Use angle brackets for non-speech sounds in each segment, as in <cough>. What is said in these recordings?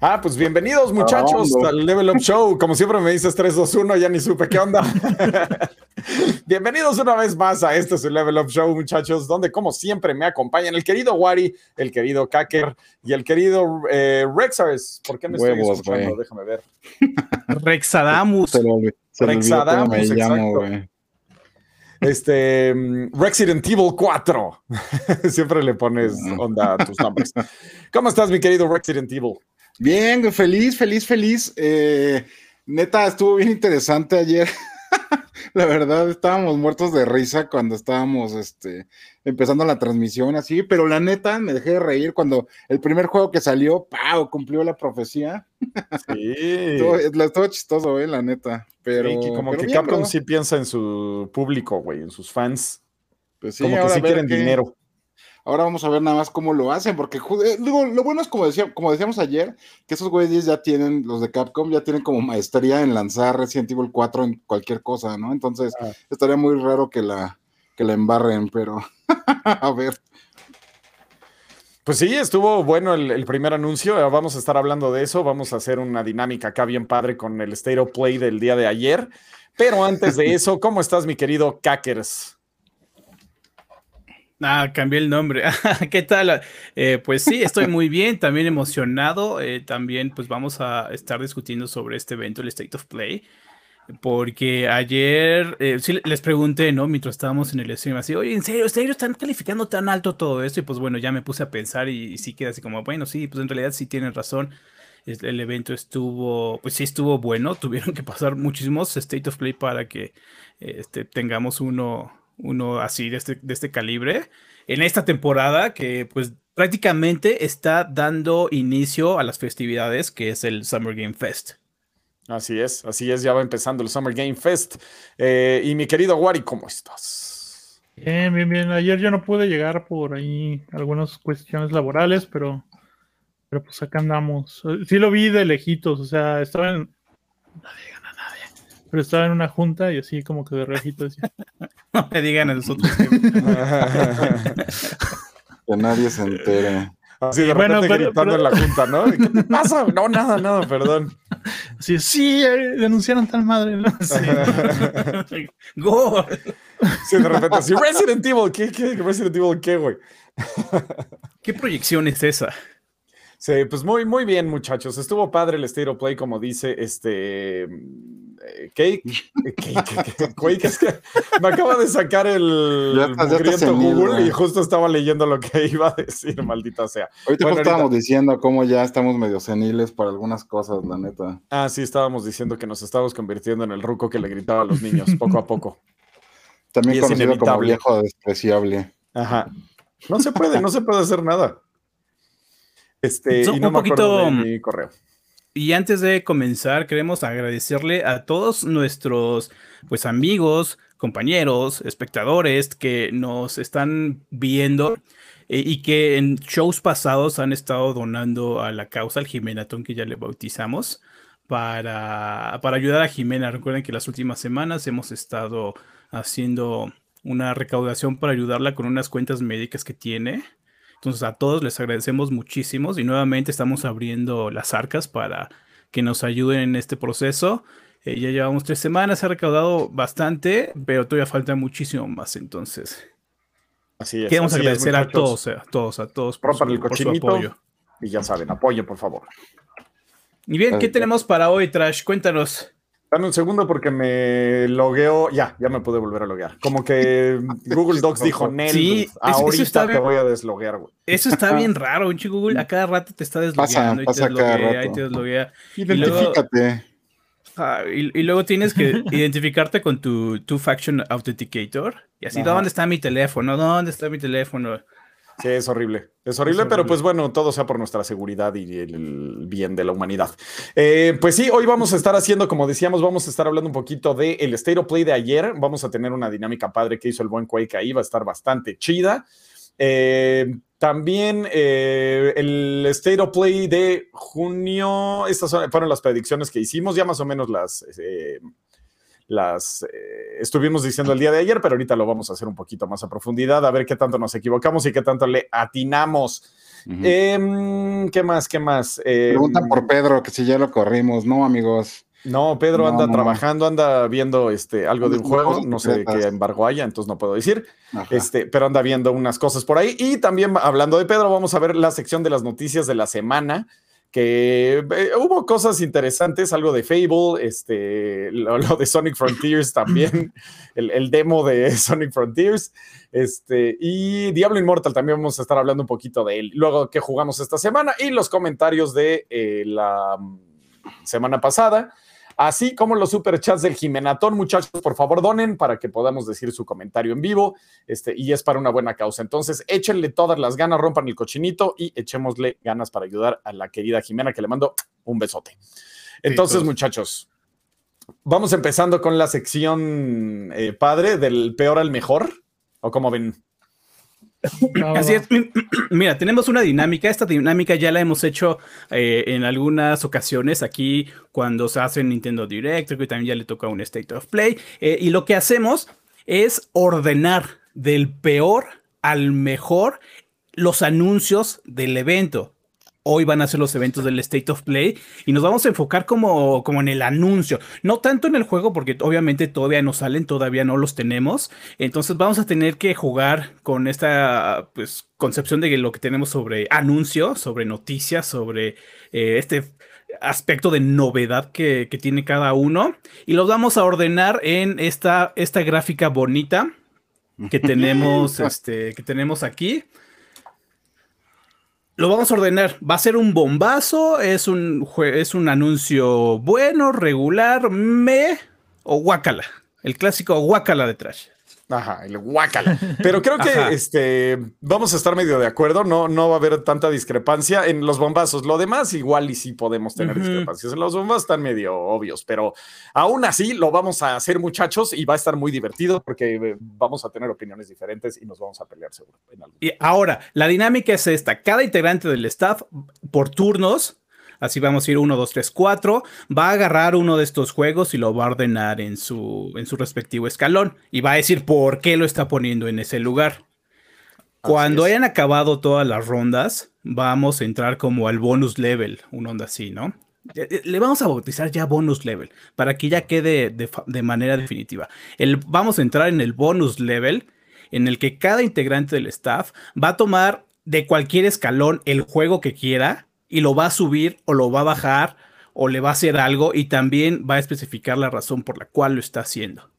Ah, pues bienvenidos muchachos al Level Up Show. Como siempre me dices 3, 2, 1, ya ni supe qué onda. <laughs> bienvenidos una vez más a este su Level Up Show, muchachos, donde como siempre me acompañan el querido Wari, el querido Kaker y el querido eh, Rexars. ¿Por qué me estoy escuchando? Déjame ver. Rexadamus. Rexadamus, exacto. Este, mm, Resident Evil 4. <laughs> Siempre le pones onda a tus nombres. ¿Cómo estás, mi querido Resident Evil? Bien, feliz, feliz, feliz. Eh, neta, estuvo bien interesante ayer. <laughs> la verdad, estábamos muertos de risa cuando estábamos este, empezando la transmisión así, pero la neta, me dejé de reír cuando el primer juego que salió, ¡pau! cumplió la profecía. Sí. <laughs> estuvo, chistoso, eh, la neta. Pero, como que Capcom sí piensa en su público, güey, en sus fans. Pues sí, como que sí quieren dinero. Ahora vamos a ver nada más cómo lo hacen, porque eh, digo, lo bueno es como, decía, como decíamos ayer, que esos güeyes ya tienen, los de Capcom ya tienen como maestría en lanzar Resident Evil 4 en cualquier cosa, ¿no? Entonces ah. estaría muy raro que la, que la embarren, pero <laughs> a ver. Pues sí, estuvo bueno el, primer anuncio. Eh, vamos a estar hablando de eso. Vamos a hacer una dinámica acá bien padre con el State of Play del día de ayer. Pero antes de <laughs> eso, ¿cómo estás, mi querido Cackers? Ah, cambié el nombre. <laughs> ¿Qué tal? Eh, pues sí, estoy <laughs> muy bien, también emocionado. Eh, también pues vamos a estar discutiendo sobre este evento, el State of Play. Porque ayer eh, sí les pregunté, ¿no? Mientras estábamos en el stream, así, oye, ¿en serio, ¿en serio están calificando tan alto todo esto? Y pues bueno, ya me puse a pensar y, sí queda así como, bueno, sí, pues en realidad sí tienen razón. El evento estuvo, pues sí estuvo bueno. <laughs> Tuvieron que pasar muchísimos State of Play para que este, tengamos uno uno así de este, de este calibre, en esta temporada que pues prácticamente está dando inicio a las festividades que es el Summer Game Fest. Así es, así es, ya va empezando el Summer Game Fest. Eh, y mi querido Wari, ¿cómo estás? Bien, bien, bien. Ayer yo no pude llegar por ahí algunas cuestiones laborales, pero, pero pues acá andamos. Sí lo vi de lejitos, o sea, estaba en pero estaba en una junta y así como que de rejito decía. <laughs> no me digan a nosotros. <laughs> que nadie se entere. Así de repente bueno, gritando en la junta, ¿no? ¿Qué pasa? No, nada, nada, perdón. Así, sí, eh, denunciaron tal madre, ¿no? <laughs> Sí. Go. Sí, de repente así, Resident Evil, ¿qué, qué? Resident Evil, ¿qué, güey? ¿Qué proyección es esa? Sí, pues muy, muy bien, muchachos. Estuvo padre el State of Play, como dice este Cake, <laughs> Quake, es que me acaba de sacar el Google y justo estaba leyendo lo que <laughs> iba a decir, maldita sea. Ahorita estábamos diciendo cómo ya estamos medio seniles para algunas cosas, la neta. Ah, sí, estábamos diciendo que nos estábamos convirtiendo en el ruco que le gritaba a los niños poco a poco. <laughs> También conocido como viejo despreciable. Ajá. No se puede, no se puede hacer nada. Este, y no un poquito, mi correo. Y antes de comenzar, queremos agradecerle a todos nuestros pues amigos, compañeros, espectadores que nos están viendo eh, y que en shows pasados han estado donando a la causa, al Jimenatón que ya le bautizamos, para, para ayudar a Jimena. Recuerden que las últimas semanas hemos estado haciendo una recaudación para ayudarla con unas cuentas médicas que tiene entonces a todos les agradecemos muchísimos y nuevamente estamos abriendo las arcas para que nos ayuden en este proceso. Eh, ya llevamos tres semanas, se ha recaudado bastante, pero todavía falta muchísimo más. Entonces, así es, queremos agradecer a todos, a todos, a todos por, el apoyo. Y ya saben, apoyo, por favor. Y bien, ¿qué tenemos para hoy, Trash? Cuéntanos. Dame un segundo porque me logueo. Ya, ya me pude volver a loguear. Como que <laughs> Google Docs dijo, Nel, sí, ahorita te voy a desloguear, güey. Eso está bien <laughs> raro, un Google a cada rato te está deslogueando y, te desloguea, y te desloguea. Identifícate. Y luego, tienes que <laughs> identificarte con tu Two-Faction Authenticator. Y así, ¿dónde está mi teléfono? ¿Dónde está mi teléfono? Sí, es horrible. Es horrible, pero pues bueno, todo sea por nuestra seguridad y el bien de la humanidad. Eh, pues sí, hoy vamos a estar haciendo, como decíamos, vamos a estar hablando un poquito del el State of Play de ayer. Vamos a tener una dinámica padre que hizo el buen Quake ahí, va a estar bastante chida. Eh, también eh, el State of Play de junio, estas fueron las predicciones que hicimos, ya más o menos las las eh, estuvimos diciendo el día de ayer, pero ahorita lo vamos a hacer un poquito más a profundidad, a ver qué tanto nos equivocamos y qué tanto le atinamos. Em, ¿Qué más? ¿Qué más? Preguntan por em, Pedro, que si ya lo corrimos. No, amigos. No, Pedro anda trabajando, anda viendo este, algo de un juego, no sé qué embargo haya, entonces no puedo decir, este, pero anda viendo unas cosas por ahí. Y también hablando de Pedro, vamos a ver la sección de las noticias de la semana, que eh, hubo cosas interesantes, algo de Fable, este, lo, de Sonic Frontiers también, <laughs> el, demo de Sonic Frontiers, este, y Diablo Immortal también vamos a estar hablando un poquito de él. Luego que jugamos esta semana y los comentarios de eh, la mm, semana pasada así como los superchats del Jimenatón. Muchachos, por favor, donen para que podamos decir su comentario en vivo. Este, y es para una buena causa. Entonces, échenle todas las ganas, rompan el cochinito y echémosle ganas para ayudar a la querida Jimena, que le mando un besote. Entonces, muchachos, vamos empezando con la sección eh, padre del peor al mejor. ¿O como ven? Así es. <clears throat> Mira, tenemos una dinámica. Esta dinámica ya la hemos hecho eh, en algunas ocasiones aquí cuando se hace en Nintendo Direct, que también ya le toca un State of Play. Eh, y lo que hacemos es ordenar del peor al mejor los anuncios del evento hoy van a ser los eventos del State of Play y nos vamos a enfocar como, como en el anuncio, no tanto en el juego porque obviamente todavía no salen, todavía no los tenemos, entonces vamos a tener que jugar con esta pues, concepción de lo que tenemos sobre anuncios, sobre noticias, sobre eh, este aspecto de novedad que, tiene cada uno. Y los vamos a ordenar en esta, esta gráfica bonita que <laughs> tenemos, este, que tenemos aquí. Lo vamos a ordenar. Va a ser un bombazo, es un, es un anuncio bueno, regular, me o guacala. El clásico guacala de trash. Ajá, el guacala. Pero creo que <laughs> este, vamos a estar medio de acuerdo, no, no va a haber tanta discrepancia en los bombazos. Lo demás, igual y sí podemos tener discrepancias. En los bombazos están medio obvios, pero aún así lo vamos a hacer, muchachos, y va a estar muy divertido porque eh, vamos a tener opiniones diferentes y nos vamos a pelear seguro. y ahora, la dinámica es esta: cada integrante del staff por turnos Así vamos a ir 1, 2, 3, 4. Va a agarrar uno de estos juegos y lo va a ordenar en su, en su respectivo escalón. Y va a decir por qué lo está poniendo en ese lugar. Cuando hayan acabado todas las rondas, vamos a entrar como al bonus level, un onda así, ¿no? Le vamos a bautizar ya bonus level para que ya quede de, manera definitiva. El, vamos a entrar en el bonus level en el que cada integrante del staff va a tomar de cualquier escalón el juego que quiera y lo va a subir o lo va a bajar o le va a hacer algo y también va a especificar la razón por la cual lo está haciendo.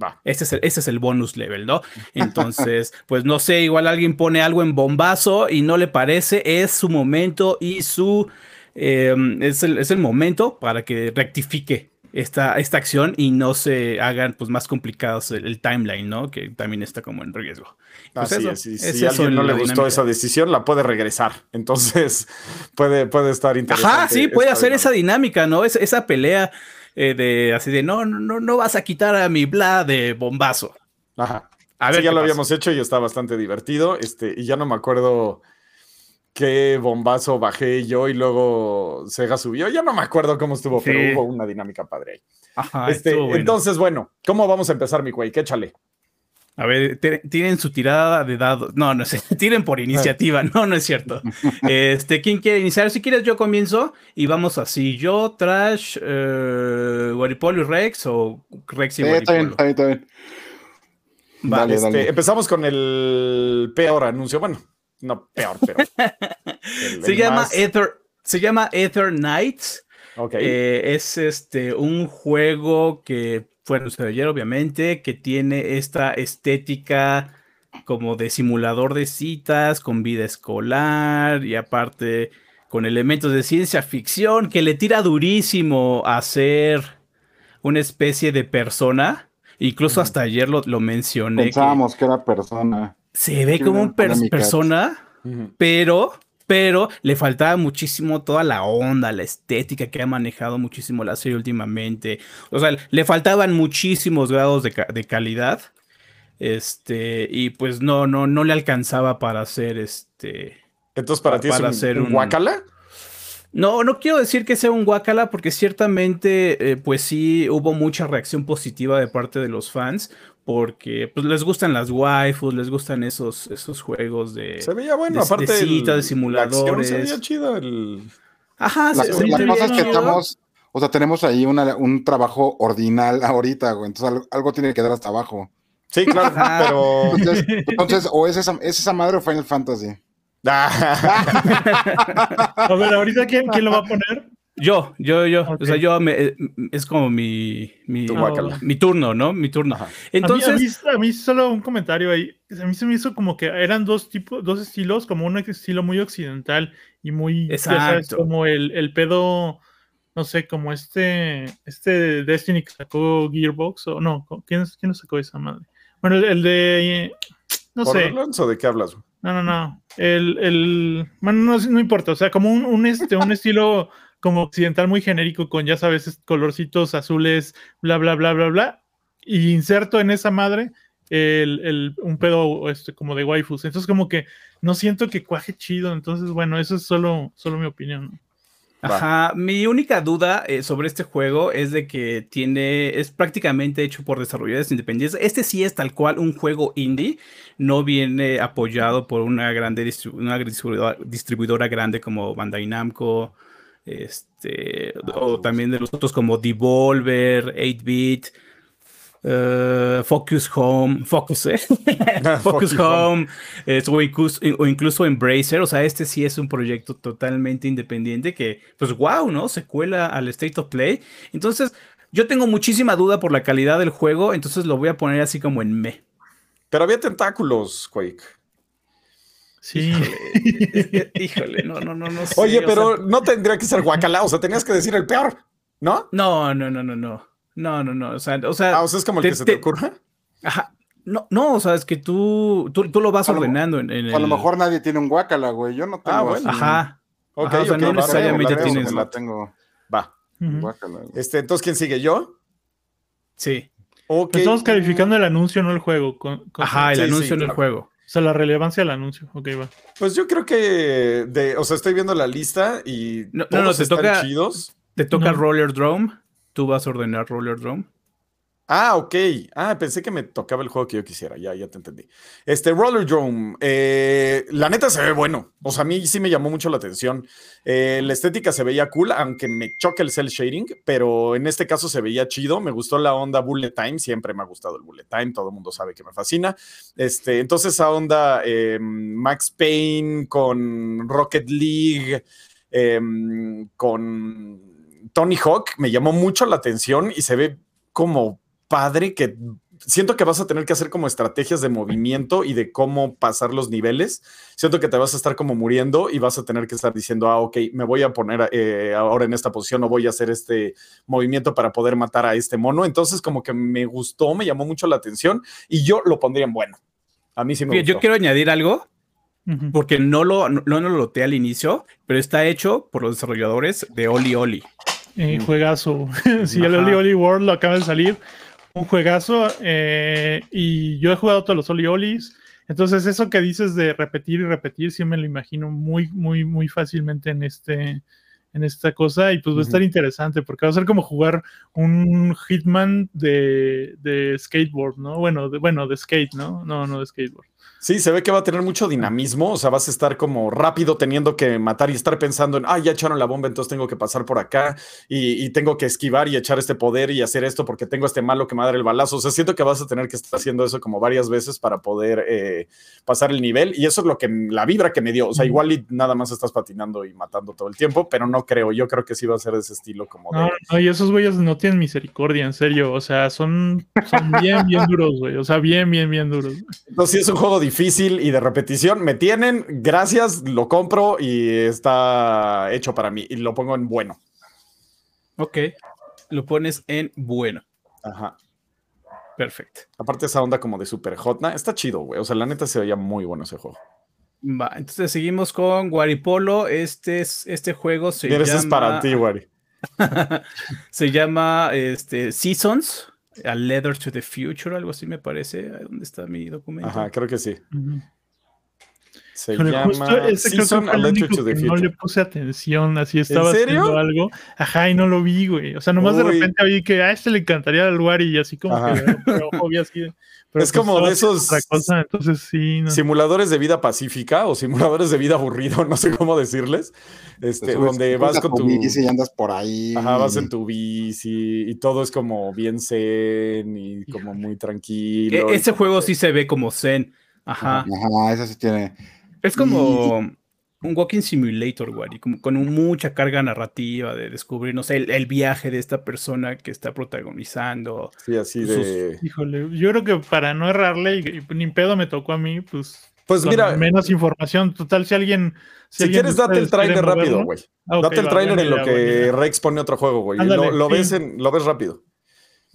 Va. Ese es, el, ese es el bonus level, ¿no? <laughs> Entonces, pues no sé, igual alguien pone algo en bombazo y no le parece, es su momento y su... Em, es, el, es el momento para que rectifique esta, esta acción y no se hagan pues más complicados el, timeline, ¿no? Que también está como en riesgo. Pues si a alguien no le gustó esa decisión, la puede regresar. Entonces <laughs> puede, puede estar interesante. Ajá, sí, puede hacer esa dinámica, ¿no? Es, esa pelea eh, de así de no, no, no vas a quitar a mi bla de bombazo. Ajá. A ver, ya lo habíamos hecho y está bastante divertido. Este, y ya no me acuerdo qué bombazo bajé yo y luego Sega subió. Ya no me acuerdo cómo estuvo, pero hubo una dinámica padre ahí. Ajá, este, Entonces, bueno, ¿cómo vamos a empezar, mi güey? ¿Qué échale? A ver, tienen su tirada de dados. No, no sé, <laughs> tiren por iniciativa. No, no es cierto. Este, ¿quién quiere iniciar? Si quieres, yo comienzo y vamos así. Yo, Trash, eh, y Rex o Rex y sí, Está bien, está bien, está bien. Vale, este, empezamos con el peor anuncio. Bueno, no, peor, pero. <laughs> se, llama Ether, se llama Ether Knights. Eh, es este un juego que fue anunciado ayer, obviamente, que tiene esta estética como de simulador de citas, con vida escolar y aparte con elementos de ciencia ficción que le tira durísimo a ser una especie de persona. Incluso hasta ayer lo, lo mencioné. Pensábamos que era persona se ve como un persona, pero, pero le faltaba muchísimo toda la onda, la estética que ha manejado muchísimo la serie últimamente. O sea, le faltaban muchísimos grados de, calidad. Este, y pues no, no, no le alcanzaba para hacer este. Entonces, para, ti es un, un, No, no quiero decir que sea un guacala porque ciertamente, eh, pues sí, hubo mucha reacción positiva de parte de los fans porque pues les gustan las waifus, les gustan esos, esos juegos de... Se veía bueno, aparte de citas, de simuladores. se veía chido el... Ajá, la, se, la cosa es que estamos, o sea, tenemos ahí una, un trabajo ordinal <laughs> ahorita, güey, entonces algo, algo, tiene que dar hasta abajo. Sí, claro, pero... Entonces, <laughs> entonces, o es esa, es esa madre o Final Fantasy. <laughs> a ver, ahorita ¿quién, quién lo va a poner? Yo, yo, yo. Okay. O sea, yo me, es como mi, mi, mi turno, ¿no? Mi turno. Ajá. Entonces. A mí, a, mí, a mí, solo un comentario ahí. A mí se me hizo como que eran dos tipos, dos estilos, como un estilo muy occidental y muy. Exacto. Sabes, como el, el pedo. No sé, como este. Este Destiny que sacó Gearbox. O no, ¿quién, quién sacó esa madre? Bueno, el, el de. No sé. o de qué hablas? No, no, no. El. el bueno, no, no importa. O sea, como un, un, este, un <laughs> estilo como occidental muy genérico con, ya sabes, colorcitos azules, bla, bla, bla, bla, bla. Y inserto en esa madre el, el, un pedo este, como de waifus. Entonces como que no siento que cuaje chido. Entonces, bueno, eso es solo, solo mi opinión. Ajá, mi única duda eh, sobre este juego es de que tiene, es prácticamente hecho por desarrolladores independientes. Este sí es tal cual un juego indie, no viene apoyado por una grande distribu una distribuidora, distribuidora grande como Bandai Namco, este, o también de los otros como Devolver, 8-Bit, uh, Focus Home, Focus, ¿eh? <laughs> <laughs> Focus, Focus, Home, eh, o, incluso, o, incluso, Embracer, o sea, este sí es un proyecto totalmente independiente que, pues, wow, ¿no? Se cuela al State of Play. Entonces, yo tengo muchísima duda por la calidad del juego, entonces lo voy a poner así como en me. Pero había tentáculos, Quake. Sí. Híjole, <laughs> híjole, no, no, no, no sé, Oye, pero o sea, no tendría que ser guacala, o sea, tenías que decir el peor, ¿no? No, no, no, no, no. No, no, no. O sea, o sea, ah, o sea es como el te, que se te, te ocurra. Ajá. No, no, o sea, es que tú, tú, tú lo vas a ordenando lo, en, en A lo mejor nadie tiene un guacala, güey. Yo no tengo. Ah, bueno. Ajá. Ok, Ajá, o sea, okay, no necesariamente la tienes. La tengo. Va. Uh -huh. Guácala, güey. Este, entonces, ¿quién sigue? ¿Yo? Sí. Okay. Estamos calificando el anuncio, no el juego. Con, con... Ajá, el sí, anuncio sí, claro. el juego. O sea, la relevancia del anuncio. Ok, va. Pues yo creo que, de, o sea, estoy viendo la lista y No, no, todos no, te están toca- chidos. Te toca No. Roller Drome. Tú vas a ordenar Roller Drome. Ah, ok. Ah, pensé que me tocaba el juego que yo quisiera. Ya, ya te entendí. Este Roller Drome, eh, la neta se ve bueno. O sea, a mí sí me llamó mucho la atención. Eh, la estética se veía cool, aunque me choca el cel shading, pero en este caso se veía chido. Me gustó la onda Bullet Time. Siempre me ha gustado el Bullet Time. Todo el mundo sabe que me fascina. Este, entonces, esa onda eh, Max Payne con Rocket League, con Tony Hawk, me llamó mucho la atención y se ve como padre que siento que vas a tener que hacer como estrategias de movimiento y de cómo pasar los niveles. Siento que te vas a estar como muriendo y vas a tener que estar diciendo, ah, ok, me voy a poner eh, ahora en esta posición o voy a hacer este movimiento para poder matar a este mono. Entonces como que me gustó, me llamó mucho la atención y yo lo pondría en bueno. A mí sí me Fíjate, gustó. Yo quiero añadir algo, porque no lo, no, no lo loteé al inicio, pero está hecho por los desarrolladores de Oli Oli. Eh, juegazo. <laughs> si el. Oli Oli World lo acaba de salir, un juegazo. eh, y yo he jugado todos los Oli Olis. Entonces, eso que dices de repetir y repetir, sí me lo imagino muy, muy, muy fácilmente en este. En esta cosa, y pues va a estar interesante porque va a ser como jugar un Hitman de, de skateboard, ¿no? Bueno, de, bueno, de skate, ¿no? No, no de skateboard. Sí, se ve que va a tener mucho dinamismo, o sea, vas a estar como rápido teniendo que matar y estar pensando en, ah, ya echaron la bomba, entonces tengo que pasar por acá y, y tengo que esquivar y echar este poder y hacer esto porque tengo este malo que me va a dar el balazo. O sea, siento que vas a tener que estar haciendo eso como varias veces para poder eh, pasar el nivel y eso es lo que la vibra que me dio. O sea, igual y nada más estás patinando y matando todo el tiempo, pero no creo. Yo creo que sí va a ser de ese estilo como de... No, no, y esos güeyes no tienen misericordia, en serio. O sea, son, son bien, bien duros, güey. O sea, bien, bien, bien duros. Entonces, sí es un juego difícil y de repetición. Me tienen, gracias, lo compro y está hecho para mí y lo pongo en bueno. Ok. Lo pones en bueno. Ajá. Perfecto. Aparte esa onda como de super hotna, está chido, güey. O sea, la neta se veía muy bueno ese juego. Va, entonces seguimos con Guaripolo. Este, es, este juego se Mira, llama. ese es para ti, güey. <laughs> se llama este, Seasons, A Letter to the Future, algo así me parece. ¿Dónde está mi documento? Ajá, creo que sí. Ujú. Se llama Season Electric to the Future. No le puse atención, así estaba haciendo algo. Ajá, y no lo vi, güey. O sea, nomás de repente vi que a este le encantaría el lugar y así como que, pero obvio así. es pues como de esos entonces, sí, simuladores de vida pacífica o simuladores de vida aburrido, <laughs> no sé cómo decirles. Este, donde vas con tu bici y andas por ahí. Ajá, vas en tu bici y todo es como bien zen y como muy tranquilo. E ese juego sí se ve como zen. Ajá. Ajá, eso sí tiene es como un walking simulator, güey, como con mucha carga narrativa de descubrir, no sé, el, viaje de esta persona que está protagonizando. Sí, así de. Híjole, yo creo que para no errarle, y, ni pedo me tocó a mí, pues. Pues mira. Menos información. Total, si alguien. Si, quieres, date el trailer rápido, güey. Ah, date el trailer en lo que Rex pone otro juego, güey. Lo, ves lo ves rápido.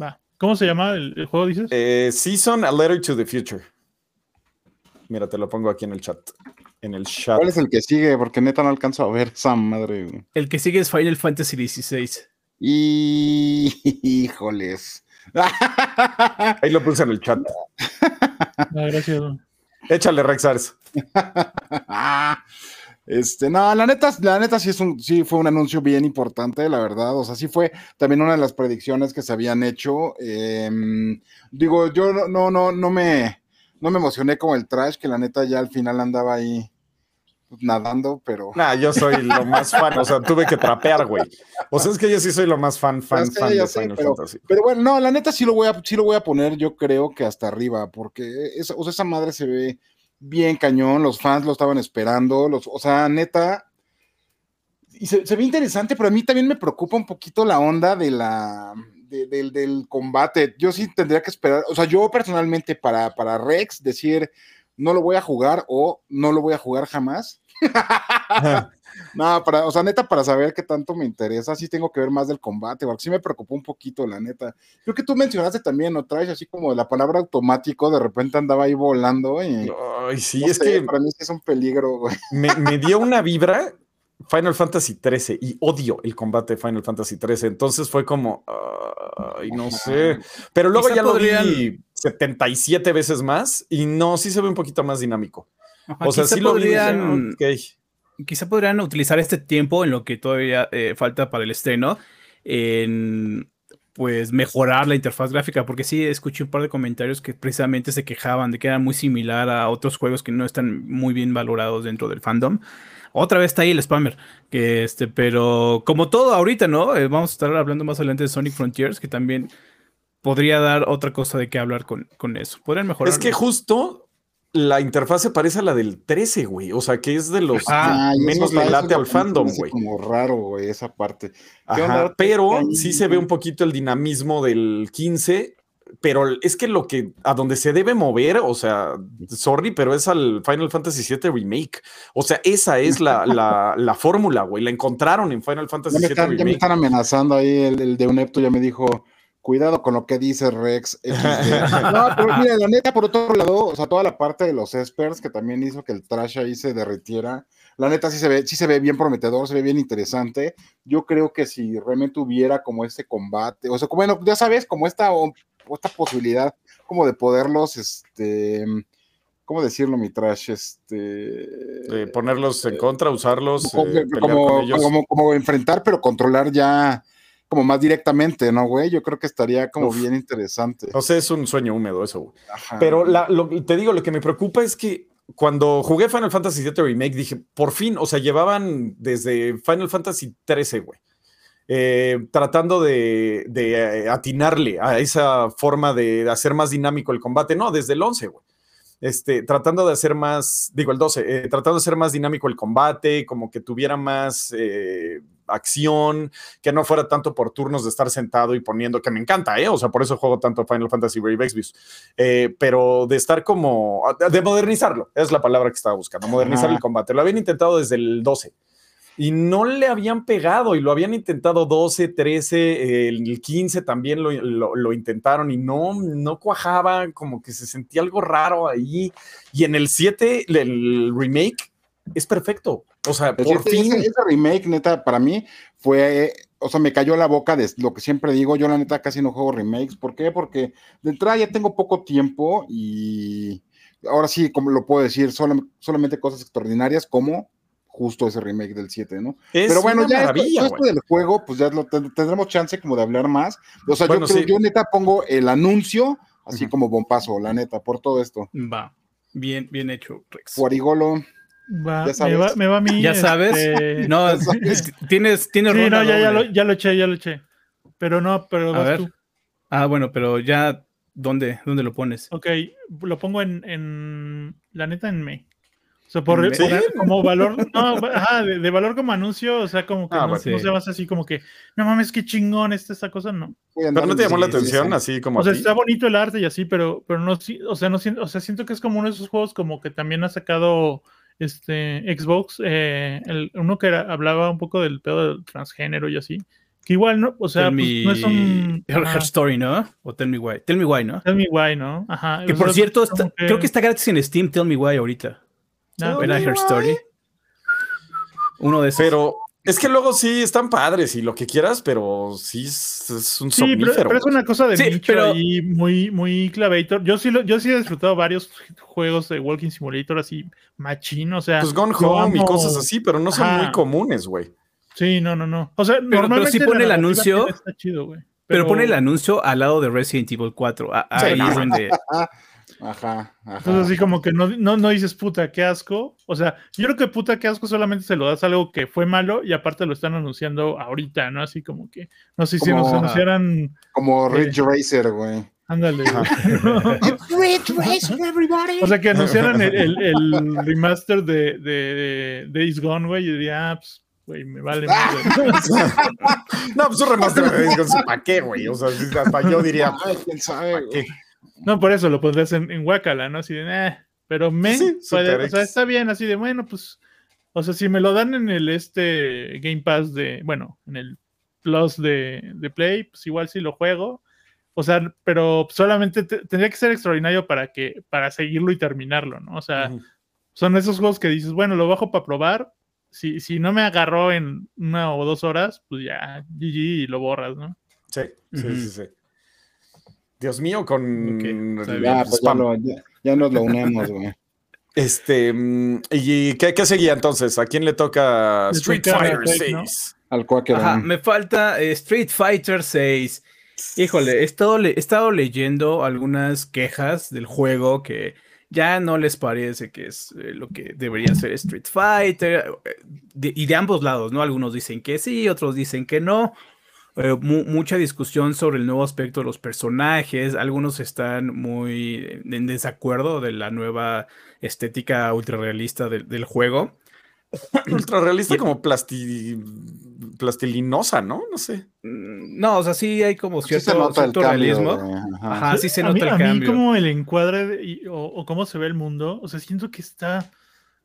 Va. ¿Cómo se llama el, juego, dices? Eh, Season A Letter to the Future. Mira, te lo pongo aquí en el chat. En el chat. ¿Cuál es el que sigue? Porque neta no alcanzo a ver esa madre. El que sigue es Final Fantasy XVI. Y... <laughs> Híjoles. <laughs> Ahí lo puse en el chat. Ah, gracias. Échale, Rexars. <laughs> Este, no, la neta, la neta sí, es un, sí fue un anuncio bien importante, la verdad. O sea, sí fue también una de las predicciones que se habían hecho. Em, digo, yo no, no, no me no me emocioné como el trash, que la neta ya al final andaba ahí nadando, pero. Nah, yo soy lo más fan, o sea, tuve que trapear, güey. O sea, es que yo sí soy lo más fan, fan, fan de Final pero, Fantasy. Pero bueno, no, la neta sí lo voy a, sí lo voy a poner, yo creo que hasta arriba, porque esa, o sea, esa madre se ve bien cañón, los fans lo estaban esperando, los, o sea, neta. Y se, se ve interesante, pero a mí también me preocupa un poquito la onda de la del, combate. Yo sí tendría que esperar, o sea, yo personalmente para, para Rex decir no lo voy a jugar o no lo voy a jugar jamás. <laughs> no, para, o sea, neta, para saber qué tanto me interesa, sí tengo que ver más del combate, porque sí me preocupó un poquito, la neta. Creo que tú mencionaste también, ¿no? Traes así como la palabra automático, de repente andaba ahí volando. Y, Ay, sí, es que. Para mí es un peligro, güey. <laughs> Me, me dio una vibra Final Fantasy XIII y odio el combate de Final Fantasy XIII. Entonces fue como, ay, no sé. Pero luego ya lo vi 77 veces más y no, sí se ve un poquito más dinámico. O sea, sí lo podrían, Quizá podrían utilizar este tiempo en lo que todavía eh, falta para el estreno en pues mejorar la interfaz gráfica, porque sí escuché un par de comentarios que precisamente se quejaban de que era muy similar a otros juegos que no están muy bien valorados dentro del fandom. Otra vez está ahí el spammer. Que este, pero como todo ahorita, ¿no? Eh, vamos a estar hablando más adelante de Sonic Frontiers, que también podría dar otra cosa de qué hablar con, con eso. Podrían mejorar. Es que justo la interfaz se parece a la del 13, güey. O sea, que es de los ah, menos le late al fandom, güey. Como raro, güey, esa parte. pero sí se ve un poquito el dinamismo del 15 pero es que lo que a donde se debe mover, o sea, sorry, pero es al Final Fantasy VII Remake. O sea, esa es <laughs> la, la, fórmula, güey. La encontraron en Final Fantasy VII Remake. Ya me están amenazando ahí, el, de Unepto ya me dijo, cuidado con lo que dice Rex. <laughs> no, pero mira, la neta, por otro lado, o sea, toda la parte de los espers que también hizo que el trash ahí se derritiera. La neta sí se ve, sí se ve bien prometedor, se ve bien interesante. Yo creo que si realmente hubiera como este combate, o sea, como, bueno, ya sabes, como esta esta posibilidad como de poderlos, este, ¿cómo decirlo, mi trash? Este, ponerlos en contra, usarlos. Eh, como, como, enfrentar, pero controlar ya como más directamente, ¿no, güey? Yo creo que estaría como bien interesante. O sea, es un sueño húmedo eso, güey. Pero te digo, lo que me preocupa es que cuando jugué Final Fantasy VII Remake dije, por fin, o sea, llevaban desde Final Fantasy XIII, güey eh, tratando de, eh, atinarle a esa forma de hacer más dinámico el combate. No, desde el 11, güey. Este, tratando de hacer más, digo el 12, eh, tratando de hacer más dinámico el combate, como que tuviera más acción, que no fuera tanto por turnos de estar sentado y poniendo, que me encanta, ¿eh? O sea, por eso juego tanto Final Fantasy Brave Exvius, pero de estar como, de modernizarlo, es la palabra que estaba buscando, modernizar el combate. Lo habían intentado desde el 12 y no le habían pegado y lo habían intentado 12, 13, el 15 también lo, intentaron y no, no cuajaba, como que se sentía algo raro ahí. Y en el 7, el remake es perfecto. O sea, por fin. Ese, remake, neta, para mí fue, o sea, me cayó la boca de lo que siempre digo. Yo, la neta, casi no juego remakes. ¿Por qué? Porque de entrada ya tengo poco tiempo y ahora sí, como lo puedo decir, solamente cosas extraordinarias como justo ese remake del 7, ¿no? Pero bueno, ya esto, del juego, pues ya lo tendremos chance como de hablar más. O sea, yo, yo neta pongo el anuncio así como bombazo, la neta, por todo esto. Va, bien, bien hecho, Rex. Guarigolo. Va, me va, me va a mí. Ya sabes. Este, <laughs> no, tienes, tienes sí, no, ya, ya, lo, ya, lo, eché, ya lo eché. Pero no, pero a ver. Tú. Ah, bueno, pero ya, ¿dónde, dónde lo pones? Ok, lo pongo en, en la neta en May. O sea, por, como valor, no, ajá, de, valor como anuncio, o sea, como que ah, no, se basa así como que, no mames, qué chingón esta, esta cosa, no. Pero no te llamó la atención, así como. O sea, está bonito el arte y así, pero, pero no, o sea, no o sea, siento que es como uno de esos juegos como que también ha sacado este Xbox, eh, el, uno que hablaba un poco del pedo del transgénero y así. Que igual, ¿no? O sea, pues, no es un. Her, Story, ¿no? O Tell Me Why. Tell Me Why, ¿no? Tell Me Why, ¿no? Ajá. Que por cierto, creo que está gratis en Steam, Tell Me Why ahorita. No, Her Story. Uno de esos. Pero es que luego sí están padres y lo que quieras, pero sí es, un sí, pero, es una cosa de nicho pero... ahí muy, muy clavator. Yo sí, lo, yo sí he disfrutado varios juegos de Walking Simulator así machino, o sea. Pues Gone Home y cosas así, pero no son muy comunes, güey. Sí, no, no, no. O sea, pero, normalmente pero pone el anuncio. Está chido, güey. Pero... pone el anuncio al lado de Resident Evil 4. Ahí es donde. <laughs> Ajá, ajá. Entonces así como que no, no, no dices puta, qué asco. O sea, yo creo que puta, qué asco solamente se lo das algo que fue malo y aparte lo están anunciando ahorita, ¿no? Así como que, no sé si nos anunciaran... Como Ridge Racer, güey. Ándale. <laughs> Ridge Racer, everybody. O sea, que anunciaran el, el, el remaster de, de, de Days Gone, güey, y diría, ah, pues, güey, me vale. <laughs> no, pues un remaster de Days Gone, ¿para qué, güey? O sea, hasta yo diría, <laughs> Ay, quién sabe, qué? No, por eso lo pondrías en, en Wakala, ¿no? Así de, eh, pero me, o sea, está bien, así de, bueno, pues, o sea, si me lo dan en el este Game Pass de, bueno, en el Plus de, de Play, pues igual sí lo juego. O sea, pero solamente tendría que ser extraordinario para que, para seguirlo y terminarlo, ¿no? O sea, son esos juegos que dices, bueno, lo bajo para probar. Si, si no me agarró en una o dos horas, pues ya, GG y lo borras, ¿no? Sí, sí, sí, sí. Dios mío, con ya, pues ya, nos lo unimos, güey. Este, mm, ¿y qué, qué, seguía entonces? ¿A quién le toca Street Fighter 6? Al Quaker. Ajá, me falta eh, Street Fighter 6. Híjole, he estado, he estado leyendo algunas quejas del juego que ya no les parece que es eh, lo que debería ser Street Fighter. Eh, y de ambos lados, ¿no? Algunos dicen que sí, otros dicen que no. Eh, mucha discusión sobre el nuevo aspecto de los personajes. Algunos están muy en desacuerdo de la nueva estética ultrarrealista del, del juego. <clears throat> Ultrarrealista como plasti, plastilinosa, ¿no? No sé. No, o sea, sí hay como cierto, realismo. Ajá. sí se nota el cambio. A mí como el encuadre o, cómo se ve el mundo, o sea, siento que está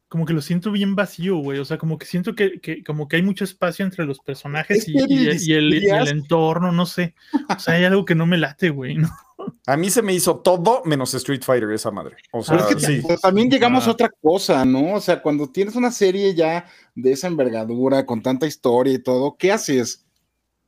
como que lo siento bien vacío, güey. O sea, como que siento que, que como que hay mucho espacio entre los personajes y, el, entorno, no sé. O sea, hay algo que no me late, güey. A mí se me hizo todo menos Street Fighter, esa madre. O sea, sí. también llegamos a otra cosa, ¿no? O sea, cuando tienes una serie ya de esa envergadura, con tanta historia y todo, ¿qué haces?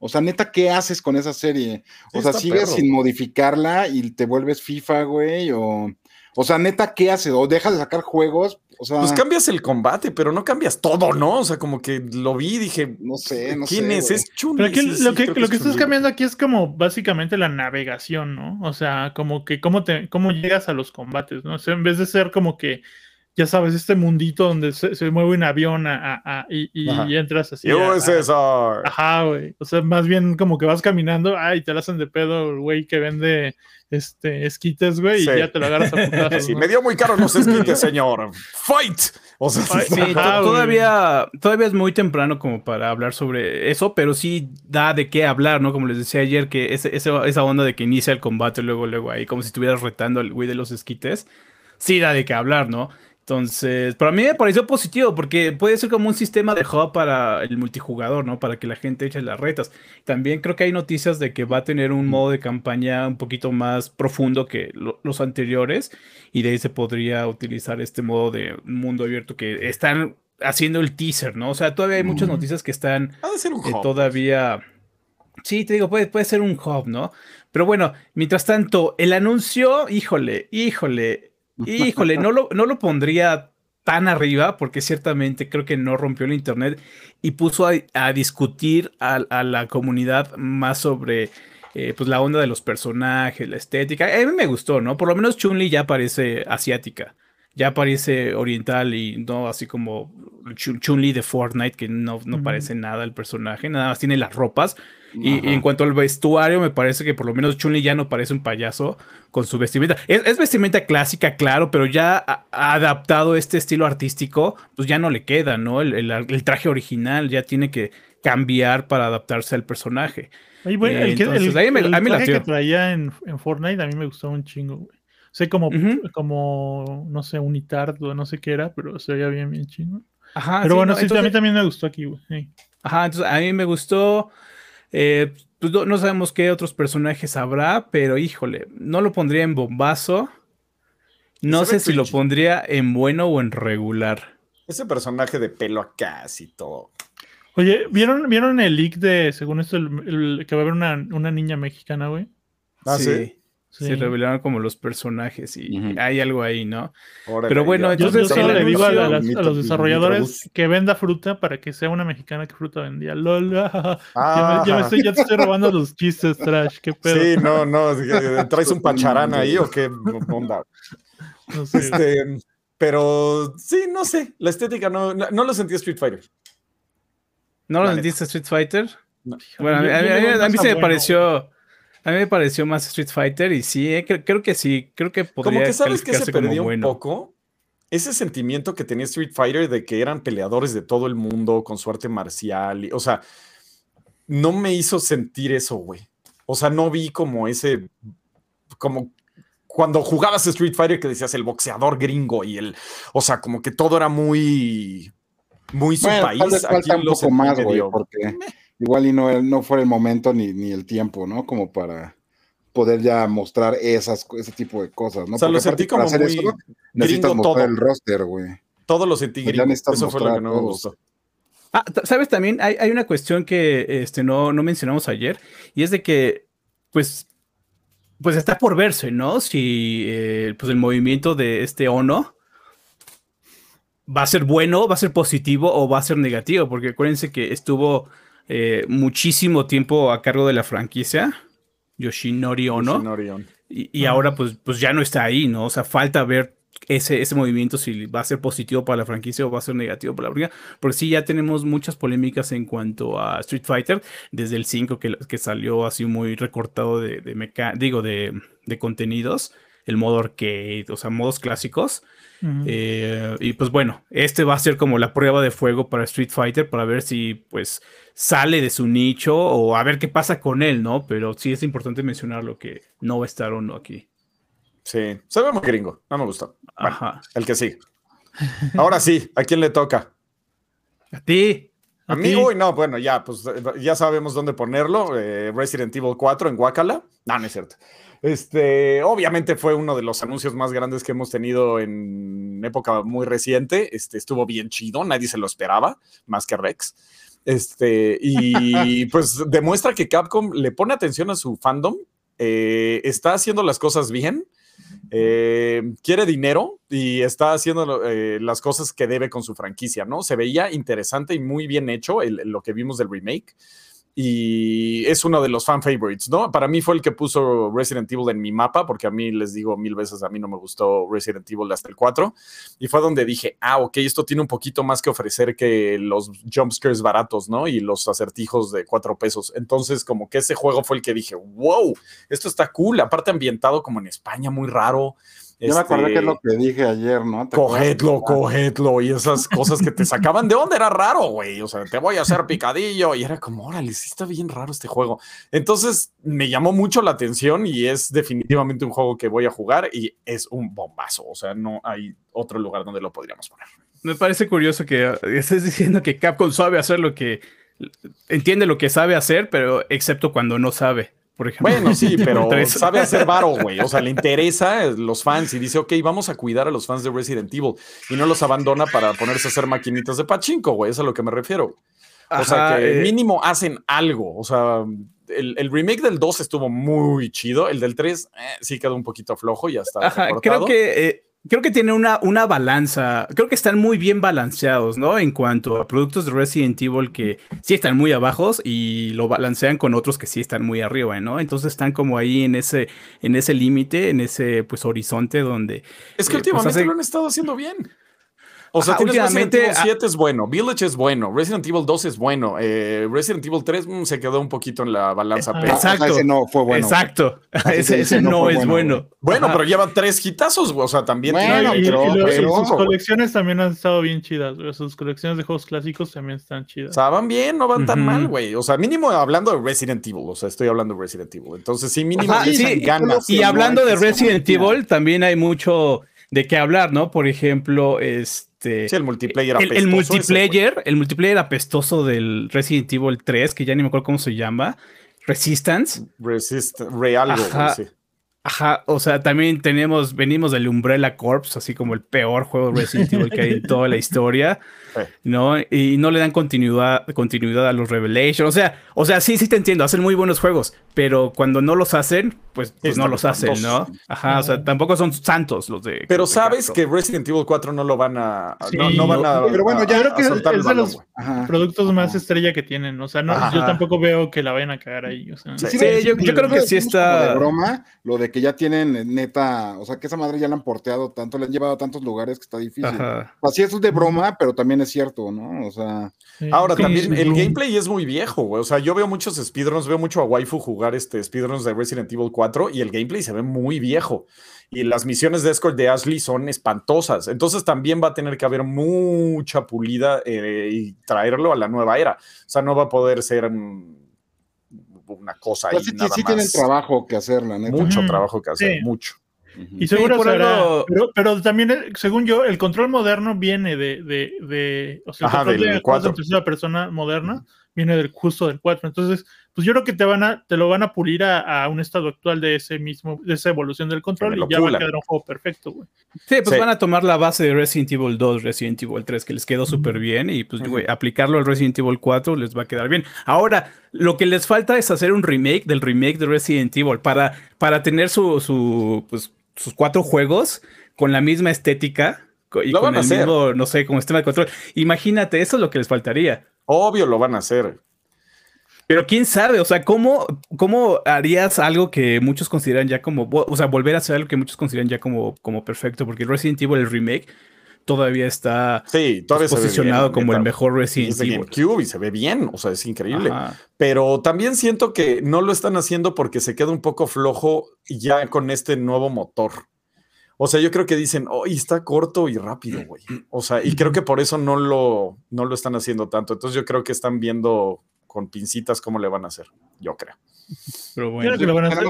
O sea, neta, ¿qué haces con esa serie? O sea, sigues sin modificarla y te vuelves FIFA, güey, o... O sea, neta, ¿qué haces? ¿O dejas de sacar juegos? O sea, pues cambias el combate, pero no cambias todo, ¿no? O sea, como que lo vi y dije, no sé, no ¿quién es? Es Chun. Pero aquí, lo que, lo que estás cambiando aquí es como básicamente la navegación, ¿no? O sea, como que cómo, te, cómo llegas a los combates, ¿no? O sea, en vez de ser como que ya sabes, este mundito donde se, mueve un avión y, entras así. USSR. Ajá, güey. O sea, más bien como que vas caminando, ay, te la hacen de pedo el güey que vende este esquites, güey, y ya te lo agarras a putazos. <laughs> Sí, me dio muy caro los <laughs> esquites, señor. ¡Fight! O sea, sí, todavía, todavía es muy temprano como para hablar sobre eso, pero sí da de qué hablar, ¿no? Como les decía ayer, que ese, esa onda de que inicia el combate luego, luego ahí, como si estuvieras retando al güey de los esquites, sí da de qué hablar, ¿no? Entonces, para mí me pareció positivo porque puede ser como un sistema de hub para el multijugador, ¿no? Para que la gente eche las retas. También creo que hay noticias de que va a tener un modo de campaña un poquito más profundo que los anteriores y de ahí se podría utilizar este modo de mundo abierto que están haciendo el teaser, ¿no? O sea, todavía hay muchas noticias que están eh, todavía... Sí, te digo, puede, puede ser un hub, ¿no? Pero bueno, mientras tanto, el anuncio, híjole, híjole, híjole, no lo, no lo pondría tan arriba, porque ciertamente creo que no rompió el Internet y puso a, discutir a, la comunidad más sobre eh, pues la onda de los personajes, la estética. A mí me gustó, ¿no? Por lo menos Chun-Li ya parece asiática, ya parece oriental y no así como Chun-Li de Fortnite, que no, no parece nada el personaje, nada más tiene las ropas. Y, en cuanto al vestuario, me parece que por lo menos Chun-Li ya no parece un payaso con su vestimenta. Es, vestimenta clásica, claro, pero ya ha, adaptado este estilo artístico, pues ya no le queda, ¿no? El, traje original ya tiene que cambiar para adaptarse al personaje. el, traje que traía en, Fortnite a mí me gustó un chingo, güey. O sea, como, como, no sé, un o no sé qué era, pero se veía bien, bien chingo. Ajá, pero bueno, sí, a mí también me gustó aquí, güey. Ajá, entonces a mí me gustó. Eh, pues no, sabemos qué otros personajes habrá, pero híjole, no lo pondría en bombazo. No sé si lo pondría en bueno o en regular. Ese personaje de pelo acá, y todo. Oye, ¿vieron, ¿vieron el leak de, según esto, el, que va a haber una, una niña mexicana, güey? Ah, sí. Se revelaron como los personajes y hay algo ahí, ¿no? Pero bueno, entonces yo, le digo a, los desarrolladores que venda fruta para que sea una mexicana que fruta vendía. LOL. Ah. <laughs> Ya, me, estoy, ya te estoy robando los chistes trash, qué pedo. Sí, no, no, <laughs> traes un pacharán ahí o qué onda. No sé. Este, pero sí, no sé, la estética no, no, lo sentí Street Fighter. ¿No lo sentiste Street Fighter? Bueno, a, mí, se me pareció a mí me pareció más Street Fighter y sí, eh, creo, que sí, creo que podría Como que sabes que se perdió un poco ese sentimiento que tenía Street Fighter de que eran peleadores de todo el mundo con su arte marcial, y, o sea, no me hizo sentir eso, güey. O sea, no vi como ese, como cuando jugabas Street Fighter que decías el boxeador gringo y el, o sea, como que todo era muy, muy su país. Aquí un poco más, güey, porque igual y no, no fue el momento ni, ni el tiempo, ¿no? Como para poder ya mostrar esas, ese tipo de cosas, ¿no? O sea, lo sentí como hacer muy necesitas mostrar el roster, güey. Todo lo sentí pues gringo. Eso fue lo que no me gustó. Ah, ¿sabes? También hay, hay, una cuestión que este, no, no mencionamos ayer, y es de que, pues, pues está por verse, ¿no? Si eh, pues el movimiento de este ONO va a ser bueno, va a ser positivo o va a ser negativo, porque acuérdense que estuvo eh, muchísimo tiempo a cargo de la franquicia, Yoshinori Ono. Y, ahora pues, pues ya no está ahí, ¿no? O sea, falta ver ese, ese movimiento si va a ser positivo para la franquicia o va a ser negativo para la franquicia. Porque sí, ya tenemos muchas polémicas en cuanto a Street Fighter, desde el 5 que, que salió así muy recortado de, de digo, de, de contenidos, el modo arcade, o sea, modos clásicos. Eh, y pues bueno, este va a ser como la prueba de fuego para Street Fighter para ver si pues sale de su nicho o a ver qué pasa con él, ¿no? Pero sí es importante mencionar lo que no va a estar o no aquí. Sí, se ve muy gringo, no me gustó. Ajá. El que sí. Ahora sí, ¿a quién le toca? A ti. A, mí, uy, no, bueno, ya, pues ya sabemos dónde ponerlo. Eh, Resident Evil 4 en Guacala. No, no es cierto. Este, obviamente fue uno de los anuncios más grandes que hemos tenido en época muy reciente. Este, estuvo bien chido, nadie se lo esperaba, más que Rex. Este, y <laughs> pues demuestra que Capcom le pone atención a su fandom, eh, está haciendo las cosas bien, eh, quiere dinero y está haciendo eh, las cosas que debe con su franquicia, ¿no? Se veía interesante y muy bien hecho lo que vimos del remake y es uno de los fan favorites, ¿no? Para mí fue el que puso Resident Evil en mi mapa, porque a mí les digo mil veces, a mí no me gustó Resident Evil hasta el 4, y fue donde dije, ah, ok, esto tiene un poquito más que ofrecer que los jumpscares baratos, ¿no? Y los acertijos de cuatro pesos. Entonces, como que ese juego fue el que dije, wow, esto está cool, aparte ambientado como en España, muy raro. Yo me acordé que es lo este, que dije ayer, ¿no? Cogedlo, cogedlo, y esas cosas que te <laughs> sacaban de onda era raro, güey. O sea, te voy a hacer picadillo, y era como, órale, sí está bien raro este juego. Entonces me llamó mucho la atención y es definitivamente un juego que voy a jugar y es un bombazo. O sea, no hay otro lugar donde lo podríamos poner. Me parece curioso que estés diciendo que Capcom sabe hacer lo que entiende lo que sabe hacer, pero excepto cuando no sabe. Bueno, sí, <laughs> pero sabe hacer varo, güey. O sea, le <laughs> interesa los fans y dice, ok, vamos a cuidar a los fans de Resident Evil y no los abandona para ponerse a hacer maquinitas de pachinko, güey. Es a lo que me refiero. O sea, que eh, mínimo hacen algo. O sea, el, remake del 2 estuvo muy chido. El del 3 eh, sí quedó un poquito flojo y hasta. Ajá, creo que eh, creo que tiene una, una balanza, creo que están muy bien balanceados, ¿no? En cuanto a productos de Resident Evil que sí están muy abajo y lo balancean con otros que sí están muy arriba, ¿no? Entonces están como ahí en ese, en ese límite, en ese pues horizonte donde... Es que eh, pues, últimamente lo han estado haciendo bien. O sea, Resident Evil 7 es bueno, Village es bueno, Resident Evil 2 es bueno, eh, Resident Evil 3 mm, se quedó un poquito en la balanza. pero, exacto. ese no fue bueno. Exacto. Ese, no, es bueno. Bueno, pero lleva tres hitazos, o sea, también bueno, tiene. Y, sus colecciones también han estado bien chidas, Sus colecciones de juegos clásicos también están chidas. O sea, van bien, no van tan mal, güey. O sea, mínimo hablando de Resident Evil, o sea, estoy hablando de Resident Evil. Entonces, sí, mínimo sí, ganas. Y hablando de Resident Evil, también hay mucho de qué hablar, ¿no? Por ejemplo, este sí, el multiplayer apestoso. El, multiplayer, el multiplayer apestoso del Resident Evil 3, que ya ni me acuerdo cómo se llama. Resistance. Resistance, Real. Ajá, o sea, también tenemos, venimos del Umbrella Corps, así como el peor juego Resident Evil que hay en toda la historia, ¿no? Y no le dan continuidad, continuidad a los Revelations. O sea, o sea, sí, sí te entiendo, hacen muy buenos juegos, pero cuando no los hacen, pues, pues no los hacen, ¿no? Ajá, o sea, tampoco son santos los de. Pero sabes que Resident Evil 4 no lo van a. no, van a. Pero bueno, ya creo que es, de los productos más estrella que tienen. O sea, no, yo tampoco veo que la vayan a cagar ahí. O sea. Sí, yo, yo, creo que sí está. De broma, lo de que ya tienen eh, neta, o sea, que esa madre ya la han porteado tanto, le han llevado a tantos lugares que está difícil. Así eso es de broma, pero también es cierto, ¿no? O sea. Ahora también el gameplay es muy viejo, güey. O sea, yo veo muchos speedruns, veo mucho a Waifu jugar este speedruns de Resident Evil 4 y el gameplay se ve muy viejo. Y las misiones de escort de Ashley son espantosas. Entonces también va a tener que haber mucha pulida eh, y traerlo a la nueva era. O sea, no va a poder ser una cosa pues sí, sí tienen trabajo que hacer, la neta. Mucho trabajo que hacer, mucho. Y seguro pero, pero, también, según yo, el control moderno viene de, de, de o sea, el control de 4. tercera persona moderna viene del justo del 4. Entonces, pues yo creo que te van a, te lo van a pulir a, un estado actual de ese mismo, de esa evolución del control y ya va a quedar un juego perfecto, güey. Sí, pues van a tomar la base de Resident Evil 2, Resident Evil 3, que les quedó súper bien, y pues, güey, aplicarlo al Resident Evil 4 les va a quedar bien. Ahora, lo que les falta es hacer un remake del remake de Resident Evil para, para tener su, su pues, sus cuatro juegos con la misma estética y con el mismo, no sé, como sistema de control. Imagínate, eso es lo que les faltaría. Obvio lo van a hacer. Pero quién sabe, o sea, ¿cómo, ¿cómo harías algo que muchos consideran ya como, o sea, volver a hacer algo que muchos consideran ya como, como perfecto? Porque Resident Evil, el remake, todavía está sí, todavía posicionado como el mejor Resident Evil. y se ve bien, o sea, es increíble. Pero también siento que no lo están haciendo porque se queda un poco flojo ya con este nuevo motor. O sea, yo creo que dicen, oh, está corto y rápido, güey. O sea, y creo que por eso no lo, no lo están haciendo tanto. Entonces yo creo que están viendo con pincitas cómo le van a hacer, yo creo. Pero bueno, creo que lo van a hacer,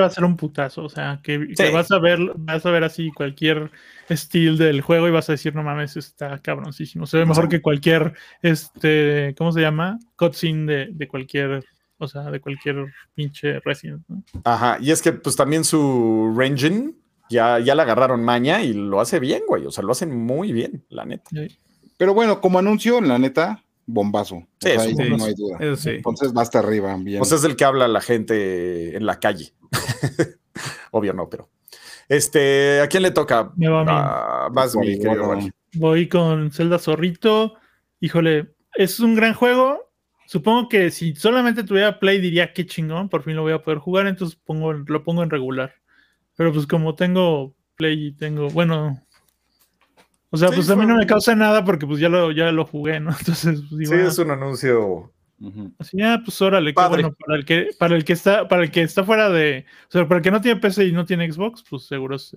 va a ser un putazo, o sea, que, vas a ver, vas a ver así cualquier estilo del juego y vas a decir, no mames, está cabroncísimo. Se ve mejor que cualquier, este, ¿cómo se llama? Cutscene de, de cualquier o sea, de cualquier pinche Resident. Ajá, y es que pues también su Ranging ya, ya le agarraron maña y lo hace bien, güey. O sea, lo hacen muy bien, la neta. Pero bueno, como anuncio, la neta, bombazo. Sí, no hay duda. Entonces va hasta arriba. Bien. O sea, es el que habla la gente en la calle. <laughs> Obvio no, pero. Este, ¿a quién le toca? Me va a mí. Ah, Voy con Zelda Zorrito. Híjole, es un gran juego. Supongo que si solamente tuviera Play diría qué chingón, por fin lo voy a poder jugar, entonces pongo, lo pongo en regular. Pero pues como tengo Play y tengo, bueno, o sea, pues a mí no me causa nada porque pues ya lo, ya lo jugué, ¿no? <laughs> Entonces, pues, sí, es un anuncio. Así, ah, pues órale, qué bueno, para el que, para el que está, para el que está fuera de, o sea, para el que no tiene PC y no tiene Xbox, pues seguro es,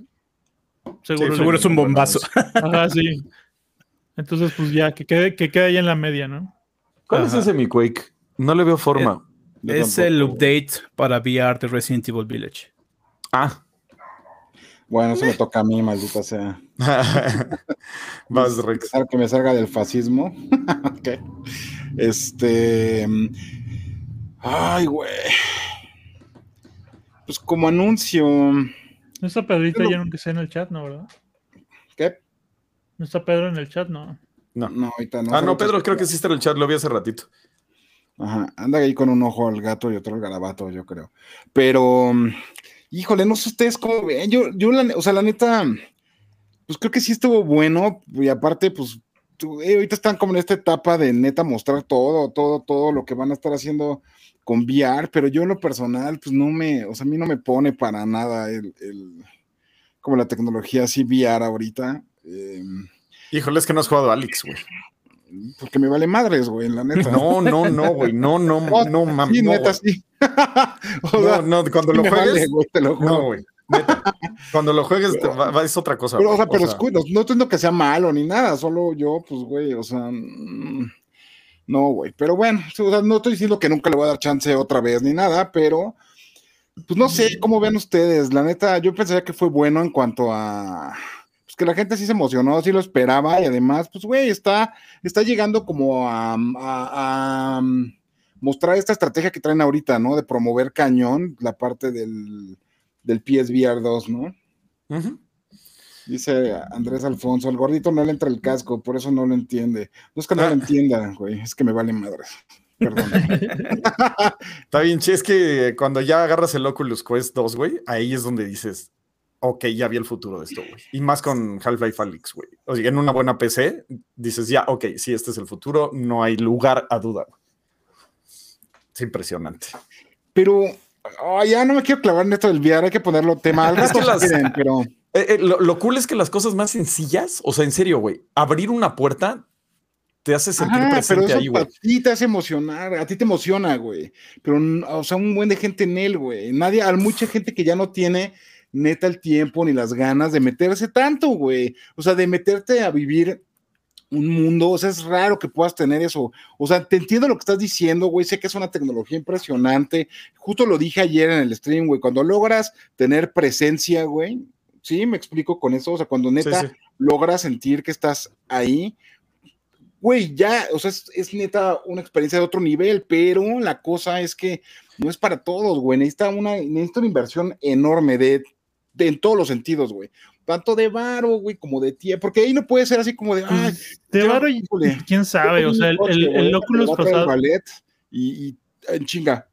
seguro, seguro es un bombazo. Ajá, sí. Entonces, pues ya, que quede, que quede ahí en la media, ¿no? ¿Cuál es ese mi Quake? No le veo forma. Es, el update para VR de Resident Evil Village. Ah, bueno, eso me toca a mí, maldita sea. <laughs> Vas, Rex. Que me salga del fascismo. <laughs> Este. Ay, güey. Pues como anuncio. No está Pedrito ya aunque sea en el chat, ¿no, verdad? ¿Qué? No está Pedro en el chat, ¿no? No, no ahorita no. Ah, no, Pedro creo que sí está en el chat, lo vi hace ratito. Ajá, anda ahí con un ojo al gato y otro al garabato, yo creo. Pero Híjole, no sé ustedes cómo ven. Yo, yo la, o sea, la neta, pues creo que sí estuvo bueno. Y aparte, pues eh, ahorita están como en esta etapa de neta mostrar todo, todo, todo lo que van a estar haciendo con VR, pero yo en lo personal, pues no me, o sea, a mí no me pone para nada el, como la tecnología así VR ahorita. Eh, Híjole, es que no has jugado Alex, güey. Porque me vale madres, güey, la neta. No, no, no, güey. No, no, <laughs> no, no mami. Sí, neta, sí. no, <laughs> no, cuando lo juegues. no, güey. Cuando lo juegues va, es otra cosa. Pero, o sea, pero no entiendo que sea malo ni nada, solo yo, pues, güey, o sea, mm, no, güey. Pero bueno, o sea, no estoy diciendo que nunca le voy a dar chance otra vez ni nada, pero pues no sé cómo ven ustedes. La neta, yo pensaría que fue bueno en cuanto a pues que la gente sí se emocionó, sí lo esperaba y además, pues, güey, está, está llegando como a, mm, mostrar esta estrategia que traen ahorita, ¿no? De promover cañón la parte del, del PSVR 2, ¿no? Dice Andrés Alfonso, el gordito no le entra el casco, por eso no lo entiende. No es que no lo ah. entienda, güey, es que me vale madre. Perdón. <laughs> Está bien, che, es que cuando ya agarras el Oculus Quest 2, güey, ahí es donde dices, ok, ya vi el futuro de esto, güey. Y más con Half-Life Alyx, güey. O sea, en una buena PC, dices, ya, ok, sí, este es el futuro, no hay lugar a duda. Es impresionante. Pero ya no me quiero clavar en esto del VR, hay que ponerlo tema al rato, pero... <laughs> Eh, eh, lo, cool es que las cosas más sencillas, o sea, en serio, güey, abrir una puerta te hace sentir presente ahí, güey. A ti te hace emocionar, a ti te emociona, güey. Pero, o sea, un buen de gente en él, güey. Nadie, hay mucha gente que ya no tiene neta el tiempo ni las ganas de meterse tanto, güey. O sea, de meterte a vivir un mundo, o sea, es raro que puedas tener eso. O sea, te entiendo lo que estás diciendo, güey, sé que es una tecnología impresionante. Justo lo dije ayer en el stream, güey, cuando logras tener presencia, güey, sí, me explico con eso, o sea, cuando neta logras sentir que estás ahí, güey, ya, o sea, es, es, neta una experiencia de otro nivel, pero la cosa es que no es para todos, güey, necesita una, necesita una inversión enorme de en todos los sentidos, güey. Tanto de varo, güey, como de tiempo, porque ahí no puede ser así como de, ah, de varo y quién sabe, o sea, el, el, el Oculus pasado. Y, y, en chinga.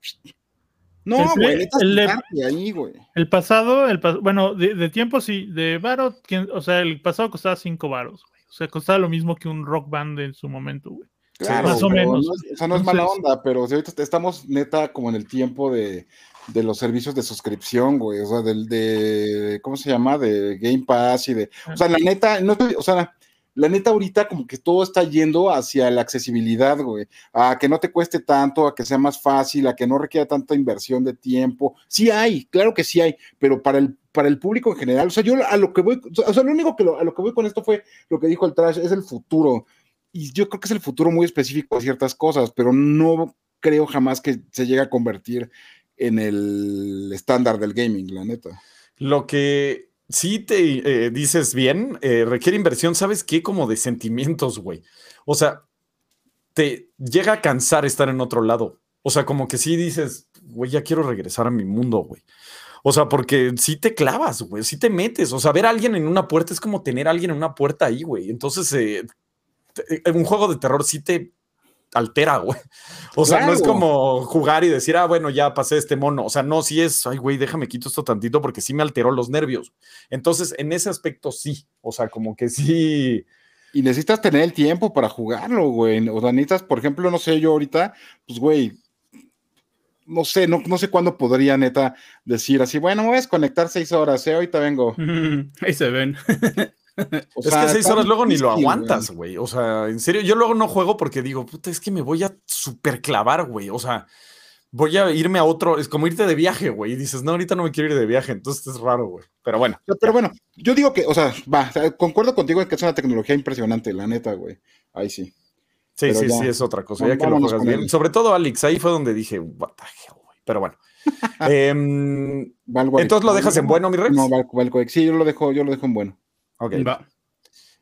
No, güey, el, ahí, güey. El pasado, el bueno, de, tiempo sí, de varo, o sea, el pasado costaba cinco varos, güey. O sea, costaba lo mismo que un rock band en su momento, güey. Claro, más o menos. No, o sea, no es mala onda, pero si ahorita estamos neta como en el tiempo de de los servicios de suscripción, güey, o sea, del de, ¿cómo se llama? De Game Pass y de, o sea, la neta, no o sea, la neta ahorita como que todo está yendo hacia la accesibilidad, güey, a que no te cueste tanto, a que sea más fácil, a que no requiera tanta inversión de tiempo. Sí hay, claro que sí hay, pero para el para el público en general, o sea, yo a lo que voy, o sea, lo único que a lo que voy con esto fue lo que dijo el trash, es el futuro. Y yo creo que es el futuro muy específico de ciertas cosas, pero no creo jamás que se llegue a convertir en el estándar del gaming, la neta. Lo que sí te eh, dices bien, eh, requiere inversión, ¿sabes qué? Como de sentimientos, güey. O sea, te llega a cansar estar en otro lado. O sea, como que sí dices, güey, ya quiero regresar a mi mundo, güey. O sea, porque sí te clavas, güey, sí te metes. O sea, ver a alguien en una puerta es como tener a alguien en una puerta ahí, güey. Entonces, eh, un juego de terror sí te altera, güey. O sea, no es como jugar y decir, ah, bueno, ya pasé este mono. O sea, no, sí es, ay, güey, déjame quito esto tantito porque sí me alteró los nervios. Entonces, en ese aspecto sí. O sea, como que sí. Y necesitas tener el tiempo para jugarlo, güey. O sea, necesitas, por ejemplo, no sé, yo ahorita, pues, güey, no sé, no, no sé cuándo podría neta decir así, bueno, voy a desconectar seis horas, ¿eh? ahorita vengo. <laughs> Ahí se ven. <laughs> es que seis horas luego ni lo aguantas, güey. O sea, en serio, yo luego no juego porque digo, puta, es que me voy a super clavar, güey. O sea, voy a irme a otro, es como irte de viaje, güey. Y dices, no, ahorita no me quiero ir de viaje, entonces es raro, güey. Pero bueno. Pero bueno, yo digo que, o sea, va, concuerdo contigo en que es una tecnología impresionante, la neta, güey. Ahí sí. Sí, sí, sí, es otra cosa. Ya que lo juegas bien. Sobre todo Alex, ahí fue donde dije, what the hell, güey. Pero bueno. <laughs> Em, entonces lo dejas en bueno, mi Rex. No, sí, yo lo dejo, yo lo dejo en bueno. Ok.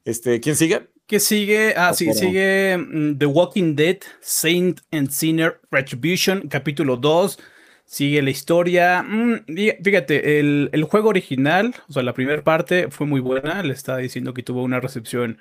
Este, ¿quién sigue? ¿Qué sigue? Ah, sí, sigue mm, The Walking Dead, Saint and Sinner Retribution, capítulo 2. Sigue la historia. Mm, fíjate, el, el, juego original, o sea, la primera parte fue muy buena. Le estaba diciendo que tuvo una recepción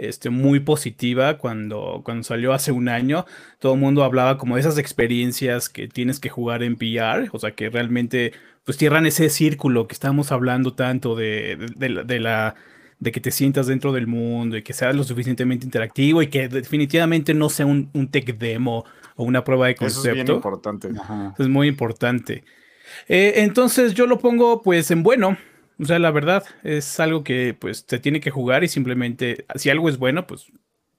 este, muy positiva cuando, cuando salió hace un año. Todo el mundo hablaba como de esas experiencias que tienes que jugar en VR, o sea, que realmente pues cierran ese círculo que estamos hablando tanto de, de, la de que te sientas dentro del mundo y que sea lo suficientemente interactivo y que definitivamente no sea un, tech demo o una prueba de concepto. Eso es bien importante. es muy importante. Eh, entonces yo lo pongo pues en bueno. O sea, la verdad es algo que pues te tiene que jugar y simplemente si algo es bueno, pues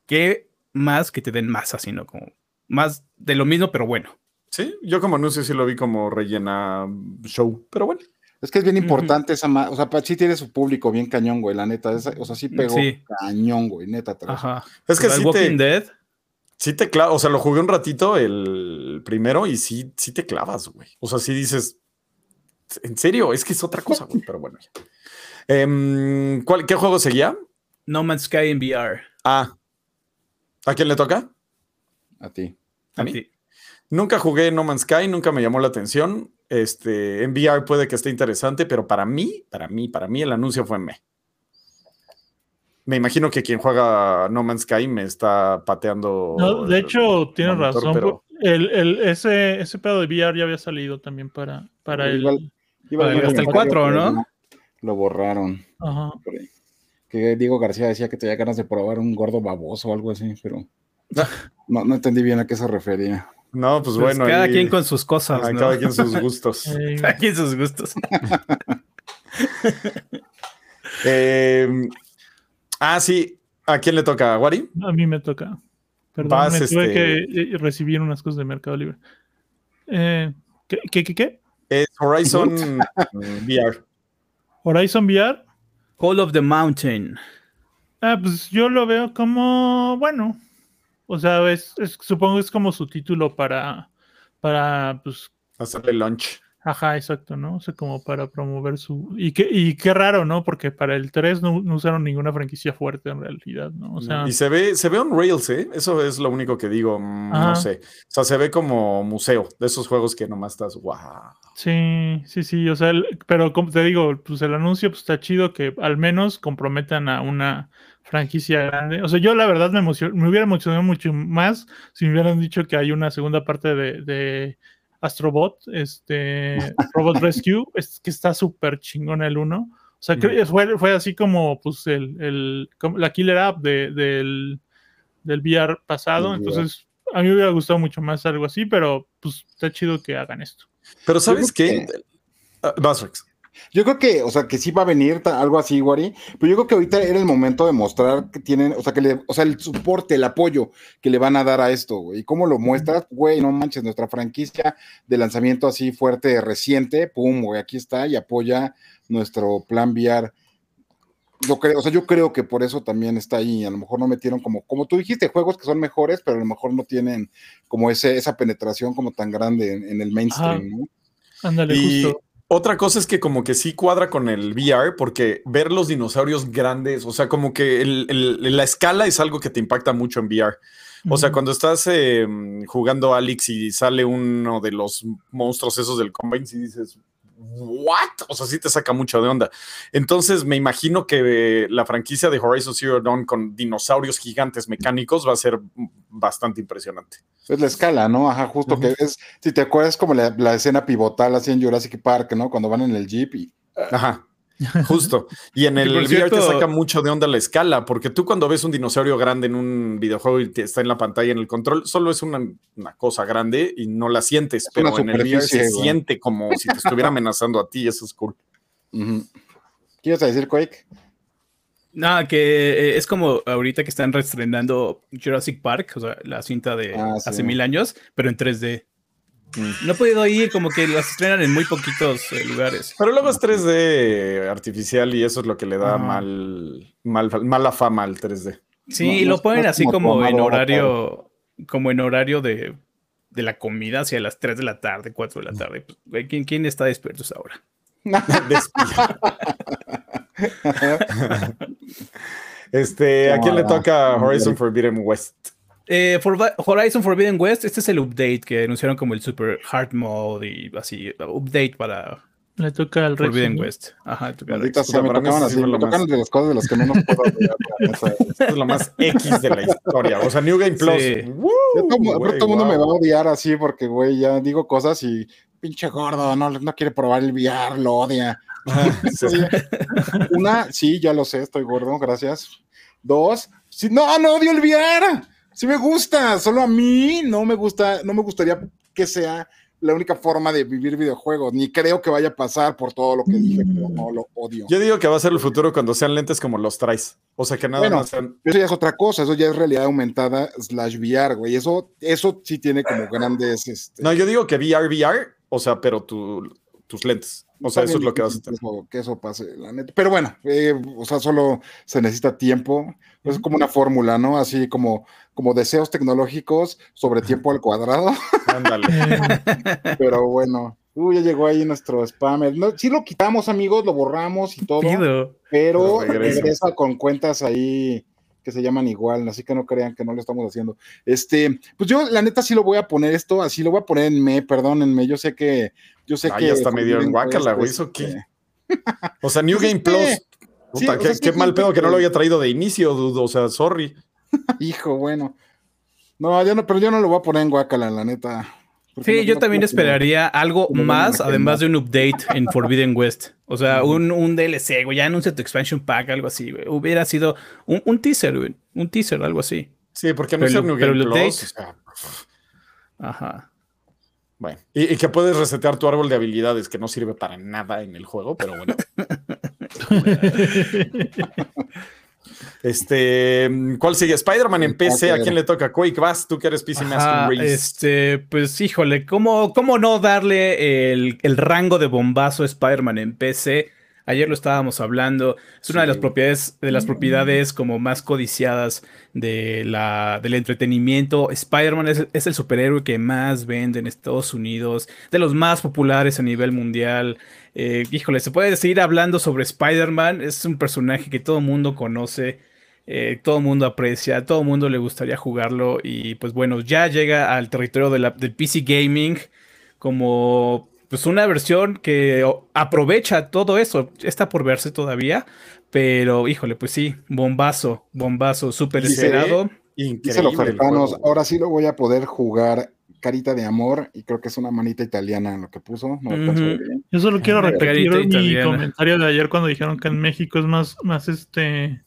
qué más que te den más así, ¿no? Como más de lo mismo, pero bueno. Sí, yo como anuncio sí lo vi como rellena show, pero bueno. Es que es bien importante esa, o sea, sí tiene su público bien cañón, güey, la neta, o sea, sí pegó cañón, güey, neta. Ajá. Es que sí te, Dead? Sí te clavas, o sea, lo jugué un ratito el primero y sí, sí te clavas, güey. O sea, sí dices, en serio, es que es otra cosa, güey, pero bueno. Em, ¿Qué juego seguía? No Man's Sky en VR. Ah. ¿A quién le toca? A ti. ¿A, mí? Nunca jugué No Man's Sky, nunca me llamó la atención. Este, en VR puede que esté interesante, pero para mí, para mí, para mí el anuncio fue me. Me imagino que quien juega No Man's Sky me está pateando. No, de hecho, tienes razón. El, ese, ese pedo de VR ya había salido también para, para el. hasta el 4, ¿no? Lo borraron. Ajá. Que Diego García decía que tenía ganas de probar un gordo baboso o algo así, pero no, no entendí bien a qué se refería. No, pues, pues, bueno. Cada quien con sus cosas. ¿no? Cada quien sus <laughs> gustos. cada quien sus gustos. <laughs> Em, ah, sí. ¿A quién le toca? ¿A Wari? A mí me toca. Perdón, me tuve que este eh, recibir unas cosas de Mercado Libre. Eh, ¿qué, qué, qué, Es Horizon <laughs> VR. Horizon VR. Call of the Mountain. Ah, pues yo lo veo como, bueno, o sea, es, supongo que es como su título para, para pues... Hacerle launch. Ajá, exacto, ¿no? O sea, como para promover su... Y qué, y qué raro, ¿no? Porque para el 3 no, usaron ninguna franquicia fuerte en realidad, ¿no? O sea... Y se ve, se ve on Rails, ¿eh? Eso es lo único que digo, mm, no sé. O sea, se ve como museo de esos juegos que nomás estás, wow. Sí, sí, sí, o sea, pero como te digo, pues el anuncio pues, está chido que al menos comprometan a una franquicia grande. O sea, yo la verdad me, me hubiera emocionado mucho más si me hubieran dicho que hay una segunda parte de, de Astrobot, este, <laughs> Robot Rescue, es que está súper chingón el 1. O sea, fue, fue así como pues el, el la killer app de, del, del VR pasado. Entonces, a mí me hubiera gustado mucho más algo así, pero pues está chido que hagan esto. Pero ¿sabes qué? Que... Ah, yo creo que, o sea, que sí va a venir algo así, Wari, pero yo creo que ahorita era el momento de mostrar que tienen, o sea, que le, o sea, el soporte, el apoyo que le van a dar a esto, güey. ¿Y cómo lo muestras? Güey, no manches, nuestra franquicia de lanzamiento así fuerte, reciente, pum, güey, aquí está y apoya nuestro plan VR. Yo creo, o sea, yo creo que por eso también está ahí. A lo mejor no metieron como, como tú dijiste, juegos que son mejores, pero a lo mejor no tienen como ese, esa penetración como tan grande en, el mainstream, ¿no? Ándale, justo otra cosa es que como que sí cuadra con el VR, porque ver los dinosaurios grandes, o sea, como que la escala es algo que te impacta mucho en VR. O sea, cuando estás em, jugando Alex y sale uno de los monstruos esos del Combine y dices, ¿what? O sea, sí te saca mucho de onda. Entonces, me imagino que la franquicia de Horizon Zero Dawn con dinosaurios gigantes mecánicos va a ser bastante impresionante. Es la escala, ¿no? Ajá, justo que es, si te acuerdas, como la, escena pivotal así en Jurassic Park, ¿no? Cuando van en el jeep y. Ajá. <laughs> Justo. Y en el VR te saca mucho de onda la escala, porque tú cuando ves un dinosaurio grande en un videojuego y te está en la pantalla en el control, solo es una, cosa grande y no la sientes, pero en el VR se siente como si te estuviera <laughs> amenazando a ti, eso es cool. ¿Qué ibas a decir, Quake? No, que eh, es como ahorita que están reestrenando Jurassic Park, o sea, la cinta de ah, hace mil años, pero en 3D. No he podido ir, como que las estrenan en muy poquitos eh, lugares. Pero luego es 3D artificial y eso es lo que le da mal, mal, mala fama al 3D. Sí, y lo ponen así como, en horario, como en horario de, la comida hacia las 3 de la tarde, 4 de la tarde. Pues, ¿quién, ¿Quién está despierto ahora? <laughs> <laughs> <laughs> este, ¿a quién le toca Horizon Forbidden West? Eh, Horizon Forbidden West, este es el update que anunciaron como el Super Hard Mode y así, update para le toca al Forbidden West. Ajá, toca me tocaban así, me tocan de las cosas de las que no nos puedo olvidar. Esto es lo más X de la historia. O sea, New Game Plus. todo, el mundo me va a odiar así porque, güey, ya digo cosas y pinche gordo, no, no quiere probar el VR, lo odia. <laughs> Una, sí, ya lo sé, estoy gordo, gracias. Dos, sí, no, no odio el VR. Sí me gusta, solo a mí no me gusta, no me gustaría que sea la única forma de vivir videojuegos, ni creo que vaya a pasar por todo lo que dije, pero no lo odio. Yo digo que va a ser el futuro cuando sean lentes como los traes. O sea que nada más sean... Eso ya es otra cosa, eso ya es realidad aumentada slash VR, güey. Eso, eso sí tiene como grandes. Este... No, yo digo que VR, VR, o sea, pero tu, tus lentes. O sea, eso es lo que vas a tener. Que eso pase, la neta. Pero bueno, eh, o sea, solo se necesita tiempo. Es como una fórmula, ¿no? Así como, como deseos tecnológicos sobre tiempo al cuadrado. Ándale. <laughs> Pero bueno. Uy, ya llegó ahí nuestro spammer. No, sí lo quitamos, amigos, lo borramos y todo. Pero regresa con cuentas ahí que se llaman igual, así que no crean que no lo estamos haciendo. Este, pues yo la neta sí lo voy a poner esto, así lo voy a poner en me, perdónenme, yo sé que, yo sé que. Ya está medio en guacala, güey, ¿eso qué? O sea, New Game Plus. Puta, qué, mal pedo que no lo había traído de inicio, dudo, o sea, sorry. Hijo, bueno. No, yo no, pero yo no lo voy a poner en guacala, la neta. Sí, yo también esperaría algo más, además de un update en Forbidden West. O sea, un, un DLC, güey, ya anuncia tu expansion pack, algo así, güey. Hubiera sido un, teaser, güey. Un teaser, algo así. Sí, porque no es un New el update. Ajá. Bueno, y, y, que puedes resetear tu árbol de habilidades que no sirve para nada en el juego, pero bueno. <laughs> Este, ¿cuál sigue? Spider-Man en PC, ¿a quién le toca? Quake, vas, tú que eres PC Master Race. Este, pues híjole, ¿cómo, cómo no darle el, el rango de bombazo a Spider-Man en PC? Ayer lo estábamos hablando. Es una de las propiedades, de las propiedades como más codiciadas de la, del entretenimiento. Spider-Man es, el superhéroe que más vende en Estados Unidos, de los más populares a nivel mundial. Eh, híjole, se puede seguir hablando sobre Spider-Man. Es un personaje que todo el mundo conoce. Eh, todo el mundo aprecia, todo el mundo le gustaría jugarlo y pues bueno, ya llega al territorio de la, del PC Gaming como pues una versión que aprovecha todo eso. Está por verse todavía, pero híjole, pues sí, bombazo, bombazo, súper esperado. Dice los cercanos, ahora sí lo voy a poder jugar carita de amor y creo que es una manita italiana en lo que puso. Yo solo quiero repetir mi comentario de ayer cuando dijeron que en México es más, más este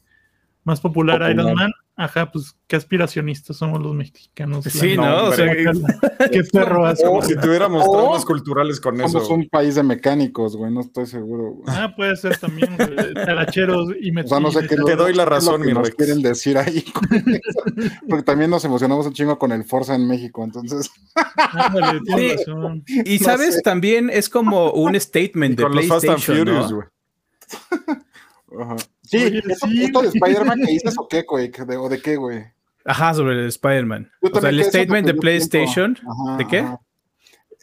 más popular. Iron Man. Ajá, pues qué aspiracionistas somos los mexicanos. Sí, ¿no? O sea, <laughs> qué perro Como si tuviéramos traumas culturales con eso. Somos un país de mecánicos, güey, no estoy seguro. Ah, puede ser también, talacheros y O sea, no sé qué. Te doy la razón, mi nos quieren decir ahí. <laughs> Porque también nos emocionamos un chingo con el Forza en México, entonces. <laughs> Y sabes, también es como un statement de PlayStation, los Fast Ajá. Sí, ¿esto de Spider-Man que dices o qué, güey? ¿O de qué, güey? Ajá, sobre el Spider-Man. O sea, el statement de PlayStation. ¿De qué?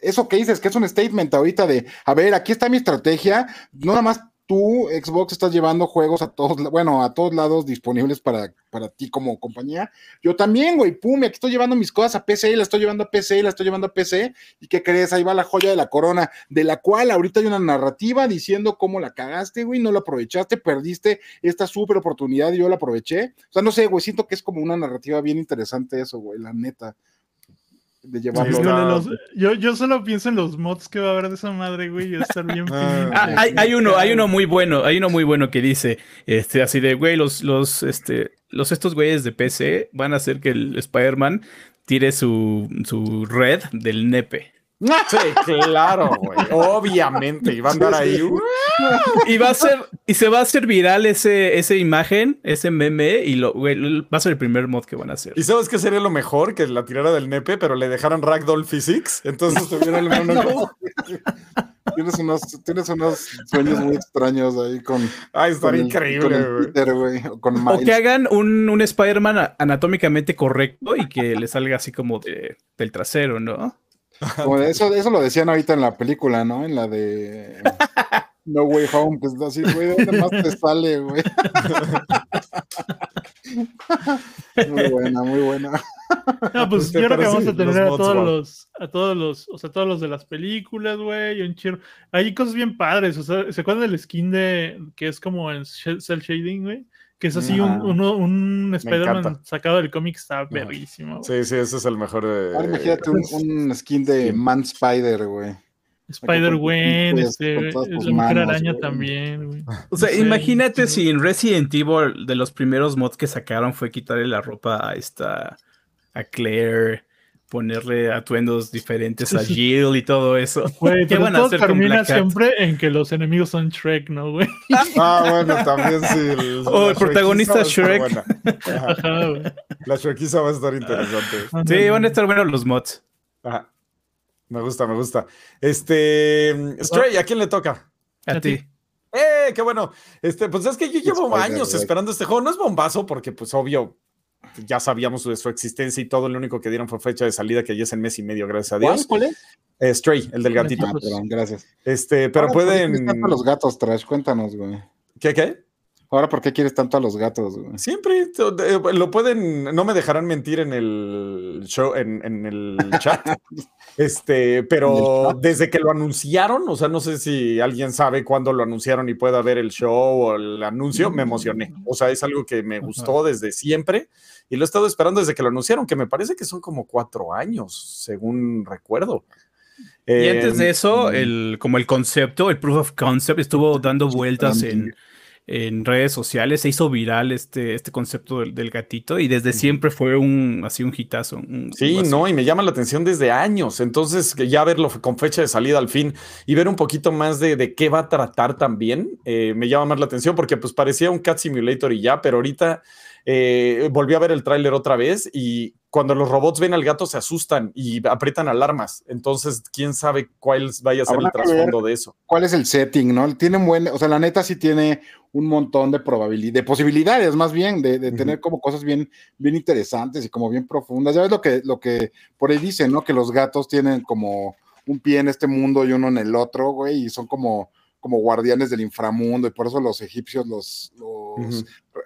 Eso que dices, que es un statement ahorita de, a ver, aquí está mi estrategia, no nada más tú, Xbox, estás llevando juegos a todos, bueno, a todos lados disponibles para, para ti como compañía. Yo también, güey, pum, aquí estoy llevando mis cosas a PC, la estoy llevando a PC, la estoy llevando a PC. ¿Y qué crees? Ahí va la joya de la corona, de la cual ahorita hay una narrativa diciendo cómo la cagaste, güey, no la aprovechaste, perdiste esta súper oportunidad y yo la aproveché. O sea, no sé, güey, siento que es como una narrativa bien interesante eso, güey, la neta de llevarlo. yo, yo solo pienso en los mods que va a haber de esa madre, güey, estar bien <laughs> ah, ah, hay, hay, uno, hay uno muy bueno, hay uno muy bueno que dice, este, así de, güey, los, los, este, los estos güeyes de PC van a hacer que el Spider-Man tire su, su red del nepe. Sí, claro, güey. Obviamente. Y va a andar ahí. y va a ser, y se va a hacer viral ese, esa imagen, ese meme, y lo, va a ser el primer mod que van a hacer. ¿Y sabes qué sería lo mejor? Que la tirara del nepe, pero le dejaran Ragdoll Physics. Entonces tuviera el mono. tienes, unos, tienes unos sueños muy extraños ahí con. Ay, estaría increíble, güey. O que hagan un, un Spider-Man anatómicamente correcto y que le salga así como de, del trasero, ¿no? Eso, eso lo decían ahorita en la película, ¿no? En la de No Way Home, que es así, güey, ¿dónde más te sale, güey? <laughs> muy buena, muy buena. No, pues yo creo que vamos a tener a todos los, a todos los, o sea, todos los de las películas, güey, un chiro. Hay cosas bien padres, o sea, ¿se acuerdan del skin de, que es como en cel shading, güey? Que es así un, un, Spider-Man sacado del cómic, está verguísimo. Sí, sí, ese es el mejor. imagínate <laughs> un, skin de Man Spider, güey. Spider-Gwen, este, la Mujer Araña también, güey. O sea, imagínate si en Resident Evil de los primeros mods que sacaron fue quitarle la ropa a esta, a Claire, ponerle atuendos diferentes a <laughs> Jill y todo eso. <laughs> Güey, ¿Qué van a hacer termina siempre en que los enemigos son Shrek, ¿no, güey? <laughs> Ah, bueno, también sí. o el protagonista Shrek. la Shrekiza va a estar interesante. Sí, van a estar buenos los mods. Ajá. Me gusta, me gusta. Este, Stray, ¿a quién le toca? A, ti. ¡Eh, qué bueno! Este, pues es que yo llevo años esperando este juego. No es bombazo porque, pues, obvio, ya sabíamos de su existencia y todo. Lo único que dieron fue fecha de salida, que ya es en mes y medio, gracias a Dios. ¿Cuál es? Eh, Stray, el del gatito. Ah, perdón, gracias. Este, pero pueden. ¿Por los gatos, Trash? Cuéntanos, güey. ¿Qué, qué? Ahora, ¿por qué quieres tanto a los gatos? Güey? Siempre lo pueden, no me dejarán mentir en el show, en, en el chat. <laughs> este, pero desde que lo anunciaron, o sea, no sé si alguien sabe cuándo lo anunciaron y pueda ver el show o el anuncio, me emocioné. O sea, es algo que me gustó desde siempre y lo he estado esperando desde que lo anunciaron, que me parece que son como cuatro años, según recuerdo. Y antes de eso, em, el, como el concepto, el proof of concept estuvo dando vueltas en en redes sociales, se hizo viral este, este concepto del, gatito y desde siempre fue un así un hitazo. sí, no, y me llama la atención desde años. Entonces, ya verlo con fecha de salida al fin y ver un poquito más de, de qué va a tratar también, eh, me llama más la atención porque pues parecía un Cat Simulator y ya, pero ahorita eh, volví a ver el tráiler otra vez y cuando los robots ven al gato se asustan y aprietan alarmas. Entonces, quién sabe cuál vaya a ser el trasfondo de eso. ¿Cuál es el setting, no? Tiene un buen, o sea, la neta sí tiene un montón de probabilidades, de posibilidades más bien, de, tener como cosas bien, bien interesantes y como bien profundas. Ya ves lo que, lo que por ahí dicen, ¿no? Que los gatos tienen como un pie en este mundo y uno en el otro, güey, y son como como guardianes del inframundo y por eso los egipcios los, o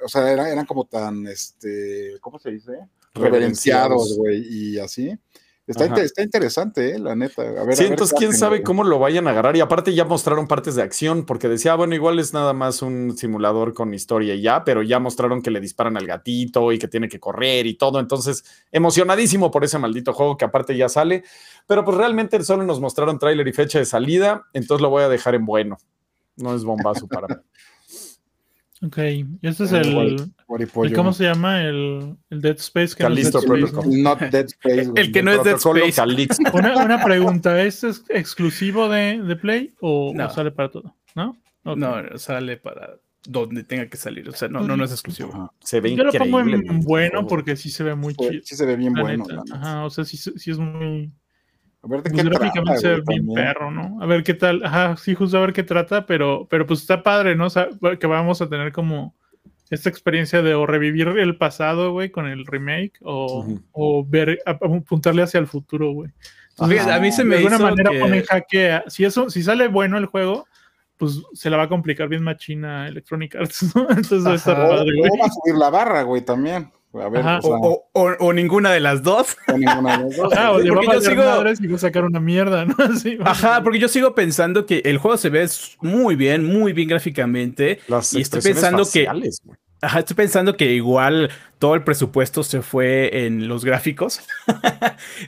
sea, eran, como tan, este, ¿cómo se dice? Reverenciados, güey, y así. Está, está, interesante, eh, la neta. A ver, sí, entonces quién sabe cómo lo vayan a agarrar. Y aparte ya mostraron partes de acción, porque decía, ah, bueno, igual es nada más un simulador con historia y ya, pero ya mostraron que le disparan al gatito y que tiene que correr y todo. Entonces, emocionadísimo por ese maldito juego que aparte ya sale. Pero pues realmente solo nos mostraron tráiler y fecha de salida, entonces lo voy a dejar en bueno. No es bombazo para mí. <laughs> Ok, este es el, ¿Cómo se llama? El, el Dead Space. Que no, es Dead Space, Not Dead Space. el que no es Dead Space. Una, una, pregunta: ¿es exclusivo de, de Play o, sale para todo? ¿No? No, sale para donde tenga que salir. O sea, no, no, no es exclusivo. Se ve Yo lo pongo en bueno porque sí se ve muy chido. Sí se ve bien bueno. Ajá, o sea, sí, sí es muy a ver de pues qué gráficamente se ve bien perro, ¿no? A ver qué tal. Ajá, sí, justo a ver qué trata, pero, pero pues está padre, ¿no? O sea, que vamos a tener como esta experiencia de o revivir el pasado, güey, con el remake, o, o ver, apuntarle hacia el futuro, güey. a mí se me de alguna manera pone jaque. si eso, si sale bueno el juego, pues se la va a complicar bien machina Electronic Arts, <laughs> ¿no? Entonces va a estar padre, güey. va a subir la barra, güey, también o, ninguna de las dos. O ninguna de las dos. <laughs> Ah, le porque yo sigo... y va a sacar una mierda, ¿no? <laughs> Ajá, porque yo sigo pensando que el juego se ve muy bien, muy bien gráficamente. y estoy pensando que. Ajá, estoy pensando que igual todo el presupuesto se fue en los gráficos. <laughs>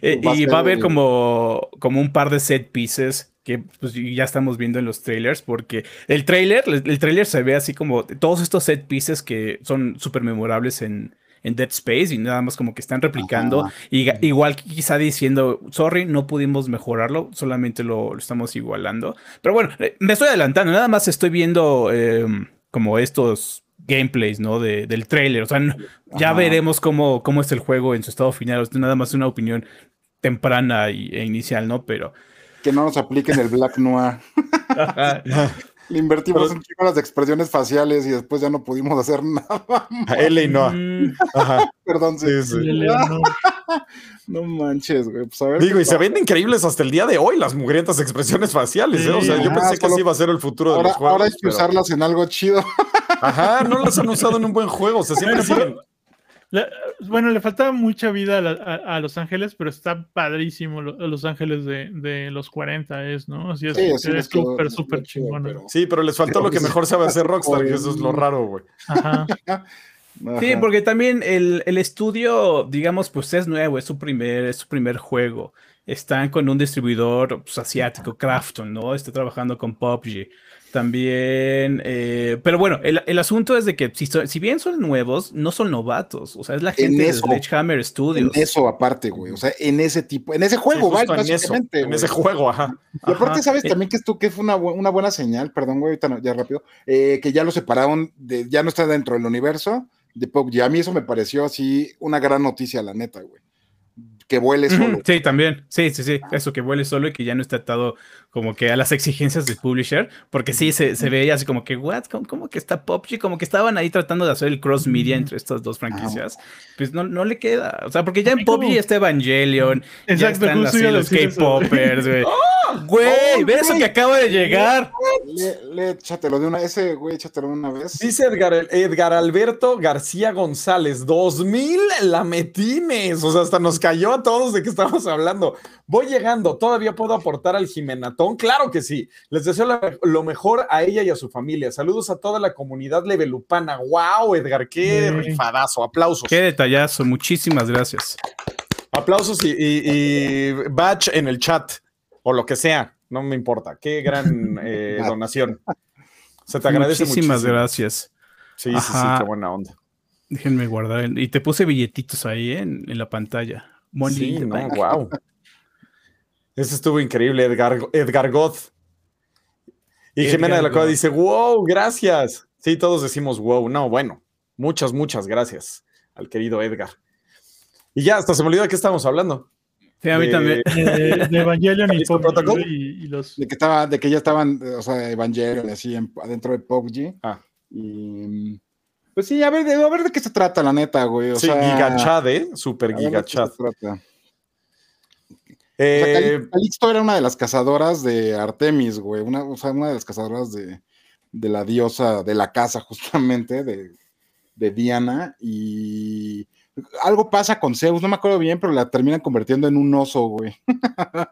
Eh, y va a haber como, como un par de set pieces que pues, ya estamos viendo en los trailers, porque el trailer, el trailer se ve así como todos estos set pieces que son súper memorables en, en Dead Space y nada más como que están replicando. Y, igual quizá diciendo, sorry, no pudimos mejorarlo, solamente lo, estamos igualando. Pero bueno, eh, me estoy adelantando, nada más estoy viendo em, como estos gameplays, ¿no? De, del trailer. O sea, ya veremos cómo, cómo es el juego en su estado final. Esto nada más una opinión temprana e inicial, ¿no? Pero. Que no nos apliquen el Black Noir. <laughs> Le invertimos un chico las expresiones faciales y después ya no pudimos hacer <laughs> nada. A L y no. Ajá. Perdón, sí. sí, <laughs> no. manches, güey. Pues Digo, y se ven increíbles hasta el día de hoy las mugrientas expresiones faciales, ¿eh? O sea, yo pensé que así iba a ser el futuro de los juegos. Ahora hay que usarlas en algo chido. Ajá, no las han usado en un buen juego. O sea, siempre siguen bueno, le falta mucha vida a, Los Ángeles, pero está padrísimo Los Ángeles de, los 40 es, ¿no? Así es súper, súper chingón. Sí, pero les faltó lo que mejor sabe hacer <laughs> Rockstar, que eso es lo raro, güey. Ajá. Sí, porque también el, estudio, digamos, pues es nuevo, es su primer, es su primer juego. están con un distribuidor pues, asiático, Crafton, ¿no? Está trabajando con PUBG. También, eh, pero bueno, el, asunto es de que si, bien son nuevos, no son novatos. O sea, es la gente de Sledgehammer Studios. En eso aparte, güey. O sea, en ese tipo, en ese juego, ¿vale? básicamente. En, ese juego, ajá. Y aparte, ¿sabes también que esto que fue una, una, buena señal? Perdón, güey, ya rápido. Eh, que ya lo separaron, de, ya no está dentro del universo de PUBG. A mí eso me pareció así una gran noticia, la neta, güey que vuele solo. Sí, también. Sí, sí, sí. Eso que vuele solo y que ya no está atado como que a las exigencias del publisher. Porque sí, se, se veía así como que, ¿what? ¿Cómo, que está PUBG? Como que estaban ahí tratando de hacer el cross media entre estas dos franquicias. Pues no, no le queda. O sea, porque ya en PUBG está Evangelion. Exacto, ya están así los K-Poppers, güey. <laughs> Güey, ve eso que acaba de llegar. Le, le, échatelo de una, ese güey, échatelo de una vez. Dice Edgar, Edgar Alberto García González, 2000 la metines. O sea, hasta nos cayó todos de qué estamos hablando. Voy llegando, ¿todavía puedo aportar al Jimenatón? Claro que sí. Les deseo lo mejor a ella y a su familia. Saludos a toda la comunidad levelupana. ¡Wow, Edgar! ¡Qué rifadazo! Aplausos. ¡Qué detallazo! Muchísimas gracias. Aplausos y, y, batch en el chat o lo que sea. No me importa. ¡Qué gran <laughs> eh, donación! Se te agradece Muchísimas gracias. Sí, sí, sí, qué buena onda. Déjenme guardar. Y te puse billetitos ahí en la pantalla sí, no, wow. Eso estuvo increíble, Edgar, Edgar Goth. Y Jimena de la Cueva dice, wow, gracias. Sí, todos decimos wow. No, bueno, muchas, muchas gracias al querido Edgar. Y ya, hasta se me olvidó de qué estábamos hablando. Sí, a mí también. De, <laughs> Evangelion y, PUBG, y, los... de, que estaba, de que ya estaban, o sea, Evangelion así adentro de PUBG. Ah. Y pues sí, a ver, de, a ver de qué se trata, la neta, güey. sí, Gigachad, ¿eh? Super Gigachad. Eh, Calixto era una de las cazadoras de Artemis, güey. Una, o sea, una de las cazadoras de, de la diosa de la casa, <laughs> justamente, de, de, Diana. Y algo pasa con Zeus, no me acuerdo bien, pero la terminan convirtiendo en un oso, güey. <laughs>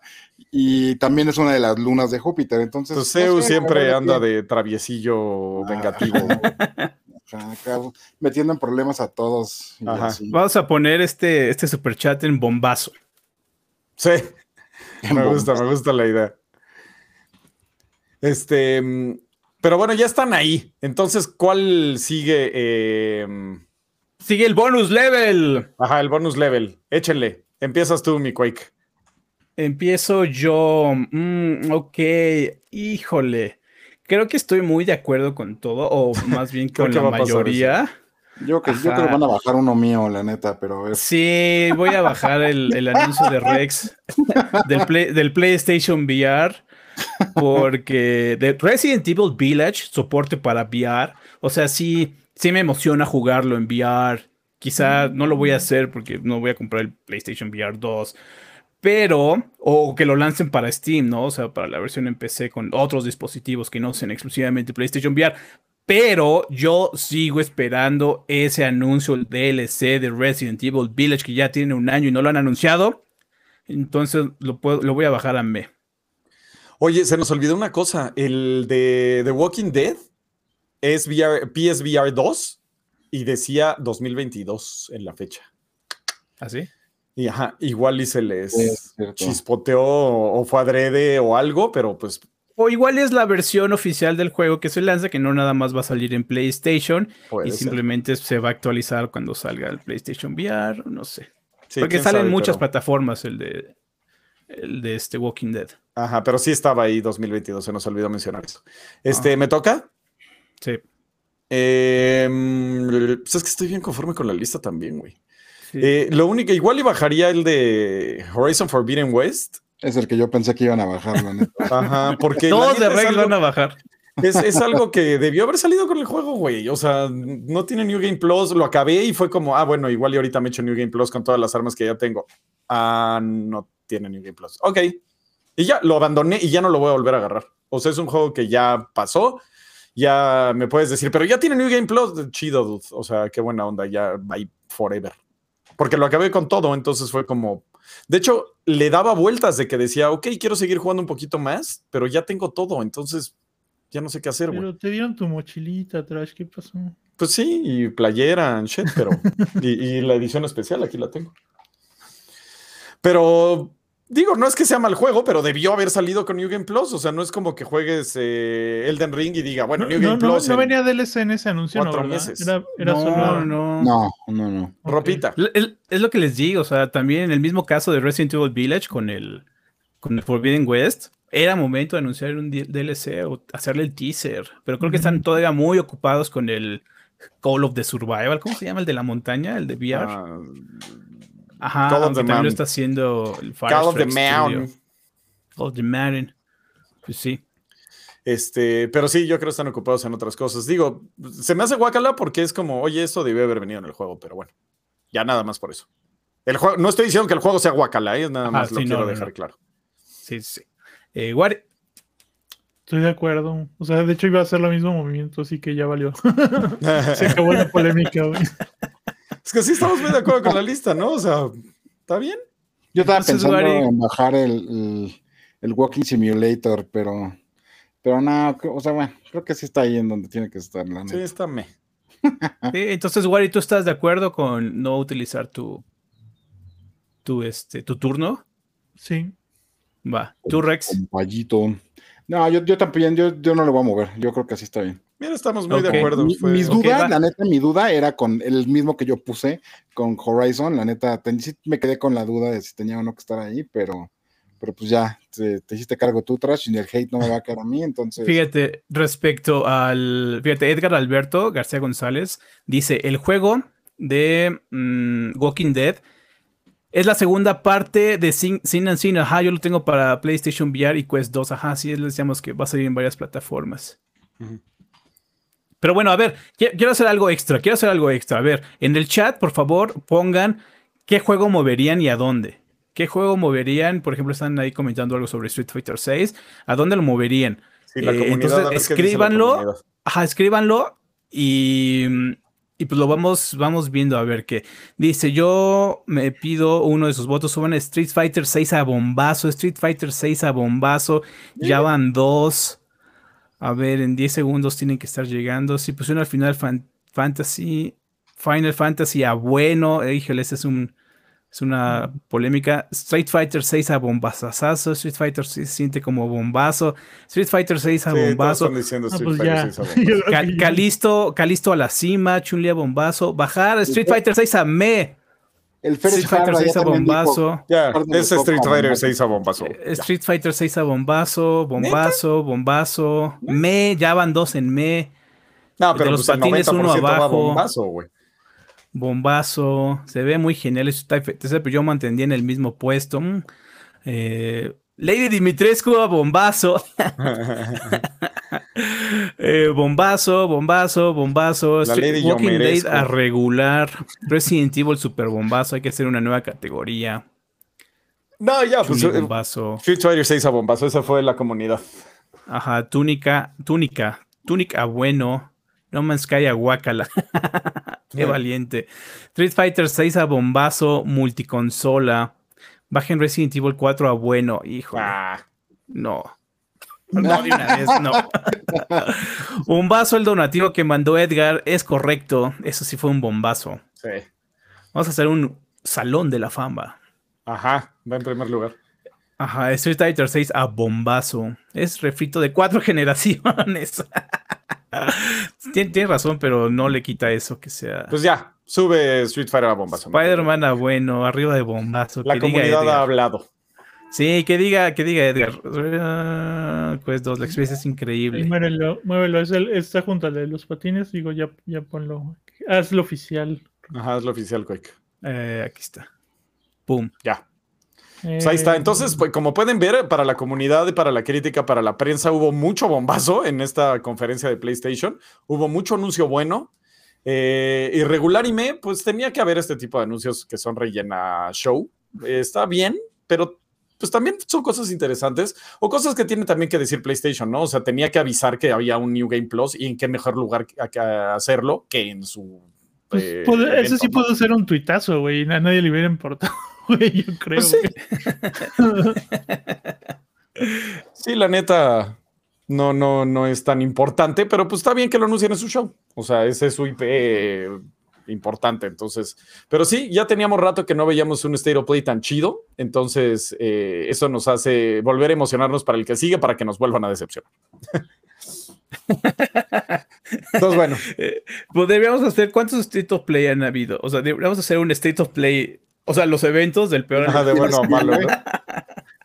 y también es una de las lunas de Júpiter. Entonces, pues Zeus siempre anda de traviesillo ah. vengativo. <laughs> metiendo en problemas a todos. Vamos a poner este, este super chat en bombazo. Sí, me gusta, me gusta la idea. Este, pero bueno, ya están ahí. Entonces, ¿cuál sigue? Em? Sigue el bonus level. Ajá, el bonus level. Échenle. Empiezas tú, mi Quake. Empiezo yo. Mm, ok, híjole. Creo que estoy muy de acuerdo con todo, o <laughs> más bien con la mayoría. Yo, que, yo creo que van a bajar uno mío, la neta, pero es... Sí, voy a bajar el, anuncio de Rex <laughs> del, del PlayStation VR, porque de Resident Evil Village, soporte para VR, o sea, sí, sí me emociona jugarlo en VR. Quizá no lo voy a hacer porque no voy a comprar el PlayStation VR 2, pero, o que lo lancen para Steam, ¿no? O sea, para la versión en PC con otros dispositivos que no sean exclusivamente PlayStation VR. Pero yo sigo esperando ese anuncio del DLC de Resident Evil Village que ya tiene un año y no lo han anunciado. Entonces lo, lo voy a bajar a me. Oye, se nos olvidó una cosa. El de The Walking Dead es PSVR 2 y decía 2022 en la fecha. ¿Ah, sí? Y ajá, igual y se les chispoteó o fue adrede o algo, pero pues. O igual es la versión oficial del juego que se lanza, que no nada más va a salir en PlayStation y simplemente se va a actualizar cuando salga el PlayStation VR, no sé. Porque salen muchas plataformas el de el de este Walking Dead. Ajá, pero sí estaba ahí 2022, se nos olvidó mencionar eso. Este, ¿me toca? Sí. Em, pues es que estoy bien conforme con la lista también, güey. Eh, lo único, igual y bajaría el de Horizon Forbidden West. Es el que yo pensé que iban a bajar, <laughs> Ajá, porque. Todos de regla van a bajar. Es, algo que debió haber salido con el juego, güey. O sea, no tiene New Game Plus. Lo acabé y fue como, ah, bueno, igual y ahorita me echo New Game Plus con todas las armas que ya tengo. Ah, no tiene New Game Plus. Ok. Y ya lo abandoné y ya no lo voy a volver a agarrar. O sea, es un juego que ya pasó. Ya me puedes decir, pero ya tiene New Game Plus. Chido, dude. O sea, qué buena onda. Ya, bye forever porque lo acabé con todo, entonces fue como... De hecho, le daba vueltas de que decía, ok, quiero seguir jugando un poquito más, pero ya tengo todo, entonces ya no sé qué hacer, Pero te dieron tu mochilita, Trash, ¿qué pasó? Pues sí, y playera, and shit, pero... y, la edición especial, aquí la tengo. Pero Digo, no es que sea mal juego, pero debió haber salido con New Game Plus. O sea, no es como que juegues eh, Elden Ring y diga, bueno, New Game Plus. No, venía DLC en ese anuncio, cuatro meses. Era, no, solo... no, no, no, no. Ropita. Es, lo que les digo. O sea, también en el mismo caso de Resident Evil Village con el, con el Forbidden West, era momento de anunciar un DLC o hacerle el teaser. Pero creo que están todavía muy ocupados con el Call of the Survival. ¿Cómo se llama el de la montaña? El de VR. Ah, Ajá, Call of the también lo está haciendo el Fire Call of the Mountain. Call of the Mountain. Pues sí. Este, pero sí, yo creo que están ocupados en otras cosas. Digo, se me hace guacala porque es como, oye, esto debió haber venido en el juego, pero bueno, ya nada más por eso. El juego, no estoy diciendo que el juego sea guacala, ¿eh? nada más lo quiero dejar claro. Sí, sí. Eh, Estoy de acuerdo. O sea, de hecho iba a hacer el mismo movimiento, así que ya valió. <laughs> se acabó la polémica, güey. Es que sí estamos muy de acuerdo con la lista, ¿no? O sea, ¿está bien? Yo estaba pensando en bajar el, el, Walking Simulator, pero, pero no, o sea, bueno, creo que sí está ahí en donde tiene que estar. La sí, está me. <laughs> Sí, entonces, Wari, ¿tú estás de acuerdo con no utilizar tu, tu, este, tu turno? Sí. Va. ¿Tú, Rex? No, yo, yo también, yo, yo no lo voy a mover. Yo creo que así está bien. Mira, estamos muy de acuerdo. mis dudas, la neta, mi duda era con el mismo que yo puse con Horizon. La neta, me quedé con la duda de si tenía o no que estar ahí, pero, pero pues ya te, hiciste cargo tú, Trash, y el hate no me va a quedar a mí, entonces. Fíjate, respecto al. Fíjate, Edgar Alberto García González dice: el juego de mm, Walking Dead es la segunda parte de Sin, Sin and Sin. Ajá, yo lo tengo para PlayStation VR y Quest 2. Ajá, sí, les decíamos que va a salir en varias plataformas. Pero bueno, a ver, quiero hacer algo extra, quiero hacer algo extra. A ver, en el chat, por favor, pongan qué juego moverían y a dónde. ¿Qué juego moverían? Por ejemplo, están ahí comentando algo sobre Street Fighter 6. ¿A dónde lo moverían? Sí, la eh, entonces, escríbanlo. Ajá, escríbanlo y, y, pues lo vamos, vamos viendo a ver qué. Dice, yo me pido uno de sus votos. Suban Street Fighter 6 a bombazo. Street Fighter 6 a bombazo. Ya van dos. A ver, en 10 segundos tienen que estar llegando. Si pusieron al final Fantasy, Final Fantasy a bueno, híjole, ese es un es una polémica. Street Fighter 6 a bombazazazo. Street Fighter 6 se siente como bombazo. Street Fighter 6 a bombazo. Calisto, Calisto a la cima. Chun-Li a bombazo. Bajar Street Fighter 6 a me. El Street Fighter 6 a bombazo. Ya, es Street Fighter 6 a bombazo. Street Fighter 6 a bombazo, bombazo, bombazo. Me, ya van dos en me. No, pero los pues patines uno abajo. bombazo, güey. Bombazo. Se ve muy genial. Pero yo mantendría en el mismo puesto. Mm, eh, Lady Dimitrescu a bombazo. <laughs> <laughs> Eh, bombazo, bombazo, bombazo. La Lady Walking Dead a regular. Resident Evil super bombazo. Hay que hacer una nueva categoría. No, ya, pues. Eh, bombazo. Street Fighter 6 a bombazo. Esa fue la comunidad. Ajá, túnica, túnica, túnica bueno. No Man's Sky a guacala. <laughs> Qué valiente. Street Fighter 6 a bombazo, multiconsola. Bajen Resident Evil 4 a bueno, hijo. Ah. No. No, de una vez, no. <laughs> un vaso el donativo que mandó Edgar es correcto. Eso sí fue un bombazo. Sí. Vamos a hacer un salón de la fama. Ajá, va en primer lugar. Ajá, Street Fighter 6 a bombazo. Es refrito de cuatro <laughs> generaciones. <laughs> Tiene, razón, pero no le quita eso que sea. Pues ya, sube Street Fighter a bombazo. Spider-Man a bueno, arriba de bombazo. La comunidad ha hablado. Sí, que diga, que diga Edgar. pues dos, la experiencia es increíble. muévelo, muévelo. Es el, está junto al de los patines. Digo, ya, ya ponlo. Hazlo oficial. Ajá, hazlo oficial, Quake. Eh, aquí está. Pum. Ya. Pues ahí está. Eh, Entonces, pues, como pueden ver, para la comunidad y para la crítica, para la prensa, hubo mucho bombazo en esta conferencia de PlayStation. Hubo mucho anuncio bueno. Eh, irregular y me, pues tenía que haber este tipo de anuncios que son rellena show. está bien, pero pues también son cosas interesantes o cosas que tiene también que decir PlayStation, ¿no? O sea, tenía que avisar que había un New Game Plus y en qué mejor lugar que hacerlo que en su. Pues, eh, eso sí pudo ser un tuitazo, güey, a nadie le hubiera importado, <laughs> güey, yo creo. Pues <laughs> sí. la neta no, no, no es tan importante, pero pues está bien que lo anuncien en su show. O sea, ese es su IP importante. Entonces, pero sí, ya teníamos rato que no veíamos un State of Play tan chido. Entonces, eh, eso nos hace volver a emocionarnos para el que sigue, para que nos vuelvan a decepcionar. <laughs> Entonces, bueno. Eh, pues deberíamos hacer, ¿cuántos State of Play han habido? O sea, deberíamos hacer un State of Play, o sea, los eventos del peor. de bueno <laughs> malo,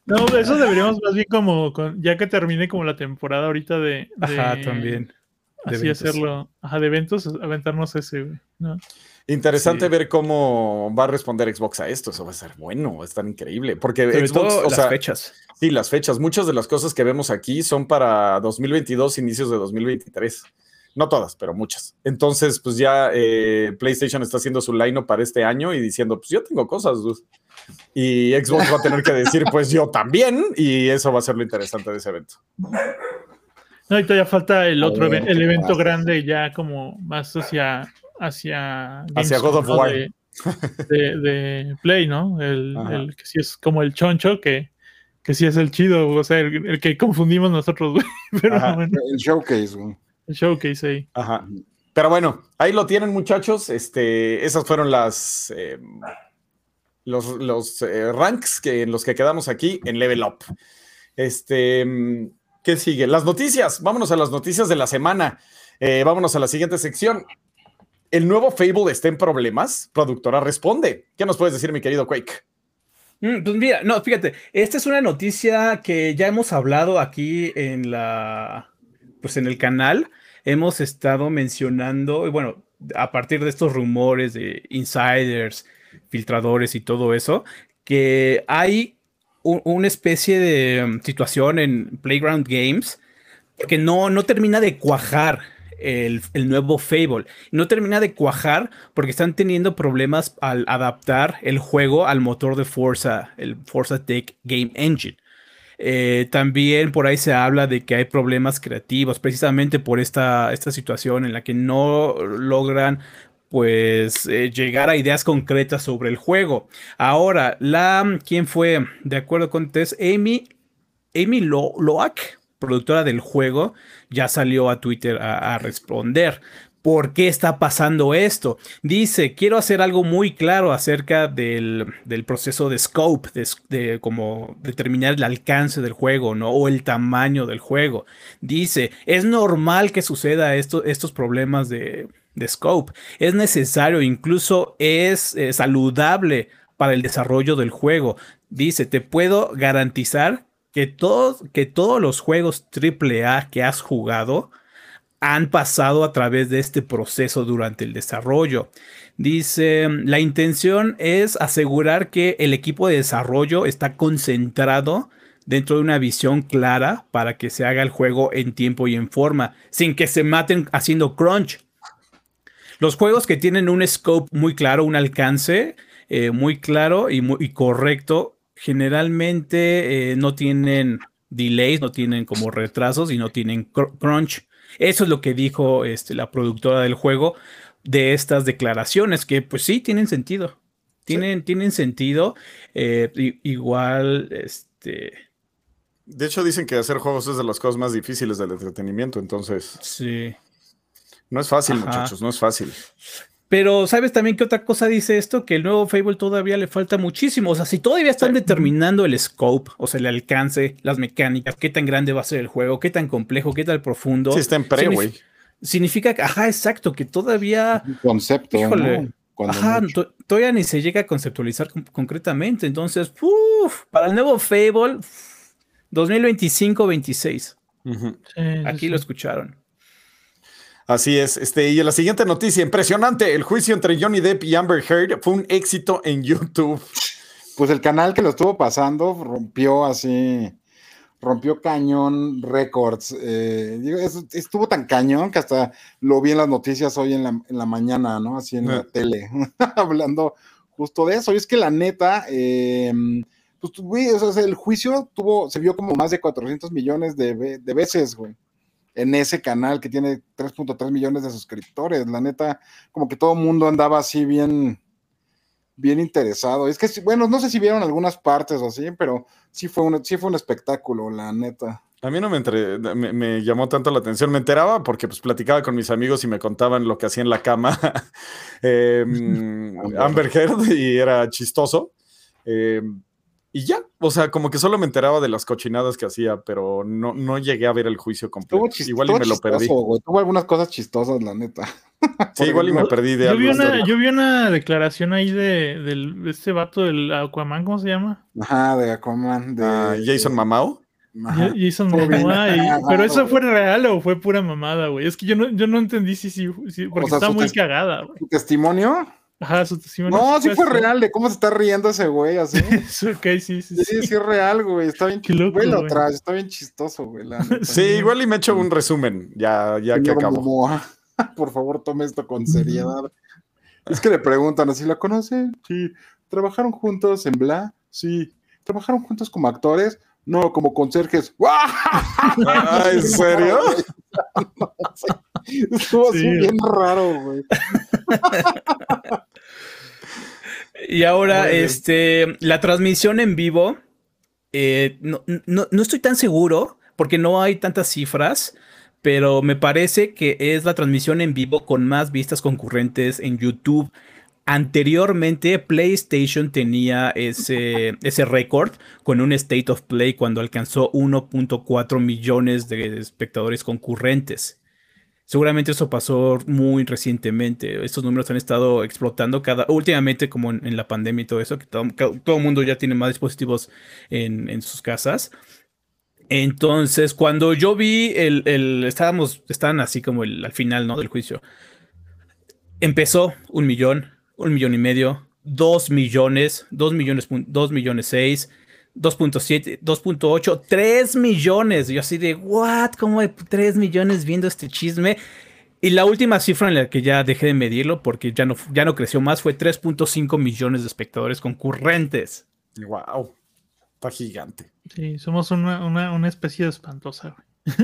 ¿no? eso deberíamos más bien como, ya que termine como la temporada ahorita de... Ajá, también. Así hacerlo, ajá, de eventos, aventarnos ese, ¿no? Interesante ver cómo va a responder Xbox a esto. Eso va a ser bueno, va a estar increíble. Porque Xbox, o las fechas. Sí, las fechas. Muchas de las cosas que vemos aquí son para 2022, inicios de 2023. No todas, pero muchas. Entonces, pues ya eh, PlayStation está haciendo su line para este año y diciendo, pues yo tengo cosas, Y Xbox va a tener que decir, pues yo también. Y eso va a ser lo interesante de ese evento. No, y todavía falta el otro evento, el evento grande ya como más hacia hacia, hacia God of War. De, Play, ¿no? El, que sí es como el choncho, que, que sí es el chido, o sea, el, que confundimos nosotros, güey. <laughs> El showcase, güey. El showcase ahí. Ajá. Pero bueno, ahí lo tienen, muchachos. Este, esas fueron las eh, los, los eh, ranks que, en los que quedamos aquí en Level Up. Este, ¿qué sigue? Las noticias. Vámonos a las noticias de la semana. Eh, vámonos a la siguiente sección. ¿El nuevo Fable está en problemas? Productora responde. ¿Qué nos puedes decir, mi querido Quake? Mm, pues mira, no, fíjate, esta es una noticia que ya hemos hablado aquí en la, pues en el canal. Hemos estado mencionando, y bueno, a partir de estos rumores de insiders, filtradores y todo eso, que hay una especie de um, situación en Playground Games que no, no termina de cuajar el, nuevo Fable. No termina de cuajar porque están teniendo problemas al adaptar el juego al motor de Forza, el Forza Tech Game Engine. Eh, también por ahí se habla de que hay problemas creativos, precisamente por esta, esta situación en la que no logran pues eh, llegar a ideas concretas sobre el juego. Ahora, la, ¿quién fue? De acuerdo con Tess, Amy, Amy Loak, productora del juego, ya salió a Twitter a, responder. ¿Por qué está pasando esto? Dice, quiero hacer algo muy claro acerca del, proceso de scope, de, cómo determinar el alcance del juego, ¿no? O el tamaño del juego. Dice, es normal que suceda esto, estos problemas de, scope. Es necesario, incluso es eh, saludable para el desarrollo del juego. Dice, te puedo garantizar que, todos, que todos los juegos AAA que has jugado han pasado a través de este proceso durante el desarrollo. Dice, la intención es asegurar que el equipo de desarrollo está concentrado dentro de una visión clara para que se haga el juego en tiempo y en forma, sin que se maten haciendo crunch. Los juegos que tienen un scope muy claro, un alcance eh, muy claro y, muy, y correcto, generalmente eh, no tienen delays, no tienen como retrasos y no tienen crunch. Eso es lo que dijo este, la productora del juego de estas declaraciones, que pues sí, tienen sentido. Tienen, tienen sentido. Eh, igual, este... De hecho, dicen que hacer juegos es de las cosas más difíciles del entretenimiento, entonces... Sí. No es fácil, muchachos, no es fácil. Pero, ¿sabes también qué otra cosa dice esto? Que el nuevo Fable todavía le falta muchísimo. O sea, si todavía están determinando el scope, o sea, el alcance, las mecánicas, qué tan grande va a ser el juego, qué tan complejo, qué tan profundo. Sí, está en pre, güey. Significa, que, ajá, exacto, que todavía. concepto. Híjole. Ajá, todavía ni se llega a conceptualizar concretamente. Entonces, uff, para el nuevo Fable, 2025-26. Aquí lo escucharon. Así es. Este, y la siguiente noticia, impresionante. El juicio entre Johnny Depp y Amber Heard fue un éxito en YouTube. Pues el canal que lo estuvo pasando rompió así, rompió cañón récords. Eh, estuvo tan cañón que hasta lo vi en las noticias hoy en la, mañana, ¿no? Así en la ah. tele, <laughs> hablando justo de eso. Y es que la neta, eh, pues, güey, el juicio tuvo, se vio como más de 400 millones de, de veces, güey en ese canal que tiene 3.3 millones de suscriptores. La neta, como que todo el mundo andaba así bien, bien interesado. Es que, bueno, no sé si vieron algunas partes o así, pero sí fue un, sí fue un espectáculo, la neta. A mí no me, entre, me, llamó tanto la atención. Me enteraba porque pues platicaba con mis amigos y me contaban lo que hacía en la cama <laughs> em, <laughs> Amber Heard y era chistoso. Em, y ya, o sea, como que solo me enteraba de las cochinadas que hacía, pero no, no llegué a ver el juicio completo. igual y me lo perdí. Tuvo algunas cosas chistosas, la neta. <laughs> Sí, igual y me perdí de yo Vi una, yo vi una declaración ahí de, de, este vato del Aquaman, ¿cómo se llama? Ajá, de Aquaman. De, ah, Jason Mamao. Jason Mamao. <laughs> pero eso fue real o fue pura mamada, güey. Es que yo no, yo no entendí si, sí, porque está muy cagada, güey. testimonio? Ajá, su testimonio. No, sí fue real, de cómo se está riendo ese güey, así. <laughs> ok, sí, sí, sí. Sí, sí es real, güey. Está bien chistoso. está bien chistoso, güey. sí, igual y me echo un resumen, ya, ya que acabo. <laughs> por favor, tome esto con seriedad. Es que le preguntan, ¿así la conocen? Sí. ¿Trabajaron juntos en Bla? Sí. ¿Trabajaron juntos como actores? No, como conserjes. <laughs> Ah, ¿En serio? Estuvo así bien raro, güey. <laughs> Y ahora, este, la transmisión en vivo, eh, no, no, estoy tan seguro porque no hay tantas cifras, pero me parece que es la transmisión en vivo con más vistas concurrentes en YouTube. Anteriormente, PlayStation tenía ese, ese récord con un State of Play cuando alcanzó 1.4 millones de espectadores concurrentes. Seguramente eso pasó muy recientemente. Estos números han estado explotando cada, últimamente, como en, la pandemia y todo eso, que todo, el mundo ya tiene más dispositivos en, en sus casas. Entonces, cuando yo vi el, el estábamos, estaban así como el, al final, ¿no? Del juicio. Empezó un millón, un millón y medio, dos millones, dos millones, dos millones seis, 2.7, 2.8, 3 millones. Yo así de, ¿what? ¿Cómo hay 3 millones viendo este chisme? Y la última cifra en la que ya dejé de medirlo, porque ya no, ya no creció más, fue 3.5 millones de espectadores concurrentes. ¡Wow! Está gigante. Sí, somos una, una, especie de espantosa, <laughs>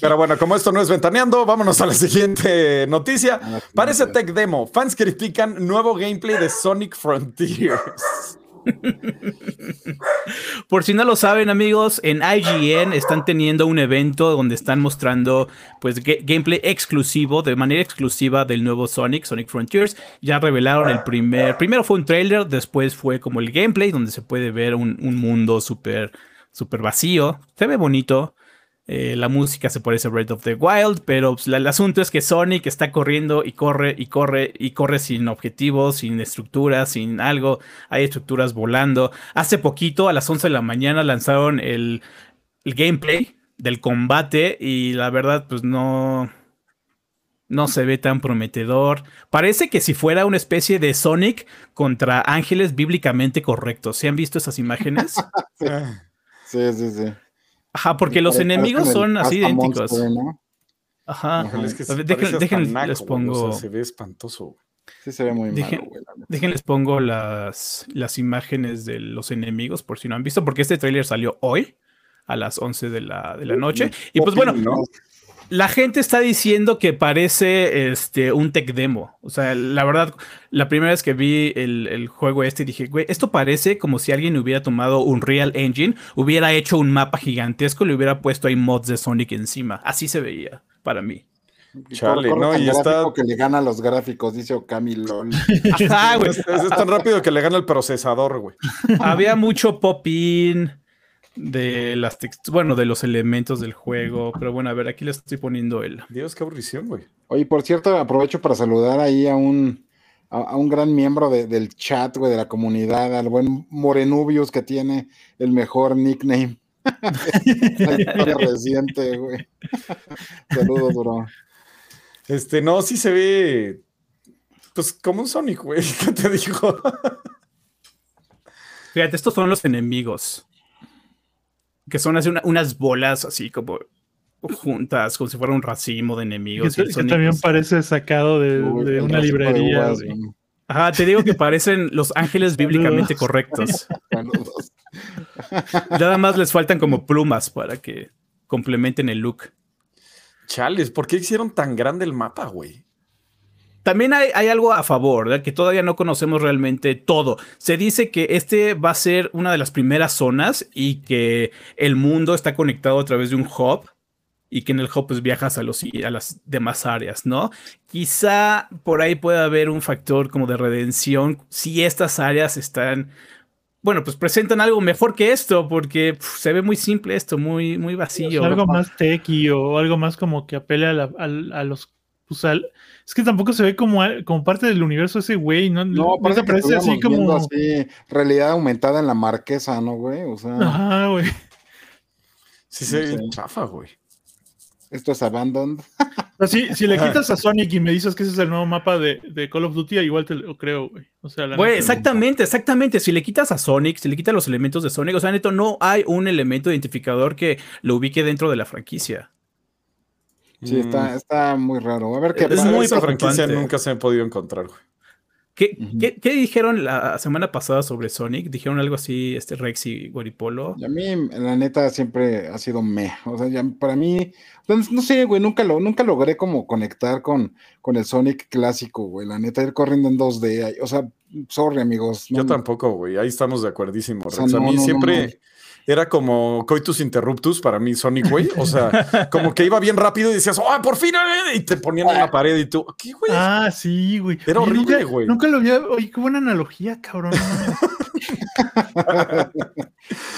Pero bueno, como esto no es ventaneando, vámonos a la siguiente noticia. Ah, Parece tech demo. Fans critican nuevo gameplay de Sonic Frontiers. Por si no lo saben, amigos, en IGN están teniendo un evento donde están mostrando pues gameplay exclusivo, de manera exclusiva del nuevo Sonic, Sonic Frontiers. Ya revelaron el primer, primero fue un trailer, después fue como el gameplay donde se puede ver un, un mundo súper súper vacío. Se ve bonito. Eh, la música se parece a Breath of the Wild, pero pues, el asunto es que Sonic está corriendo y corre y corre y corre sin objetivos, sin estructuras, sin algo. Hay estructuras volando. Hace poquito, a las 11 de la mañana, lanzaron el, gameplay del combate y la verdad, pues no, no se ve tan prometedor. Parece que si fuera una especie de Sonic contra ángeles bíblicamente correctos. ¿Se han visto esas imágenes? <laughs> sí, sí, sí. Ajá, porque los enemigos son así idénticos. Ajá. déjenles les pongo. se ve espantoso. Sí, se ve muy Dejen, Déjenles pongo las, las imágenes de los enemigos por si no han visto, porque este tráiler salió hoy a las 11 de la, de la noche. Y pues bueno, la gente está diciendo que parece este, un tech demo. O sea, la verdad, la primera vez que vi el, juego este dije, güey, esto parece como si alguien hubiera tomado un Real Engine, hubiera hecho un mapa gigantesco y le hubiera puesto ahí mods de Sonic encima. Así se veía para mí. Chale, ¿no? Y está. que le gana los gráficos, dice Okami LOL. <laughs> Ajá, güey. Es, tan rápido que le gana el procesador, güey. Había mucho pop-in de las bueno, de los elementos del juego. Pero bueno, a ver, aquí le estoy poniendo el. Dios, qué aburrición, güey. Oye, por cierto, aprovecho para saludar ahí a un, a, un gran miembro del chat, güey, de la comunidad, al buen Morenubius que tiene el mejor nickname. <laughs> reciente, güey. Saludos, bro. Este, no, sí se ve. Pues como un Sonic, güey. <laughs> ¿Qué te dijo? Fíjate, estos son los enemigos que son así unas bolas así como juntas, como si fuera un racimo de enemigos. Que, también parece sacado de, una librería. Ajá, te digo que parecen los ángeles bíblicamente correctos. Nada más les faltan como plumas para que complementen el look. Chales, ¿por qué hicieron tan grande el mapa, güey? También hay, algo a favor, que todavía no conocemos realmente todo. Se dice que este va a ser una de las primeras zonas y que el mundo está conectado a través de un hub y que en el hub pues viajas a, los, a las demás áreas, ¿no? Quizá por ahí pueda haber un factor como de redención si estas áreas están, bueno, pues presentan algo mejor que esto, porque se ve muy simple esto, muy, muy vacío. algo más techy o algo más como que apele a, los... Pues, es que tampoco se ve como, como parte del universo ese güey, ¿no? No, parece, parece así como... Así, realidad aumentada en la marquesa, ¿no, güey? O sea... Ajá, güey. Sí, se ve chafa, güey. Esto es Abandoned. si, si le quitas a Sonic y me dices que ese es el nuevo mapa de, Call of Duty, igual te lo creo, güey. O sea, güey, exactamente, exactamente. Si le quitas a Sonic, si le quitas los elementos de Sonic, o sea, neto, no hay un elemento identificador que lo ubique dentro de la franquicia. Sí, está, está muy raro. A ver qué Es muy esa franquicia nunca se ha podido encontrar, güey. ¿Qué, ¿qué, dijeron la semana pasada sobre Sonic? ¿Dijeron algo así, este Rex y Guaripolo? a mí, la neta, siempre ha sido me. O sea, ya, para mí, no, sé, güey, nunca, lo, nunca logré como conectar con, con el Sonic clásico, güey. La neta, ir corriendo en 2D. O sea, sorry, amigos. Yo tampoco, güey. Ahí estamos de acuerdísimo, Rex. a mí siempre era como coitus interruptus para mí, Sonic, güey. O sea, como que iba bien rápido y decías, ¡oh, por fin! Eh", y te ponían en la pared y tú, ¿qué, güey? Ah, sí, güey. Era horrible, güey. Nunca, lo vi. Oye, qué buena analogía, cabrón. <laughs>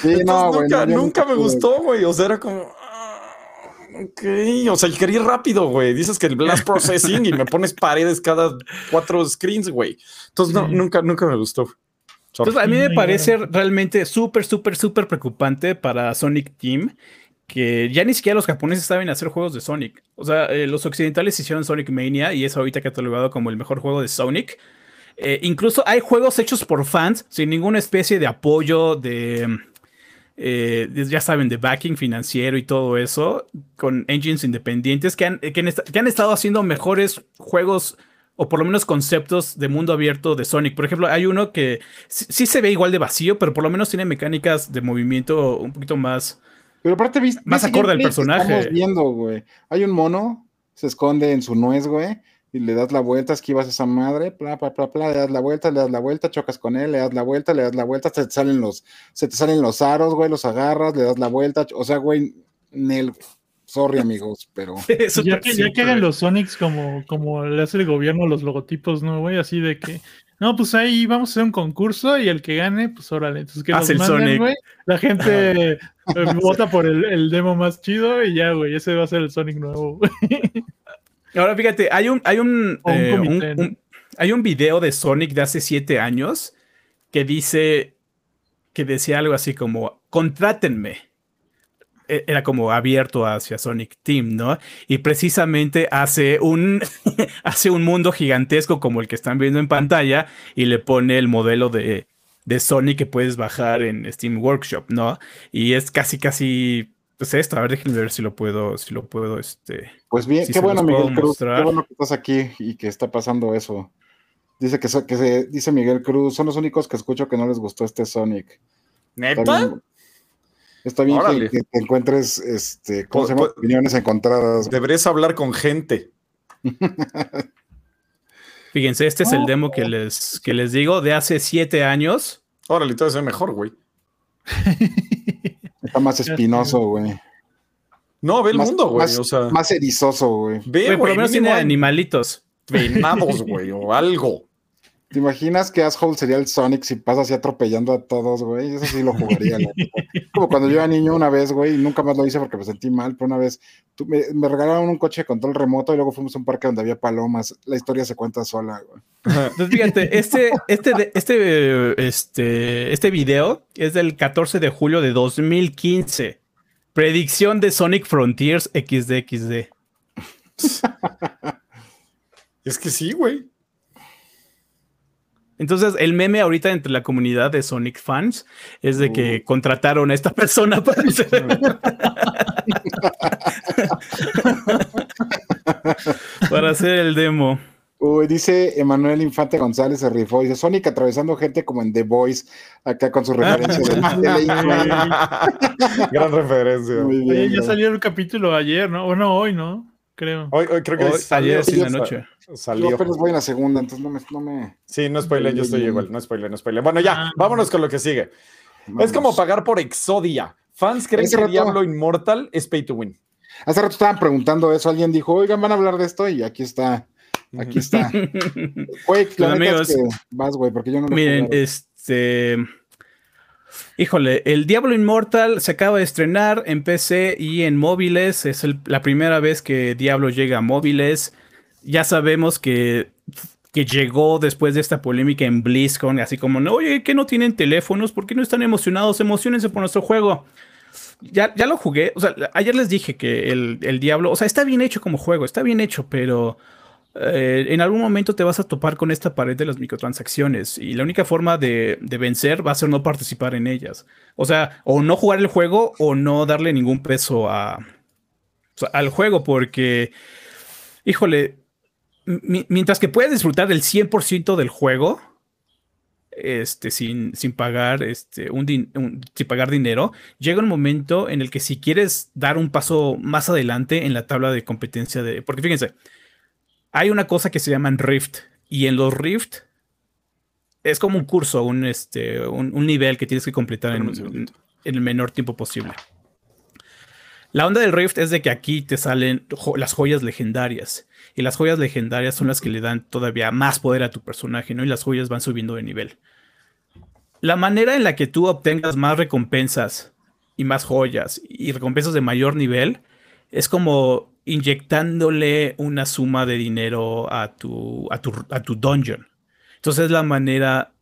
sí, no, nunca, nunca me gustó, güey. O sea, era como. Ah, ok, o sea, quería ir rápido, güey. Dices que el blast processing y me pones paredes cada cuatro screens, güey. Entonces, no, nunca, nunca me gustó. Entonces, a mí me parece realmente súper, súper, súper preocupante para Sonic Team que ya ni siquiera los japoneses saben hacer juegos de Sonic. O sea, eh, los occidentales hicieron Sonic Mania y es ahorita catalogado como el mejor juego de Sonic. Eh, incluso hay juegos hechos por fans sin ninguna especie de apoyo de, eh, ya saben, de backing financiero y todo eso, con engines independientes que han, que han estado haciendo mejores juegos o por lo menos conceptos de mundo abierto de Sonic. Por ejemplo, hay uno que sí, se ve igual de vacío, pero por lo menos tiene mecánicas de movimiento un poquito más. Pero aparte, ¿viste? Más acorde al personaje. Estamos viendo, güey. Hay un mono, se esconde en su nuez, güey, y le das la vuelta, esquivas a esa madre, bla, bla, bla, bla, le das la vuelta, le das la vuelta, chocas con él, le das la vuelta, le das la vuelta, se te salen los, se te salen los aros, güey, los agarras, le das la vuelta, o sea, güey, Nel, Sorry, amigos, pero. <laughs> ya, que, ya que hagan los Sonics como, como le hace el gobierno los logotipos, ¿no, güey? Así de que. No, pues ahí vamos a hacer un concurso y el que gane, pues órale. Entonces que Hace el Sonic. La gente eh, vota por el, demo más chido y ya, güey. Ese va a ser el Sonic nuevo, güey. Ahora fíjate, hay un, hay un, eh, hay un video de Sonic de hace siete años que dice que decía algo así como contrátenme era como abierto hacia Sonic Team, ¿no? Y precisamente hace un, <laughs> hace un mundo gigantesco como el que están viendo en pantalla y le pone el modelo de, de Sonic que puedes bajar en Steam Workshop, ¿no? Y es casi, casi, pues esto, a ver, déjenme ver si lo puedo, si lo puedo, este... Pues bien, qué bueno, Miguel Cruz, qué bueno que estás aquí y que está pasando eso. Dice que, que se, dice Miguel Cruz, son los únicos que escucho que no les gustó este Sonic. ¿Neta? Está bien que, encuentres este, ¿cómo se llama? opiniones encontradas. Deberías hablar con gente. <laughs> Fíjense, este es el demo que les, que les digo de hace siete años. Órale, todo es mejor, güey. Está más espinoso, güey. No, ve el mundo, güey. Más, o sea, más erizoso, güey. Ve, güey, por lo menos tiene animalitos. Venados, güey, o algo. ¿Te imaginas qué asshole sería el Sonic si pasa así atropellando a todos, güey? Eso sí lo jugaría. Como cuando yo era niño una vez, güey, y nunca más lo hice porque me sentí mal, pero una vez me, regalaron un coche de control remoto y luego fuimos a un parque donde había palomas. La historia se cuenta sola, güey. Entonces, fíjate, este, este, este, este, este video es del 14 de julio de 2015. Predicción de Sonic Frontiers XDXD. <laughs> es que sí, güey. Entonces, el meme ahorita entre la comunidad de Sonic fans es de que contrataron a esta persona para hacer, <laughs> para hacer el demo. Uy, dice Emanuel Infante González se rifó. Dice Sonic atravesando gente como en The Voice, acá con su referencia de, <laughs> <laughs> Gran referencia. ya salió el capítulo ayer, ¿no? O no, hoy, ¿no? Creo. Hoy, creo que ayer, sí, la noche. Salió. Yo apenas voy en la segunda, entonces no me. No me... Sí, no spoiler, yo estoy igual, no spoiler, no spoiler. Bueno, ya, ah. vámonos con lo que sigue. Es como pagar por Exodia. Fans creen que Diablo Immortal es pay to win. Hace rato estaban preguntando eso, alguien dijo, oigan, van a hablar de esto y aquí está. Aquí está. <laughs> Güey, amigos, vas, güey, porque yo no lo Miren, este. Híjole, el Diablo Immortal se acaba de estrenar en PC y en móviles. Es la primera vez que Diablo llega a móviles. Ya sabemos que, que llegó después de esta polémica en BlizzCon, así como, oye, que no tienen teléfonos? ¿Por qué no están emocionados? Emocionense por nuestro juego. Ya, ya lo jugué. O sea, ayer les dije que el, el Diablo, o sea, está bien hecho como juego, está bien hecho, pero eh, en algún momento te vas a topar con esta pared de las microtransacciones y la única forma de, vencer va a ser no participar en ellas. O sea, o no jugar el juego o no darle ningún peso a, al juego porque, híjole, mientras que puedes disfrutar del 100% del juego, este, sin, sin pagar, este, un, sin pagar dinero, llega un momento en el que si quieres dar un paso más adelante en la tabla de competencia de... Porque fíjense, hay una cosa que se llaman Rift. Y en los Rift es como un curso, un, este, un, nivel que tienes que completar en, el menor tiempo posible. La onda del Rift es de que aquí te salen las joyas legendarias. Y las joyas legendarias son las que le dan todavía más poder a tu personaje, ¿no? Y las joyas van subiendo de nivel. La manera en la que tú obtengas más recompensas y más joyas y recompensas de mayor nivel es como inyectándole una suma de dinero a tu, a tu, a tu dungeon. Entonces es la manera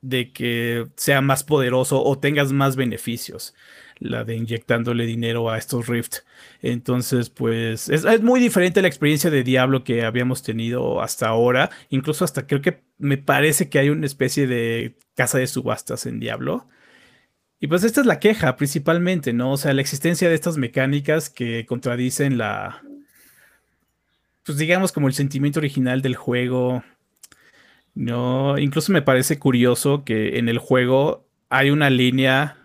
de que sea más poderoso o tengas más beneficios, la de inyectándole dinero a estos Rift. Entonces, pues es, es, muy diferente la experiencia de Diablo que habíamos tenido hasta ahora. Incluso hasta creo que me parece que hay una especie de casa de subastas en Diablo. Y pues esta es la queja principalmente, ¿no? O sea, la existencia de estas mecánicas que contradicen la, pues digamos como el sentimiento original del juego. No, incluso me parece curioso que en el juego hay una línea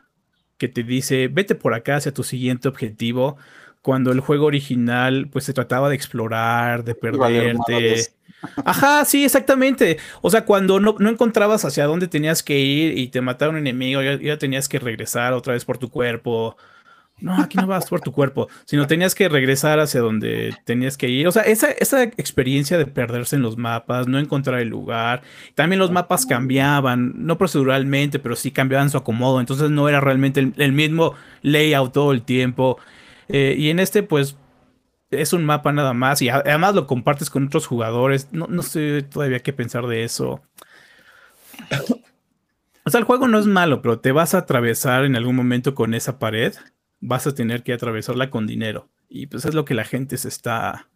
que te dice, vete por acá hacia tu siguiente objetivo, cuando el juego original pues se trataba de explorar, de perderte. <laughs> Ajá, sí, exactamente. O sea, cuando no, encontrabas hacia dónde tenías que ir y te mataron un enemigo, ya, tenías que regresar otra vez por tu cuerpo. No, aquí no vas por tu cuerpo, sino tenías que regresar hacia donde tenías que ir. O sea, esa, esa experiencia de perderse en los mapas, no encontrar el lugar. También los mapas cambiaban, no proceduralmente, pero sí cambiaban su acomodo. Entonces no era realmente el, mismo layout todo el tiempo. Eh, y en este, pues, es un mapa nada más y además lo compartes con otros jugadores. No, no sé todavía qué pensar de eso. O sea, el juego no es malo, pero te vas a atravesar en algún momento con esa pared. Vas a tener que atravesarla con dinero. Y pues es lo que la gente se está.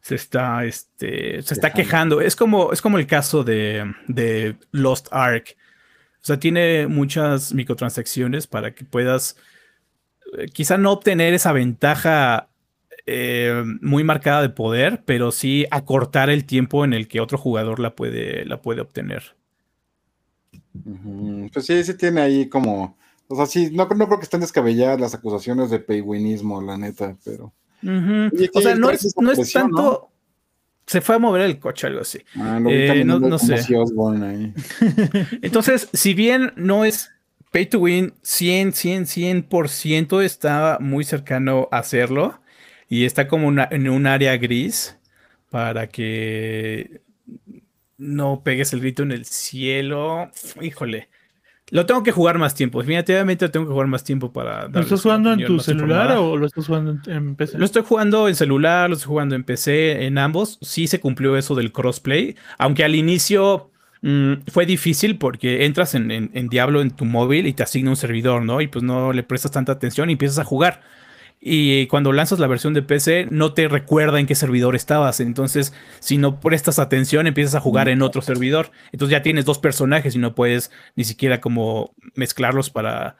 Se está, este, se está quejando. Es como, es como el caso de, de Lost Ark. O sea, tiene muchas microtransacciones para que puedas eh, quizá no obtener esa ventaja eh, muy marcada de poder, pero sí acortar el tiempo en el que otro jugador la puede, la puede obtener. Pues sí, sí tiene ahí como. O sea, sí, no, no creo que estén descabelladas las acusaciones de paywinismo, la neta, pero. o sea, no es, no es tanto. Se fue a mover el coche, algo así. Ah, eh, no, sé. <laughs> Entonces, si bien no es pay to win 100, 100, 100%, está muy cercano a hacerlo y está como en un área gris para que no pegues el grito en el cielo. Híjole. Lo tengo que jugar más tiempo. Definitivamente lo tengo que jugar más tiempo para. ¿Lo estás jugando en tu celular o lo estás jugando en PC? Lo estoy jugando en celular, lo estoy jugando en PC, en ambos. Sí se cumplió eso del crossplay. Aunque al inicio mm, fue difícil porque entras en, en, Diablo en tu móvil y te asigna un servidor, ¿no? Y pues no le prestas tanta atención y empiezas a jugar y cuando lanzas la versión de PC no te recuerda en qué servidor estabas. Entonces, si no prestas atención, empiezas a jugar en otro servidor. Entonces ya tienes dos personajes y no puedes ni siquiera como mezclarlos para...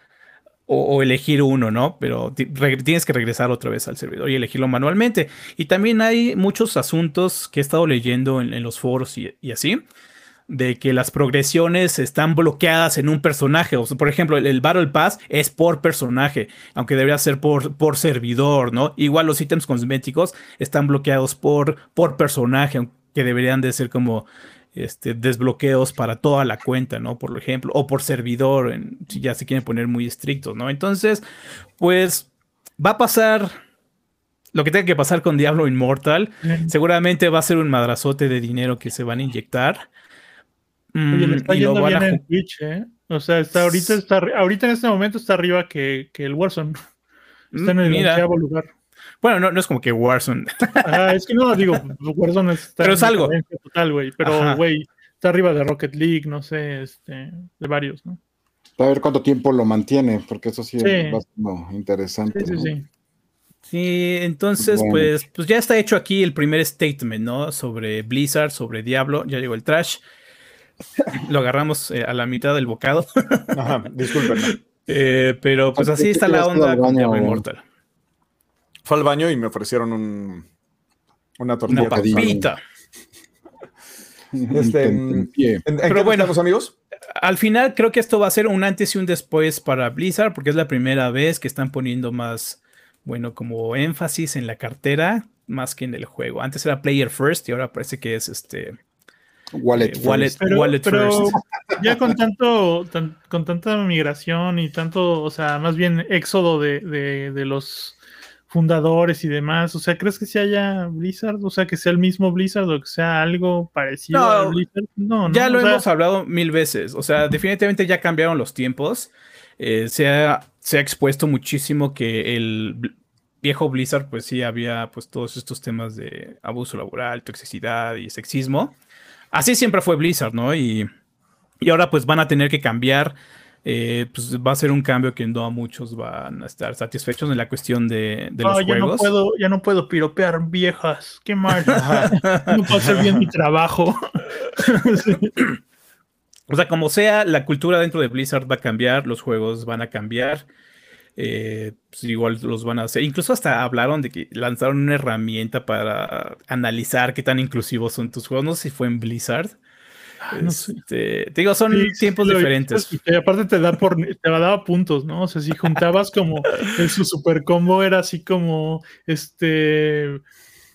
O, elegir uno, ¿no? Pero tienes que regresar otra vez al servidor y elegirlo manualmente. Y también hay muchos asuntos que he estado leyendo en, los foros y así de que las progresiones están bloqueadas en un personaje. O por ejemplo, el, Battle Pass es por personaje, aunque debería ser por, por servidor, ¿no? Igual los ítems cosméticos están bloqueados por, por personaje, que deberían de ser como este, desbloqueos para toda la cuenta, ¿no? Por ejemplo, o por servidor, si ya se quieren poner muy estrictos, ¿no? Entonces, pues va a pasar lo que tenga que pasar con Diablo Immortal. Seguramente va a ser un madrazote de dinero que se van a inyectar. Oye, le está yendo bien en Twitch, ¿eh? O sea, está ahorita, está, ahorita en este momento está arriba que, que el Warzone. <laughs> Está en el onceavo lugar. Bueno, no, no es como que Warzone. <laughs> es que no, digo, Warzone está Pero es algo. Total, güey. Pero, güey, está arriba de Rocket League, no sé, este, de varios, ¿no? A ver cuánto tiempo lo mantiene, porque eso sí, es bastante interesante. Sí, sí, sí. Sí, entonces, pues, pues ya está hecho aquí el primer statement, ¿no? Sobre Blizzard, sobre Diablo, ya llegó el trash. Lo agarramos eh, a la mitad del bocado. <laughs> Ajá, disculpen. Eh, pero pues así está la onda con Diablo Immortal. Fue al baño y me ofrecieron un, una tortilla. Una papita. Este, en, Pero bueno, amigos. Al final creo que esto va a ser un antes y un después para Blizzard, porque es la primera vez que están poniendo más, bueno, como énfasis en la cartera más que en el juego. Antes era player first y ahora parece que es este wallet, eh, wallet, pero, Ya con tanto, con tanta migración y tanto, o sea, más bien éxodo de, de los fundadores y demás. O sea, ¿crees que si haya Blizzard? O sea, que sea el mismo Blizzard o que sea algo parecido a Blizzard. No, no ya lo hemos hablado mil veces. O sea, definitivamente ya cambiaron los tiempos. Eh, se, ha, se, ha, expuesto muchísimo que el viejo Blizzard, pues sí, había pues todos estos temas de abuso laboral, toxicidad y sexismo. Así siempre fue Blizzard, ¿no? Y, y ahora pues van a tener que cambiar eh, pues va a ser un cambio que no a muchos van a estar satisfechos en la cuestión de, de los ya juegos. No puedo, ya no puedo piropear viejas, qué mal. <laughs> no puedo hacer bien mi trabajo. <laughs> O sea, como sea, la cultura dentro de Blizzard va a cambiar, los juegos van a cambiar. Eh, pues igual los van a hacer. Incluso hasta hablaron de que lanzaron una herramienta para analizar qué tan inclusivos son tus juegos. No sé si fue en Blizzard Ah, este, te digo, son tiempos diferentes. Y aparte te da por, te daba puntos, ¿no? O sea, si juntabas como <laughs> en su super combo era así como este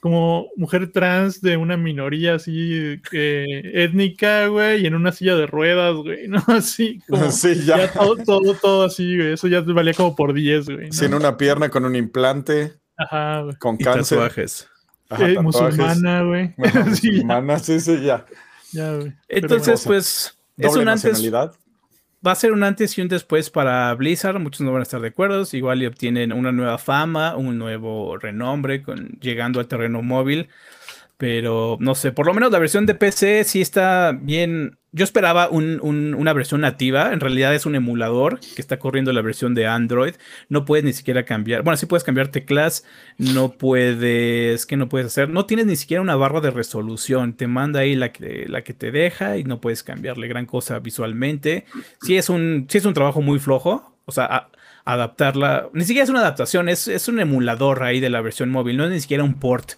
como mujer trans de una minoría así eh, étnica, güey, y en una silla de ruedas, güey, ¿no? <laughs> Así como <laughs> sí, ya. todo, todo, todo, así, güey. Eso ya valía como por 10, güey. Sin una pierna, con un implante. Ajá, Con cáncer. Tatuajes. Eh, musulmana, güey. <laughs> musulmana, sí, sí, ya. Entonces, pues, es un antes. Va a ser un antes y un después para Blizzard. Muchos no van a estar de acuerdo. Igual y obtienen una nueva fama, un nuevo renombre, con, llegando al terreno móvil. Pero no sé, por lo menos la versión de PC sí está bien. Yo esperaba una versión nativa. En realidad es un emulador que está corriendo la versión de Android. No puedes ni siquiera cambiar. Bueno, sí puedes cambiar teclas. No puedes. ¿Qué no puedes hacer? No tienes ni siquiera una barra de resolución. Te manda ahí la que, la que te deja y no puedes cambiarle gran cosa visualmente. Sí es un, sí es un trabajo muy flojo. O sea, adaptarla. Ni siquiera es una adaptación. Es, es un emulador ahí de la versión móvil. No es ni siquiera un port.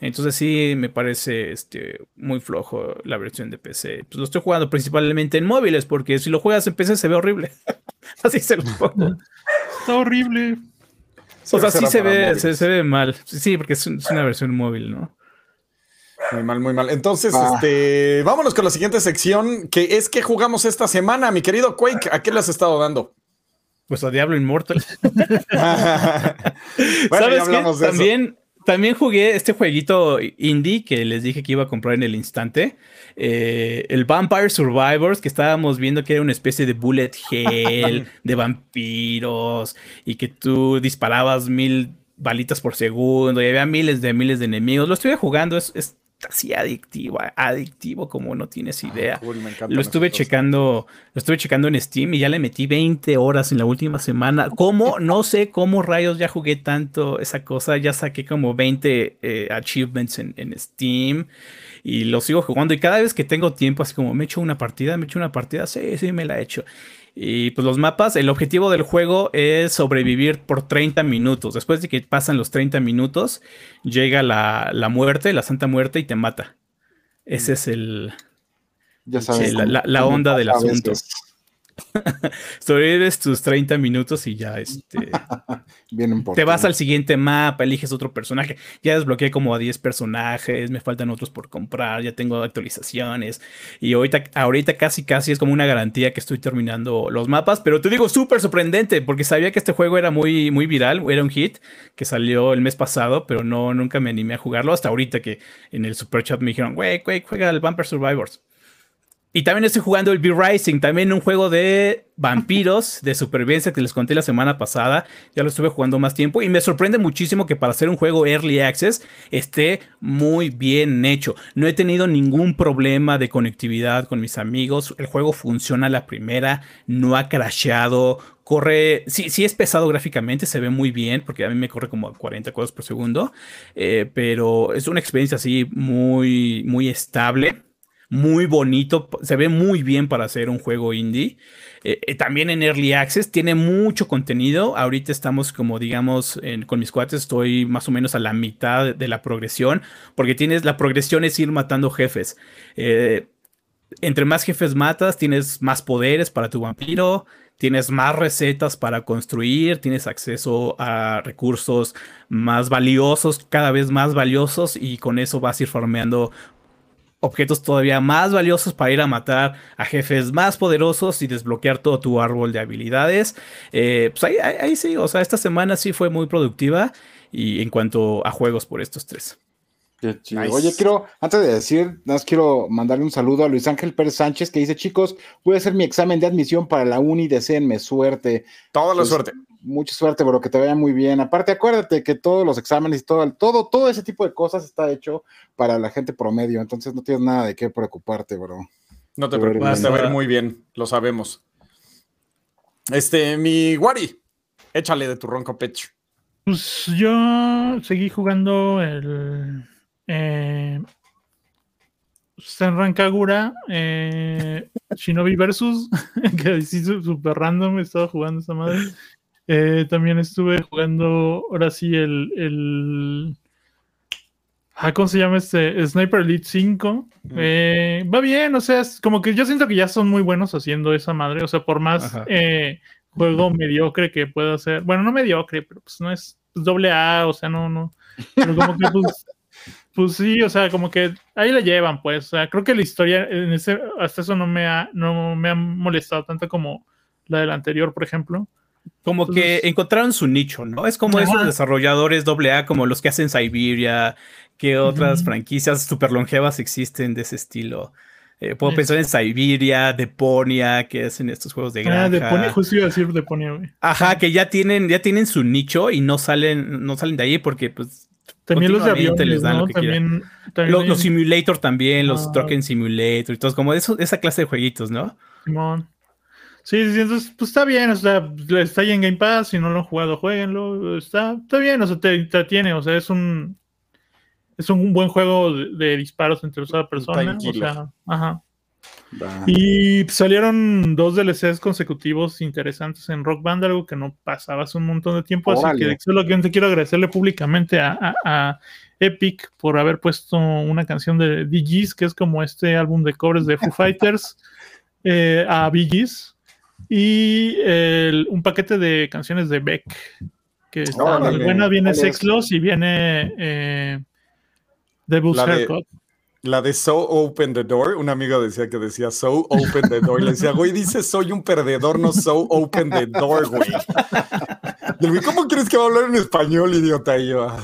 Entonces sí me parece este, muy flojo la versión de PC. Pues lo estoy jugando principalmente en móviles porque si lo juegas en PC se ve horrible. <laughs> Así se lo pongo. Está horrible. O sea, sí se ve, se, ve mal. Sí, porque es, una versión móvil, ¿no? Muy mal, muy mal. Entonces, ah. este, vámonos con la siguiente sección, que es que jugamos esta semana, mi querido Quake. ¿A qué le has estado dando? Pues a Diablo Immortal. <laughs> ¿Sabes qué? También también jugué este jueguito indie que les dije que iba a comprar en el instante. Eh, el Vampire Survivors, que estábamos viendo que era una especie de bullet hell <laughs> de vampiros y que tú disparabas mil balitas por segundo y había miles de miles de enemigos. Lo estuve jugando, es, así adictivo, adictivo como no tienes ah, idea. lo estuve checando, lo estuve checando en Steam y ya le metí 20 horas en la última semana. ¿Cómo? No sé cómo rayos ya jugué tanto esa cosa. Ya saqué como 20 eh, achievements en, en, Steam y lo sigo jugando. Y cada vez que tengo tiempo, así como me echo una partida, me echo una partida, sí, sí, me la he hecho. Y pues los mapas, el objetivo del juego es sobrevivir por 30 minutos. Después de que pasan los 30 minutos, llega la, muerte, la santa muerte y te mata. Ese es el... Ya sabes, la, onda del asunto. <laughs> Sobrevives tus 30 minutos y ya este. <laughs> te vas al siguiente mapa, eliges otro personaje. Ya desbloqueé como a 10 personajes, me faltan otros por comprar, ya tengo actualizaciones. Y ahorita, ahorita casi casi es como una garantía que estoy terminando los mapas. Pero te digo, súper sorprendente, porque sabía que este juego era muy, muy viral, era un hit que salió el mes pasado, pero no, nunca me animé a jugarlo hasta ahorita que en el super chat me dijeron, güey, güey, juega el Vampire Survivors. Y también estoy jugando el B-Rising, también un juego de vampiros, <laughs> de supervivencia que les conté la semana pasada. Ya lo estuve jugando más tiempo y me sorprende muchísimo que para hacer un juego Early Access esté muy bien hecho. No he tenido ningún problema de conectividad con mis amigos. El juego funciona a la primera, no ha crasheado. Corre, sí, sí es pesado gráficamente, se ve muy bien, porque a mí me corre como a 40 cuadros por segundo, eh, pero es una experiencia así muy, muy estable muy bonito, se ve muy bien para hacer un juego indie. Eh, eh, también en Early Access tiene mucho contenido. Ahorita estamos como digamos con mis cuates, estoy más o menos a la mitad de la progresión, porque tienes la progresión es ir matando jefes. Eh, entre más jefes matas, tienes más poderes para tu vampiro, tienes más recetas para construir, tienes acceso a recursos más valiosos, cada vez más valiosos, y con eso vas a ir farmeando objetos todavía más valiosos para ir a matar a jefes más poderosos y desbloquear todo tu árbol de habilidades. Eh, pues ahí, sí, o sea, esta semana sí fue muy productiva y en cuanto a juegos por estos tres. Oye, quiero, antes de decir, nada más quiero mandarle un saludo a Luis Ángel Pérez Sánchez que dice, chicos, voy a hacer mi examen de admisión para la uni, deseenme suerte. Toda la pues, suerte mucha suerte, pero que te vaya muy bien. Aparte, acuérdate que todos los exámenes y todo, todo, todo ese tipo de cosas está hecho para la gente promedio, entonces no tienes nada de qué preocuparte, bro. No te preocupes, te va a ir muy bien, lo sabemos. Este, mi Wari, échale de tu ronco pecho. Pues yo seguí jugando el eh, Senran eh, Shinobi Versus, <laughs> que es súper random, estaba jugando esa madre. Eh, también estuve jugando, ahora sí, el, el ah, ¿cómo se llama este? Sniper Elite 5. Eh, va bien, o sea, es como que yo siento que ya son muy buenos haciendo esa madre. O sea, por más eh, juego mediocre que pueda ser. Bueno, no mediocre, pero pues no es doble A, o sea, no, no. Pero como que pues, <laughs> pues, sí, o sea, como que ahí la llevan, pues. O sea, creo que la historia en ese, hasta eso no me ha, no me ha molestado tanto como la del anterior, por ejemplo. Como que encontraron su nicho, ¿no? Es como esos desarrolladores AA, como los que hacen Siberia, que otras franquicias super longevas existen de ese estilo. Eh, puedo pensar en Siberia, Deponia, que hacen estos juegos de ah, granja. Ah, Deponia, justo iba a decir Deponia, güey. Ajá, que ya tienen, ya tienen su nicho y no salen, no salen de ahí porque, pues, también los de aviones, les dan lo que también, también los, simulator también, los ah. trucking simulator y todo, como eso, esa clase de jueguitos, ¿no? Simón. Sí, sí, entonces, pues está bien, o sea, está ahí en Game Pass, si no lo han jugado, jueguenlo, está, está bien, o sea, te entretiene, o sea, es un es un buen juego de, disparos entre dos personas, o sea, ajá. Y salieron dos DLCs consecutivos interesantes en Rock Band, algo que no pasaba hace un montón de tiempo, así que solo que quiero agradecerle públicamente a, Epic por haber puesto una canción de DJs, que es como este álbum de covers de Foo Fighters, <laughs> eh, a BGs y un paquete de canciones de Beck, que está muy buena. Viene Sex Loss y viene eh, Devil's Haircut. La de So Open the Door, un amigo decía que decía So Open the Door. Le decía, güey, dice soy un perdedor, no So Open the Door, güey. <laughs> Y ¿cómo quieres que va a hablar en español, idiota? Y yo, ah,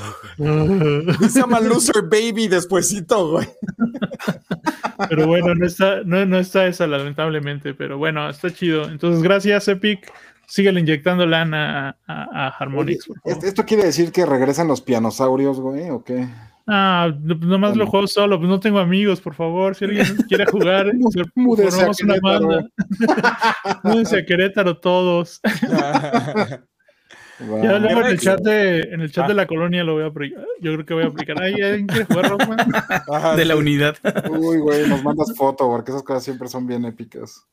dice I'm a loser baby despuésito, güey. Pero bueno, no está, no, no está esa, lamentablemente. Pero bueno, está chido. Entonces, gracias, Epic. Síguele inyectando lana a, a, Harmonix. ¿Esto quiere decir que regresan los pianosaurios, güey, o qué? Ah, nomás lo juego solo, pues no tengo amigos, por favor. Si alguien quiere jugar, <laughs> formamos una banda. <laughs> Múdense a Querétaro todos. <laughs> Ya luego en el chat de, en el chat de la colonia lo voy a aplicar. Yo creo que voy a aplicar. Ay, ¿alguien quiere jugar Rockman? <laughs> de la unidad. Uy, güey, nos mandas foto, porque esas cosas siempre son bien épicas.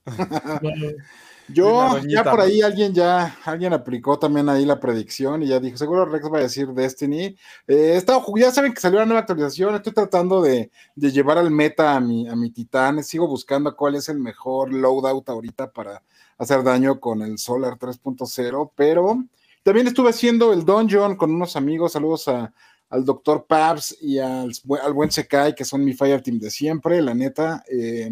Yo, ya por ahí alguien ya, alguien aplicó también ahí la predicción y ya dijo, seguro Rex va a decir Destiny. Eh, ya saben que salió la nueva actualización, estoy tratando de, llevar al meta a mi, a mi titán, sigo buscando cuál es el mejor loadout ahorita para hacer daño con el Solar 3.0, pero también estuve haciendo el dungeon con unos amigos, saludos al doctor Pabs y al, buen Sekai, que son mi fire team de siempre, la neta. Eh,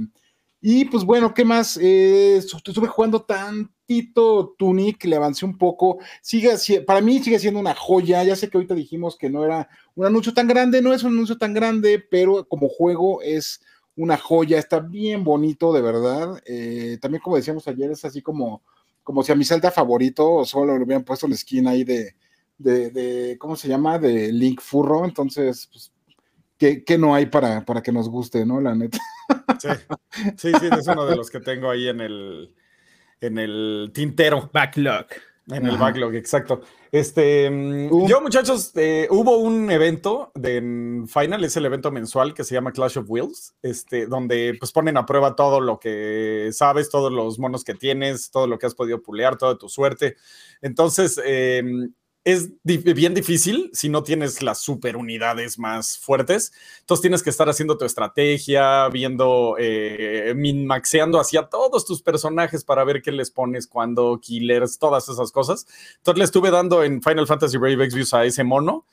y pues bueno, ¿qué más? Eh, estuve jugando tantito Tunic, le avancé un poco. Sigue, para mí sigue siendo una joya. Ya sé que ahorita dijimos que no era un anuncio tan grande, no es un anuncio tan grande, pero como juego es una joya, está bien bonito, de verdad. Eh, también, como decíamos ayer, es así como, como si a mi Zelda favorito solo le hubieran puesto la skin ahí de, de, ¿cómo se llama? De Link Furro. Entonces, pues, ¿qué, no hay para, para que nos guste, no? La neta. Sí, sí, sí, es uno de los que tengo ahí en el, en el tintero. Backlog. En el backlog, exacto. Este, mm, yo, muchachos, eh, hubo un evento de Final, es el evento mensual que se llama Clash of Wheels, este, donde pues ponen a prueba todo lo que sabes, todos los monos que tienes, todo lo que has podido pulear, toda tu suerte. Entonces, eh, es bien difícil si no tienes las super unidades más fuertes. Entonces tienes que estar haciendo tu estrategia, viendo, eh, min-maxeando hacia todos tus personajes para ver qué les pones, cuando killers, todas esas cosas. Entonces le estuve dando en Final Fantasy Brave Exvius a ese mono.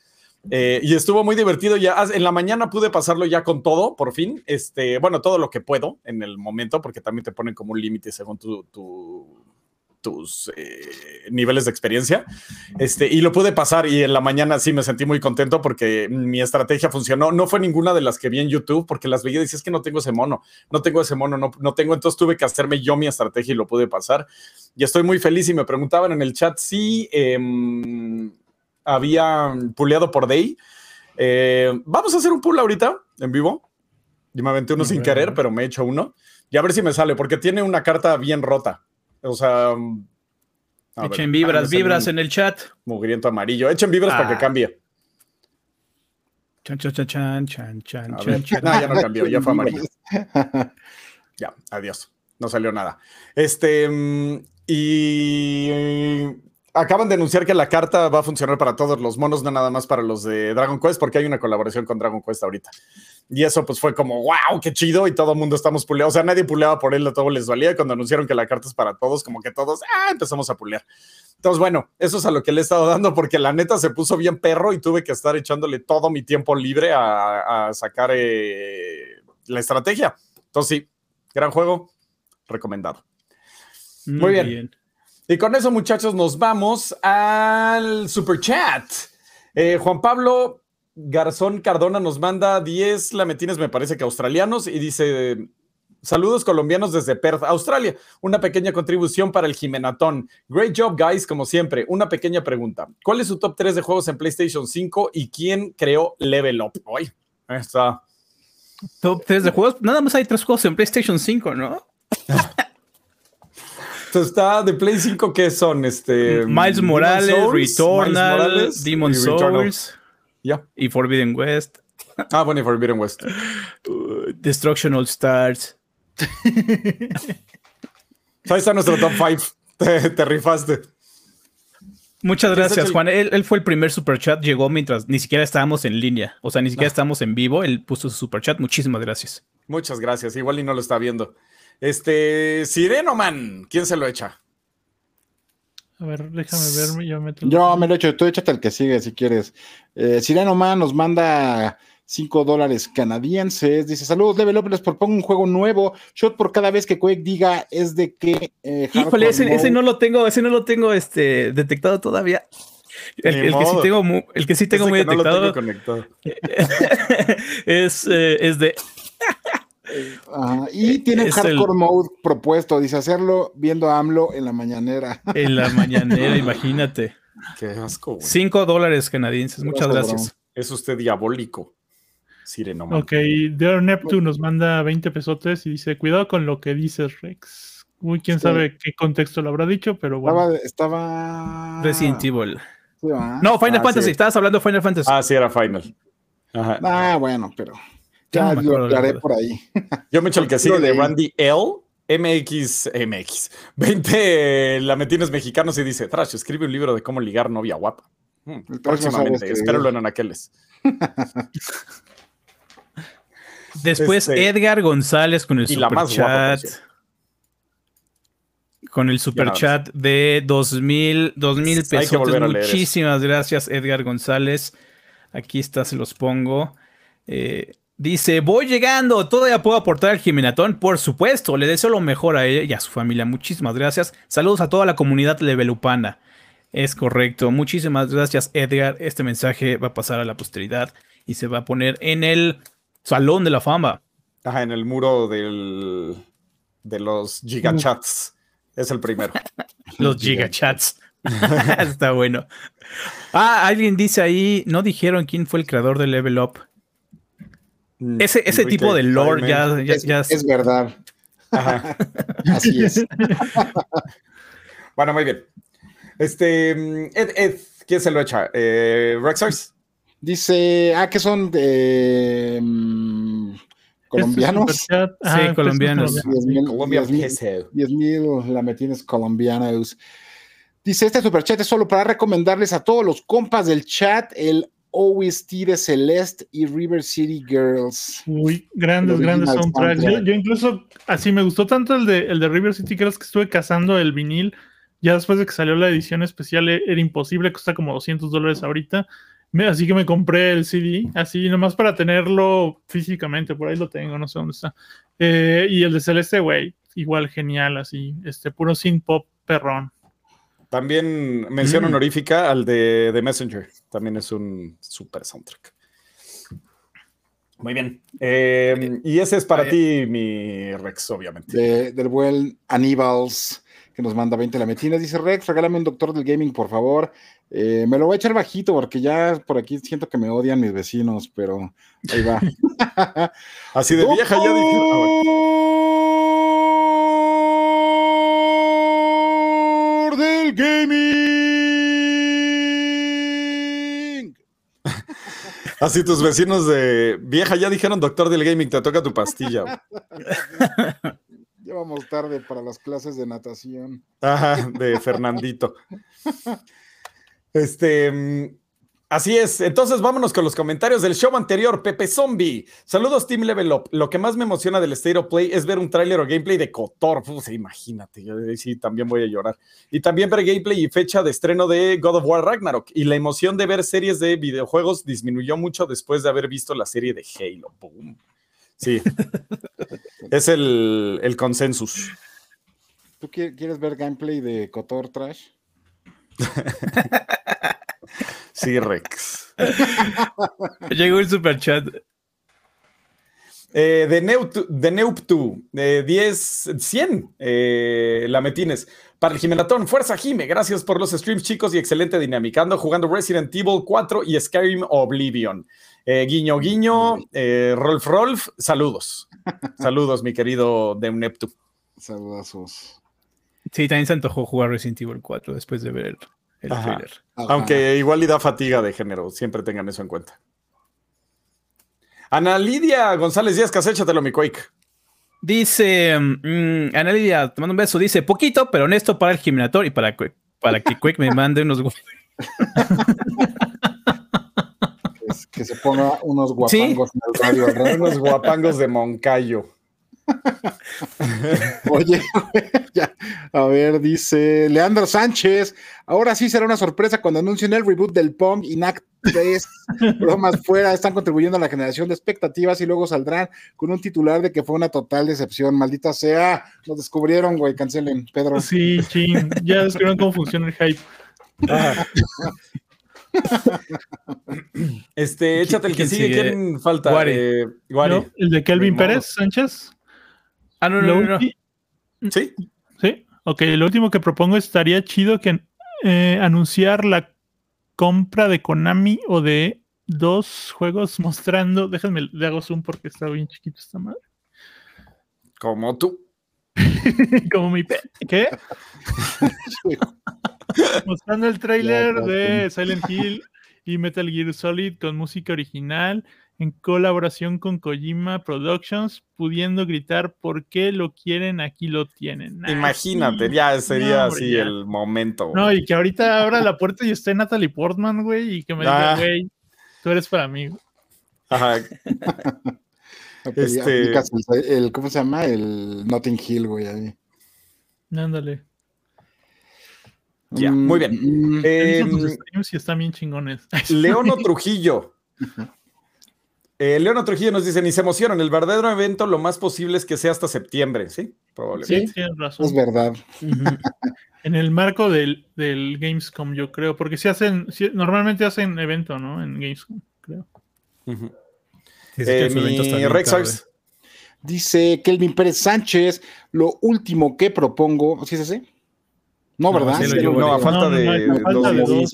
Eh, y estuvo muy divertido. Ya en la mañana pude pasarlo ya con todo, por fin. Este, bueno, todo lo que puedo en el momento, porque también te ponen como un límite según tu tus eh, niveles de experiencia. Este, y lo pude pasar y en la mañana sí me sentí muy contento porque mi estrategia funcionó. No fue ninguna de las que vi en YouTube porque las veía y decía, es que no tengo ese mono, no tengo ese mono, no, no tengo. Entonces tuve que hacerme yo mi estrategia y lo pude pasar. Y estoy muy feliz y me preguntaban en el chat si em, había puleado por Day. Eh, vamos a hacer un pull ahorita en vivo. Yo me aventé uno sin querer, pero me he hecho uno. Y a ver si me sale, porque tiene una carta bien rota. O sea. Echen vibras, vibras en el chat. Mugriento amarillo. Echen vibras para que ah. cambie. Chan, chan, chan, chan, chan, chan, No, ya no <laughs> cambió, ya fue amarillo. ya, adiós. No salió nada. Este. Mm, y acaban de anunciar que la carta va a funcionar para todos los monos, no nada más para los de Dragon Quest, porque hay una colaboración con Dragon Quest ahorita. Y eso pues fue como, wow, qué chido, y todo el mundo estamos puleados. O sea, nadie puleaba por él, a todos les valía. Cuando anunciaron que la carta es para todos, como que todos, ah, empezamos a pulear. Entonces, bueno, eso es a lo que le he estado dando, porque la neta se puso bien perro y tuve que estar echándole todo mi tiempo libre a, sacar eh, la estrategia. Entonces, sí, gran juego, recomendado. Muy, bien. Y con eso, muchachos, nos vamos al super chat. Eh, Juan Pablo Garzón Cardona nos manda 10 lametines, me parece que australianos, y dice: Saludos colombianos desde Perth, Australia. Una pequeña contribución para el Jimenatón. Great job, guys, como siempre. Una pequeña pregunta: ¿Cuál es su top 3 de juegos en PlayStation 5 y quién creó Level Up? Hoy está. Top 3 de juegos. Nada más hay tres juegos en PlayStation 5, ¿no? <laughs> está de Play 5, ¿qué son? Este, Miles Morales, Returnal, Demon Souls ya y Forbidden West. <laughs> Ah, bueno, y Forbidden West. Uh, Destruction All Stars. <laughs> Ahí está nuestro top 5. <laughs> Te, rifaste. Muchas gracias, Juan. Él, fue el primer super chat, llegó mientras ni siquiera estábamos en línea, o sea, ni siquiera estábamos en vivo. Él puso su super chat. Muchísimas gracias. Muchas gracias. Igual y no lo está viendo. Este, Sirenoman, ¿quién se lo echa? A ver, déjame ver, yo me Yo me lo echo, tú échate el que sigue si quieres. Eh, Sirenoman nos manda 5 dólares canadienses. Dice: Saludos, Level Up, les propongo un juego nuevo. Shot por cada vez que Quake diga es de que. Eh, Híjole, ese, no lo tengo, ese no lo tengo este, detectado todavía. El, que sí tengo, el que sí tengo muy detectado <laughs> es, eh, es de y tiene hardcore mode propuesto, dice hacerlo viendo a AMLO en la mañanera. En la mañanera, <laughs> imagínate. Qué asco. Cinco dólares canadienses, muchas gracias. Es usted diabólico. Ok, Dear Neptune nos manda 20 pesotes y dice: Cuidado con lo que dices, Rex. Uy, quién sabe qué contexto lo habrá dicho, pero bueno. Estaba. Resident Evil. no, Final ah, Fantasy, estabas hablando de Final Fantasy. Ah, sí, era Final. Ah, bueno, pero. Ya lo haré por ahí. Yo me echo el que sigue de Randy L. MX, MX, 20 lametines mexicanos y dice, Trash, escribe un libro de cómo ligar novia guapa. Hmm, próximamente, espéralo en Anaqueles. <laughs> Después este, Edgar González con el super chat. Con el super chat de dos mil, pesos. Muchísimas gracias, Edgar González. Aquí está, se los pongo. Eh, dice: Voy llegando, todavía puedo aportar al Jimenatón. Por supuesto, le deseo lo mejor a ella y a su familia. Muchísimas gracias. Saludos a toda la comunidad levelupana. Es correcto. Muchísimas gracias, Edgar. Este mensaje va a pasar a la posteridad y se va a poner en el Salón de la Fama. Ajá, en el muro del, de los gigachats. Es el primero. <laughs> los gigachats. <laughs> <laughs> Está bueno. Ah, alguien dice ahí, no dijeron quién fue el creador de Level Up. Mm, ese, ese tipo de lore ya, es, verdad. Ajá. <laughs> Así es. <laughs> bueno, muy bien. Este, Ed, Ed, ¿quién se lo echa? Eh, ¿Rexars? Dice, ah, que son de mm, colombianos. sí, colombianos. 10 mil lametines colombianos. Dice, este superchat es solo para recomendarles a todos los compas del chat el OST de Celeste y River City Girls. Uy, grandes, grandes soundtracks. Yo, yo, incluso, así me gustó tanto el de, el de River City Girls que estuve cazando el vinil. Ya después de que salió la edición especial e, era imposible, cuesta como 200 dólares ahorita. Así que me compré el CD, así nomás para tenerlo físicamente, por ahí lo tengo, no sé dónde está. Eh, y el de Celeste, güey, igual genial, así, este puro synth pop perrón. También mención mm. honorífica al de The Messenger, también es un super soundtrack. Muy bien. Eh, y ese es para ti, mi Rex, obviamente. del buen Aníbals, que nos manda 20 lametinas. Dice Rex, regálame un doctor del gaming, por favor. Eh, me lo voy a echar bajito porque ya por aquí siento que me odian mis vecinos, pero ahí va. <laughs> Así de vieja ya dije. Ah, <laughs> del gaming. <laughs> Así tus vecinos de vieja ya dijeron doctor del gaming, te toca tu pastilla. ya vamos tarde para las clases de natación. Ajá, de Fernandito. <laughs> Este, mm, así es. Entonces vámonos con los comentarios del show anterior. Pepe Zombie. Saludos, Team Level Up. Lo que más me emociona del State of Play es ver un tráiler o gameplay de Kotor. imagínate, yo sí también voy a llorar. Y también ver gameplay y fecha de estreno de God of War Ragnarok. Y la emoción de ver series de videojuegos disminuyó mucho después de haber visto la serie de Halo. Boom. Sí. <laughs> es el, el consensus. ¿Tú quieres ver gameplay de Kotor Trash? <laughs> sí, Rex. <laughs> Llegó el super chat. Eh, de, Neuptu, de 10, 100 eh, lametines. Para el Jimenatón, fuerza Jime, gracias por los streams chicos y excelente dinámica. Ando jugando Resident Evil 4 y Skyrim Oblivion. Eh, guiño, guiño, eh, Rolf Rolf, saludos. Saludos, mi querido de Neptu. Saludos. Sí, también se antojó jugar Resident Evil 4 después de ver el trailer. Aunque igual y da fatiga de género, siempre tengan eso en cuenta. Ana Lidia González Díaz Caséchatelo, mi Quake. Dice, mm, Ana Lidia, te mando un beso. Dice, poquito, pero honesto para el Gimnator y para, para que Quake me mande unos. <laughs> que, se ponga unos guapangos en el radio, <laughs> unos guapangos de Moncayo. <laughs> Oye, <laughs> ya, a ver, dice Leandro Sánchez. Ahora sí será una sorpresa cuando anuncien el reboot del Pong y NAC 3. <laughs> Bromas fuera, están contribuyendo a la generación de expectativas y luego saldrán con un titular de que fue una total decepción. Maldita sea, lo descubrieron, güey, cancelen, Pedro. Sí, sí, ya descubrieron cómo funciona el hype. Este, échate el que sigue. ¿Quién falta? Eh, ¿El de Kelvin Pérez Sánchez? Ah, no, no, no, Sí. Sí. Ok, lo último que propongo estaría chido que eh, anunciar la compra de Konami o de dos juegos <laughs> mostrando. Déjenme, le hago zoom porque está bien chiquito esta madre. Como tú. <laughs> Como mi pe. ¿Qué? <laughs> Mostrando el trailer de Silent Hill y Metal Gear Solid con música original en colaboración con Kojima Productions, pudiendo gritar por qué lo quieren, aquí lo tienen. Imagínate, ya sería así el momento. No, y que ahorita abra la puerta y esté Natalie Portman, güey, y que me diga, ah. güey, tú eres para mí. Ajá. <laughs> este... el, ¿cómo se llama? El Notting Hill, güey, ahí. Ándale. Ya, muy bien. Mm, eh, están bien chingones. <laughs> Leono Trujillo. Eh, Leono Trujillo nos dice, ni se emocionan, el verdadero evento lo más posible es que sea hasta septiembre, ¿sí? Probablemente. Sí, tienes razón. Es verdad. en el marco del, Gamescom, yo creo, porque si hacen, normalmente hacen evento, ¿no? En Gamescom, creo. Eh, mi Rex Dice Kelvin Pérez Sánchez, lo último que propongo, ¿sí es ese? No, ¿verdad? No, a falta de, dos,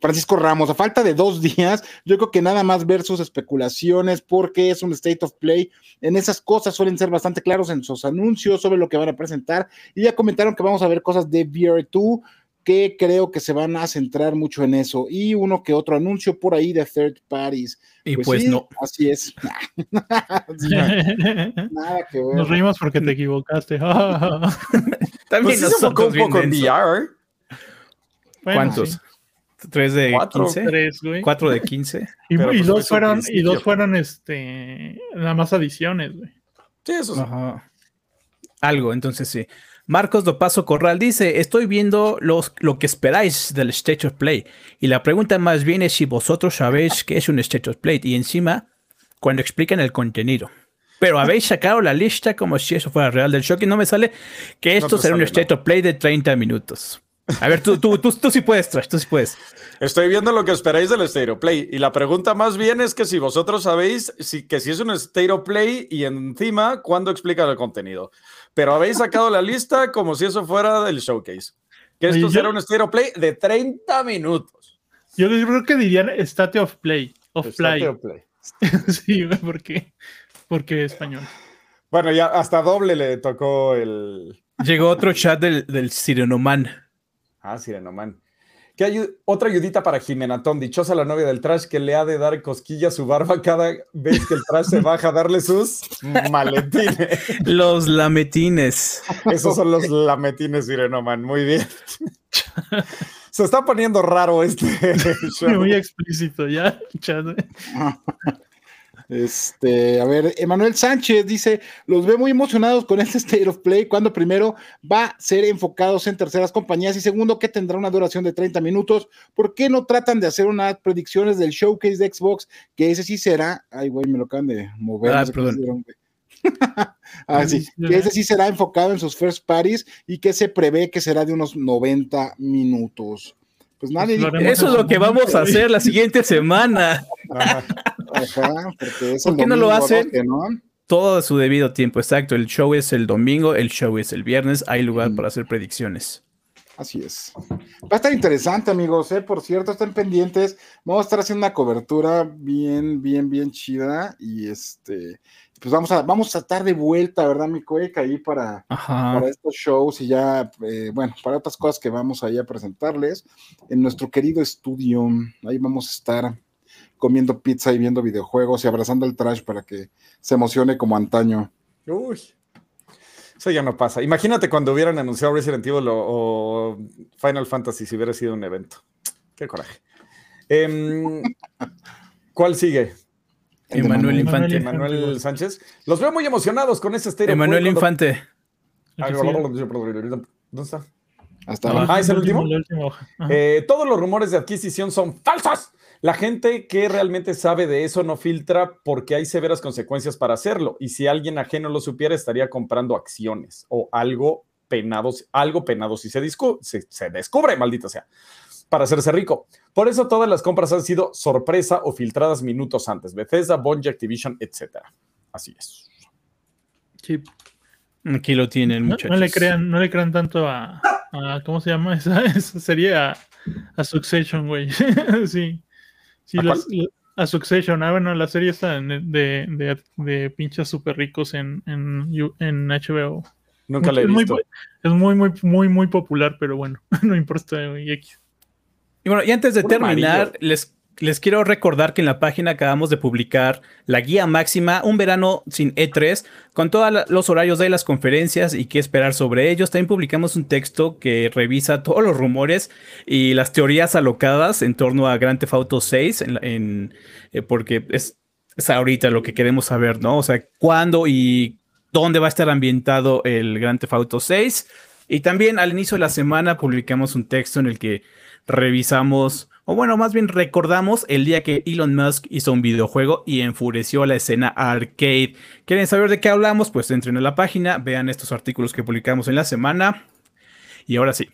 Francisco Ramos, a falta de dos días, yo creo que nada más ver sus especulaciones, porque es un state of play. En esas cosas suelen ser bastante claros en sus anuncios sobre lo que van a presentar. Y ya comentaron que vamos a ver cosas de VR2, que creo que se van a centrar mucho en eso. Y uno que otro anuncio por ahí de third parties. Y pues, pues no. Así es. <laughs> <laughs> <laughs> Nada que ver. Nos reímos porque te equivocaste. También pues nos un poco en VR. ¿Cuántos? ¿Tres de ¿Cuatro? 15? Tres, güey. ¿Cuatro de 15? Y, pues dos fueron, y dos fueron este, nada más adiciones, güey. Sí, eso sí. Algo, entonces sí. Marcos Dopaso Corral dice, estoy viendo los, lo que esperáis del State of Play. Y la pregunta más bien es si vosotros sabéis qué es un State of Play. Y encima, cuando explican el contenido. Pero habéis sacado la lista como si eso fuera real del shock y no me sale que esto será un State of Play de 30 minutos. A ver, tú, tú, tú, tú sí puedes, Trash, tú sí puedes. Estoy viendo lo que esperáis del State of Play. Y la pregunta más bien es que si vosotros sabéis si, que si es un State of Play y encima, ¿cuándo explican el contenido? Pero habéis sacado la lista como si eso fuera del showcase. Que esto será un of Play de 30 minutos. Yo creo que dirían State of Play. Of Play. Of play. <laughs> sí, ¿por qué? Porque español. Bueno, ya hasta doble le tocó el. Llegó otro chat del, del Sirenoman. Ah, Sirenoman. ¿Qué hay otra ayudita para Jimenatón? Dichosa la novia del trash que le ha de dar cosquilla a su barba cada vez que el trash se baja a darle sus maletines. Los lametines. Esos son los lametines, Irenoman. Muy bien. Se está poniendo raro este <laughs> show. Muy explícito ya, <laughs> Este, a ver, Emanuel Sánchez dice: Los ve muy emocionados con este State of Play, cuando primero va a ser enfocados en terceras compañías y segundo que tendrá una duración de 30 minutos. ¿Por qué no tratan de hacer unas predicciones del showcase de Xbox? Que ese sí será. Ay, güey, me lo acaban de mover. Ah, perdón. <laughs> ah, sí, que ese sí será enfocado en sus first parties y que se prevé que será de unos 90 minutos. Pues nadie. Eso es lo que vamos a hacer la siguiente semana. ¿Por qué no lo hacen? Todo a su debido tiempo, exacto. El show es el domingo, el show es el viernes, hay lugar para hacer predicciones. Así es. Va a estar interesante, amigos, ¿eh? Por cierto, estén pendientes. Vamos a estar haciendo una cobertura bien, bien, bien chida. Y este, pues vamos a, vamos a estar de vuelta, ¿verdad, mi coeca? Ahí para, para estos shows y ya, eh, bueno, para otras cosas que vamos ahí a presentarles en nuestro querido estudio. Ahí vamos a estar comiendo pizza y viendo videojuegos y abrazando el trash para que se emocione como antaño. Uy, eso ya no pasa. Imagínate cuando hubieran anunciado Resident Evil o, Final Fantasy si hubiera sido un evento. Qué coraje. Em, ¿Cuál sigue? Emanuel Infante. Emanuel Sánchez. Los veo muy emocionados con ese estéreo. Emanuel Infante. ¿Dónde está? Hasta ah, ¿es el último? Eh, todos los rumores de adquisición son falsos. La gente que realmente sabe de eso no filtra porque hay severas consecuencias para hacerlo. Y si alguien ajeno lo supiera, estaría comprando acciones o algo penado, algo penado si se, se, descubre, maldita sea, para hacerse rico. Por eso todas las compras han sido sorpresa o filtradas minutos antes. Bethesda, Bungie, Activision, etc. Así es. Sí. Aquí lo tienen, muchachos. No, le crean, no le crean tanto a, ¿cómo se llama? <laughs> Esa, sería a, a Succession, güey. <laughs> sí. Sí, ¿A, Succession, ah, bueno, la serie está de, de, de pinches súper ricos en, en, en, HBO. Nunca la he visto. es muy, muy, muy, muy popular, pero bueno, <laughs> no importa. Y, y bueno, y antes de terminar, les les quiero recordar que en la página acabamos de publicar la guía máxima, un verano sin E3, con todos los horarios de las conferencias y qué esperar sobre ellos. También publicamos un texto que revisa todos los rumores y las teorías alocadas en torno a Grand Theft Auto 6, en, eh, porque es, es ahorita lo que queremos saber, ¿no? O sea, cuándo y dónde va a estar ambientado el Grand Theft Auto 6. Y también al inicio de la semana publicamos un texto en el que revisamos o bueno, más bien recordamos el día que Elon Musk hizo un videojuego y enfureció la escena arcade. ¿Quieren saber de qué hablamos? Pues entren a la página, vean estos artículos que publicamos en la semana. Y ahora sí,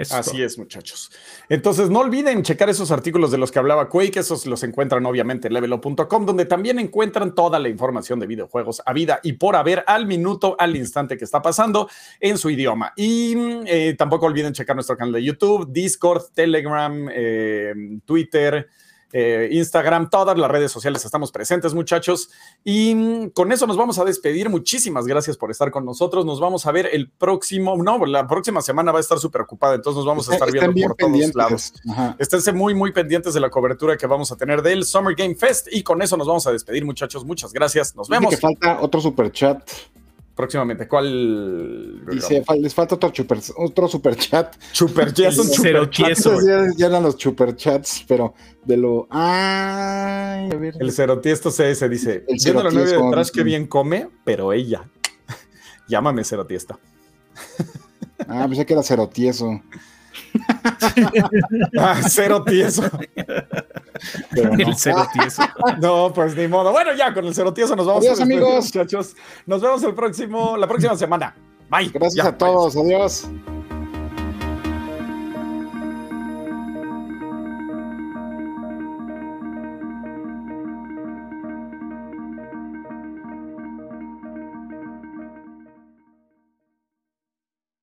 Así es, muchachos. Entonces, no olviden checar esos artículos de los que hablaba Quake. Esos los encuentran obviamente en levelo.com, donde también encuentran toda la información de videojuegos a vida y por haber al minuto, al instante que está pasando en su idioma. Y eh, tampoco olviden checar nuestro canal de YouTube, Discord, Telegram, eh, Twitter. Eh, Instagram, todas las redes sociales estamos presentes, muchachos. Y con eso nos vamos a despedir. Muchísimas gracias por estar con nosotros. Nos vamos a ver el próximo, no, la próxima semana va a estar súper ocupada, entonces nos vamos a estar viendo por todos lados. Esténse muy, muy pendientes de la cobertura que vamos a tener del Summer Game Fest. Y con eso nos vamos a despedir, muchachos. Muchas gracias. Nos vemos. que falta otro super chat próximamente. ¿Cuál? Dice, les falta otro, super, otro super chat. Super, ya son super Ya, ya, eran los super chats, pero de lo. Ay, a ver. El cerotiesto CS dice: Viendo la novia de Trash que bien come, pero ella. <laughs> Llámame cerotiesta. ah, pensé que era cerotieso. Ah, cero tieso. El cero tieso. No, pues ni modo. Bueno, ya con el cero tieso nos vamos. Adiós, amigos. Muchachos. Nos vemos el próximo, la próxima semana. Bye. Gracias a todos. Adiós.